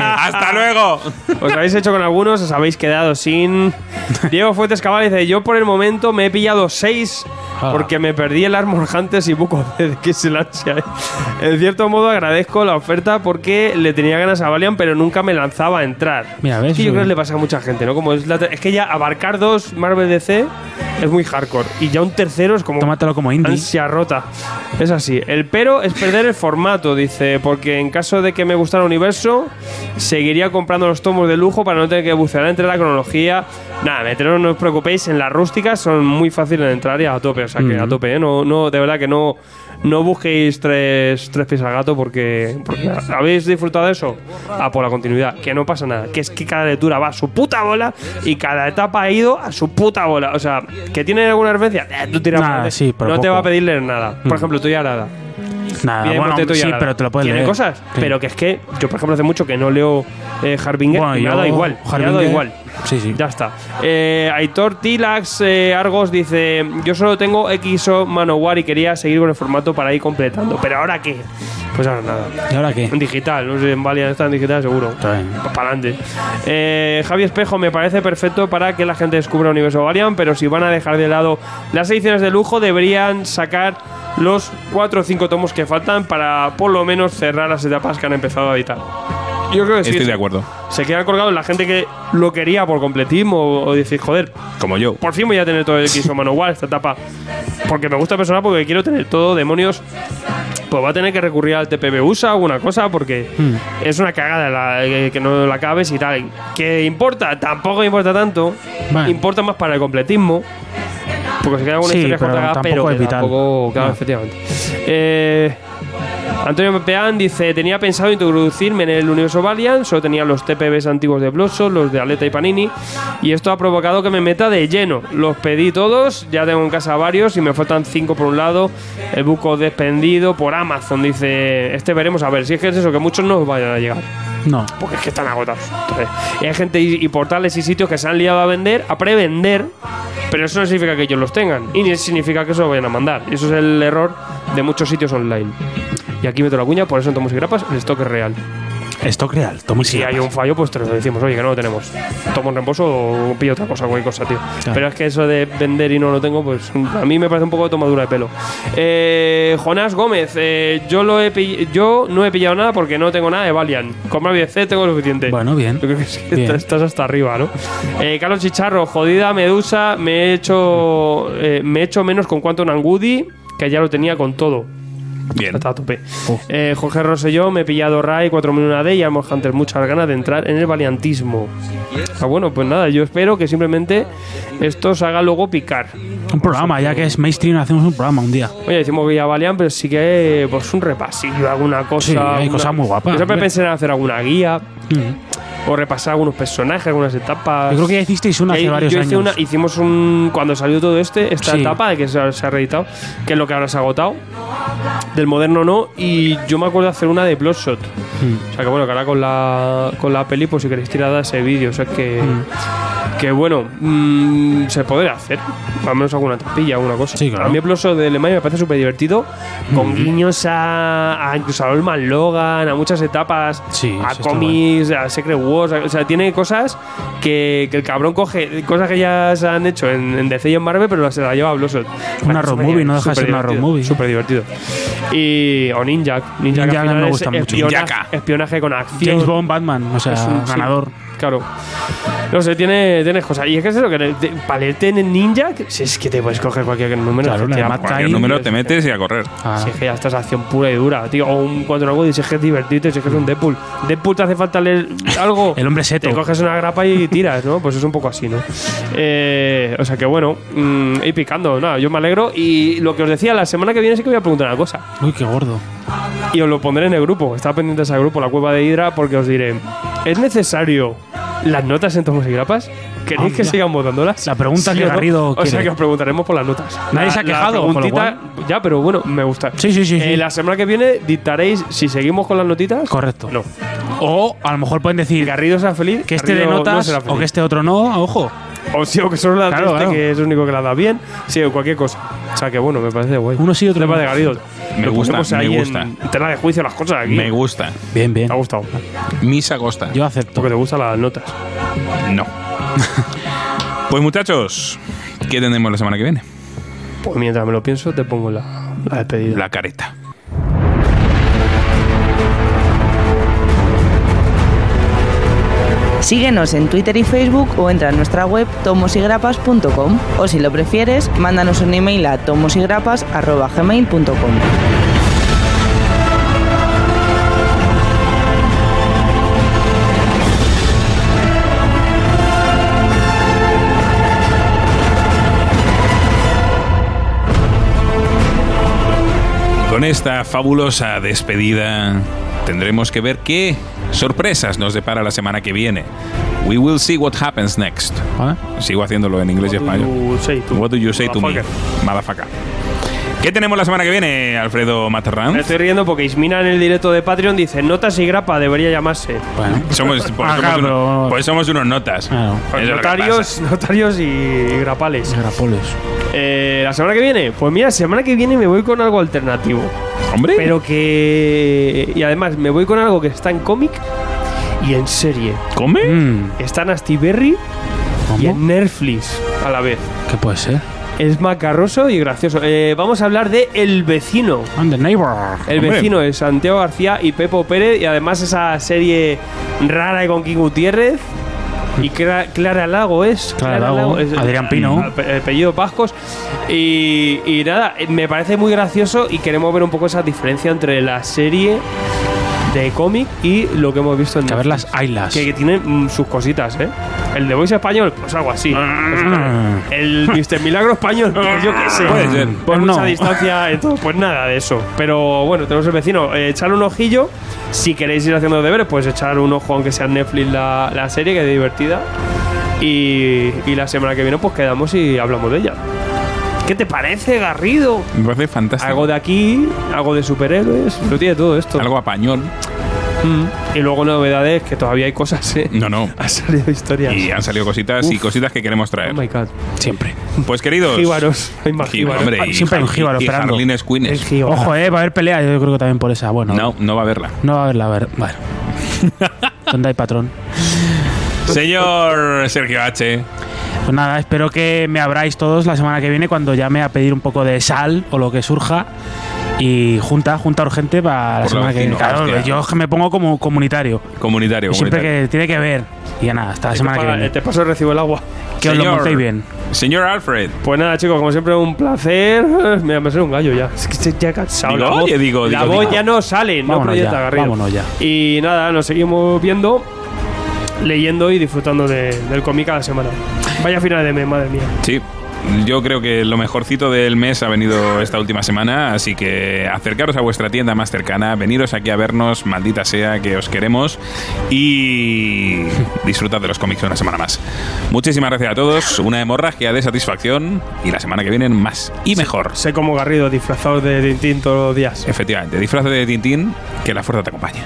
¡Hasta luego! Os habéis hecho con algunos, os habéis quedado sin. Diego Fuentes Cabal dice: Yo por el momento me he pillado seis porque me perdí el Armor Hunters y of Dead, que. ¿eh? En cierto modo agradezco la oferta porque le tenía ganas a Valiant, pero nunca me lanzaba a entrar. Mira, ¿ves? Es que yo creo que le pasa a mucha gente, ¿no? Como es, la- es que ya abarcar dos Marvel DC es muy hardcore y ya un tercero es como. Tómatelo como indie. Ansia rota. Es así. El pero es perder el formato, dice, porque en caso de que me gustara el universo, seguiría comprando los tomos de lujo para no tener que bucear entre la cronología. Nada, meteros, no os preocupéis, en las rústicas son muy fáciles de entrar y a tope, o sea que a tope, ¿eh? No, no, de verdad que no, no busquéis tres, tres pies al gato porque, porque habéis disfrutado de eso. A por la continuidad, que no pasa nada, que es que cada lectura va a su puta bola y cada etapa ha ido a su puta bola. O sea, que tiene alguna referencia, eh, tú tiras Nah, sí, no te poco. va a pedir leer nada. Por ejemplo, tú ya nada. Nada, Bien, Ah, bueno, Moteto y sí, pero te lo puedes Tiene leer. cosas, Sí. pero que es que yo, por ejemplo, hace mucho que no leo eh, Harbinger Bueno, y me ha yo, dado igual. Me ha dado Harbinger, igual. Sí, sí. Ya está. Eh, Aitor Tilax eh, Argos dice: Yo solo tengo XO Manowar y quería seguir con el formato para ir completando. ¿Pero ahora qué? Pues ahora nada. ¿Y ahora qué? En digital, no sé, en Valiant está en digital seguro. Está bien. Para adelante. Eh, Javi Espejo me parece perfecto para que la gente descubra el universo Valiant, pero si van a dejar de lado las ediciones de lujo, deberían sacar los 4 o 5 tomos que faltan para por lo menos cerrar las etapas que han empezado a editar. Yo creo que sí. Estoy de acuerdo. Se quedan colgados la gente que lo quería por completismo o, o decir, joder, Como yo. por fin voy a tener todo el X o Manowar esta etapa. Porque me gusta personal, porque quiero tener todo, demonios. Pues va a tener que recurrir al TPB USA o alguna cosa, porque es una cagada la- que, que no la acabes y tal. ¿Qué importa? Tampoco importa tanto. Importa más para el completismo. Porque se queda alguna Sí, historia pero tampoco pero es que tampoco, claro, No. efectivamente. Eh, Antonio Pepeán dice: Tenía pensado introducirme en el universo Valiant, solo tenía los TPBs antiguos de Bloodshot, los de Aleta y Panini, y esto ha provocado que me meta de lleno. Los pedí todos, ya tengo en casa varios y me faltan cinco por un lado. El buco despendido por Amazon, dice: Este veremos a ver si es que es eso, que muchos no vayan a llegar No. porque es que están agotados. Entonces, hay gente y, y portales y sitios que se han liado a vender, a prevender, pero eso no significa que ellos los tengan y ni significa que eso lo vayan a mandar. Eso es el error de muchos sitios online. Y aquí meto la cuña, por eso en Tomos y Grapas el stock es real. Stock real. Tomo y Si hay un fallo, pues te lo decimos, oye, que no lo tenemos. Tomo en reembolso o pillo otra cosa, cualquier cosa, tío. Claro. Pero es que eso de vender y no lo tengo, pues a mí me parece un poco de tomadura de pelo. Eh, Jonás Gómez, eh, yo, lo he pill- yo no he pillado nada porque no tengo nada de Valiant. Con Marvel C tengo lo suficiente. Bueno, bien. Yo creo que sí, Bien. estás, estás hasta arriba, ¿no? Eh, Carlos Chicharro, jodida Medusa, me he hecho, eh, me he hecho menos con Quantum Woody, que ya lo tenía con todo. Bien. Está a tope. Eh, Jorge Rosselló, me he pillado Rai, 4000 una D y Armor Hunter. Muchas ganas de entrar en el valiantismo. Ah, bueno, pues nada, yo espero que simplemente esto os haga luego picar. Un programa, ya que es mainstream, hacemos un programa un día. Oye, decimos Valiant, pero sí que pues un repasillo, alguna cosa. Sí, hay alguna- cosas muy guapas, Yo siempre pensé en hacer alguna guía o repasar algunos personajes, algunas etapas. Yo creo que ya hicisteis una hace Eh, varios yo hice años. una- hicimos un. Cuando salió todo este, esta Sí. etapa de que se ha, se ha reeditado, que es lo que ahora se ha agotado. Del moderno no. Y yo me acuerdo de hacer una de Bloodshot. Mm. O sea que bueno, que ahora con la, con la peli, pues si queréis tirar de ese vídeo. O sea que. Mm. Que bueno, mm, se podría hacer. Al menos alguna tapilla, alguna cosa. Sí, claro. A mí el Bloodshot de Alemania me parece súper divertido. Con guiños a, a incluso a Olman Logan, a muchas etapas, Sí, a cómics, a Secret Wars. O sea, tiene cosas que, que el cabrón coge, cosas que ya se han hecho en, en DC y en Marvel, pero se la lleva a Bloodshot. Una road movie, no deja de ser una road movie. Súper divertido. Y, o Ninja. Ninja, que Ninja al final me es gusta mucho. espionaje- espionaje con acción. James Bond, Batman, o sea, Es un- sí, ganador. Claro. No sé, tiene, tienes cosas. Y es que es eso, que de- Ninja, si es que te puedes coger cualquier número. Claro, Cualquier número te metes y a correr. Ah, Si es que ya estás acción pura y dura, tío. O un cuatro algo y si es que es divertido, si es que es un Deadpool. Deadpool te hace falta leer algo. El hombre seto. Te coges una grapa y tiras, ¿no? Pues es un poco así, ¿no? Eh, o sea que bueno, mm, y picando, nada, yo me alegro. Y lo que os decía, la semana que viene sí que voy a preguntar una cosa. Uy, qué gordo. Y os lo pondré en el grupo. Está pendiente de ese grupo, la cueva de Hydra, porque os diré: ¿es necesario las notas en tomos y grapas? ¿Queréis que Anda. sigan votándolas? La pregunta ¿Sí que o no? Garrido O sea quiere. que os preguntaremos por las notas. Nadie La- se ha la quejado, con lo preguntita- Ya, pero bueno, me gusta. Sí, sí, sí, sí. Eh, la semana que viene dictaréis si seguimos con las notitas. Correcto. No. O a lo mejor pueden decir Garrido sea feliz. que este de Garrido no notas será o feliz. que este otro no, ojo. O sí, o que solo la Claro, este, claro. que es el único que la da bien. Sí, o cualquier cosa. O sea que bueno, me parece guay. Uno sí, otro Tema de Garrido. Me Lo gusta, me ahí gusta. En tela de juicio las cosas aquí. Me gusta. Bien, bien. Me ha gustado. Misa Costa. Yo acepto. Porque te gustan las notas. No. pues muchachos, ¿qué tenemos la semana que viene? Pues mientras me lo pienso, te pongo la, la despedida. La careta. Síguenos en Twitter y Facebook o entra en nuestra web tomosigrapas.com o si lo prefieres, mándanos un email a tomosigrapas.gmail.com. Con esta fabulosa despedida tendremos que ver qué sorpresas nos depara la semana que viene. We will see what happens next. ¿Vale? Sigo haciéndolo en inglés y español. You say to- What do you say to me? Motherfucker. ¿Qué tenemos la semana que viene, Alfredo Me Materran? estoy riendo porque Ismina en el directo de Patreon dice notas y grapa debería llamarse. Bueno. Somos, pues, Ah, somos claro, unos, pues somos unos notas. Claro. Que notarios, notarios y grapales. Grapoles. Eh, la semana que viene, pues mira, semana que viene me voy con algo alternativo. Hombre, Pero que. Y además, me voy con algo que está en cómic y en serie. ¿come? Mm, Está en Astiberri y en Netflix a la vez. ¿Qué puede ser? Es macarroso y gracioso. Eh, vamos a hablar de El Vecino. I'm the neighbor. El Hombre. vecino es Santiago García y Pepo Pérez y además esa serie rara con King Gutiérrez y Clara, Clara Lago es Clara Lago, es- Adrián Pino. ape- apellido Pascos y, y nada me parece muy gracioso y queremos ver un poco esa diferencia entre la serie de cómic y lo que hemos visto en Que a ver las ailas. que, que tiene mm, sus cositas eh el de Voice español pues algo así Ah. el Mr. Milagro español pues yo qué sé Puede ser. Pues mucha no. distancia en todo, pues nada de eso. Pero bueno, tenemos el vecino. Eh, echar un ojillo. Si queréis ir haciendo deberes, pues echar un ojo, aunque sea en Netflix la, la serie, que es divertida. Y, y la semana que viene, pues quedamos y hablamos de ella. ¿Qué te parece, Garrido? Me parece fantástico. Algo de aquí, algo de superhéroes, lo tiene todo esto. Algo apañón. Mm. Y luego novedades, que todavía hay cosas, ¿eh? No, no. Han salido historias. Y han salido cositas y cositas que queremos Oh traer. my god. Siempre. Pues queridos. Jíbaros. Hay más Jíbaro, jíbaros. hombre, y Siempre hay un jíbaro y esperando. Harlines Queens. Ojo, eh, va a haber pelea, yo creo que también por esa. Bueno, No, no va a verla. No va a haberla, a ver. Bueno. ¿Dónde hay patrón? Señor Sergio H. Pues nada, espero que me abráis todos la semana que viene cuando llame a pedir un poco de sal o lo que surja. Y junta, junta urgente para la Por semana que viene. Claro, hostia. yo es que me pongo como comunitario. Comunitario, Siempre comunitario. que tiene que ver. Y ya nada, hasta la semana que viene. Te paso el recibo el agua. Que os lo Señor- montéis bien. Señor Alfred. Pues nada, chicos, como siempre, un placer. Mira, me sale un gallo ya. Es que estoy ya cansado. Digo, la voz, oye, digo, la digo, voz digo. ya no sale, no Vámonos proyecta ya, Garrido. vámonos ya. Y nada, nos seguimos viendo, leyendo y disfrutando de- del cómic a la semana. Vaya final de mes, madre mía. Sí. Yo creo que lo mejorcito del mes ha venido esta última semana, así que acercaros a vuestra tienda más cercana, veniros aquí a vernos, maldita sea que os queremos y disfrutad de los cómics una semana más. Muchísimas gracias a todos, una hemorragia de satisfacción y la semana que viene más y mejor. Sé como Garrido disfrazado de Tintín todos los días. Efectivamente, disfraz de Tintín, que la fuerza te acompañe.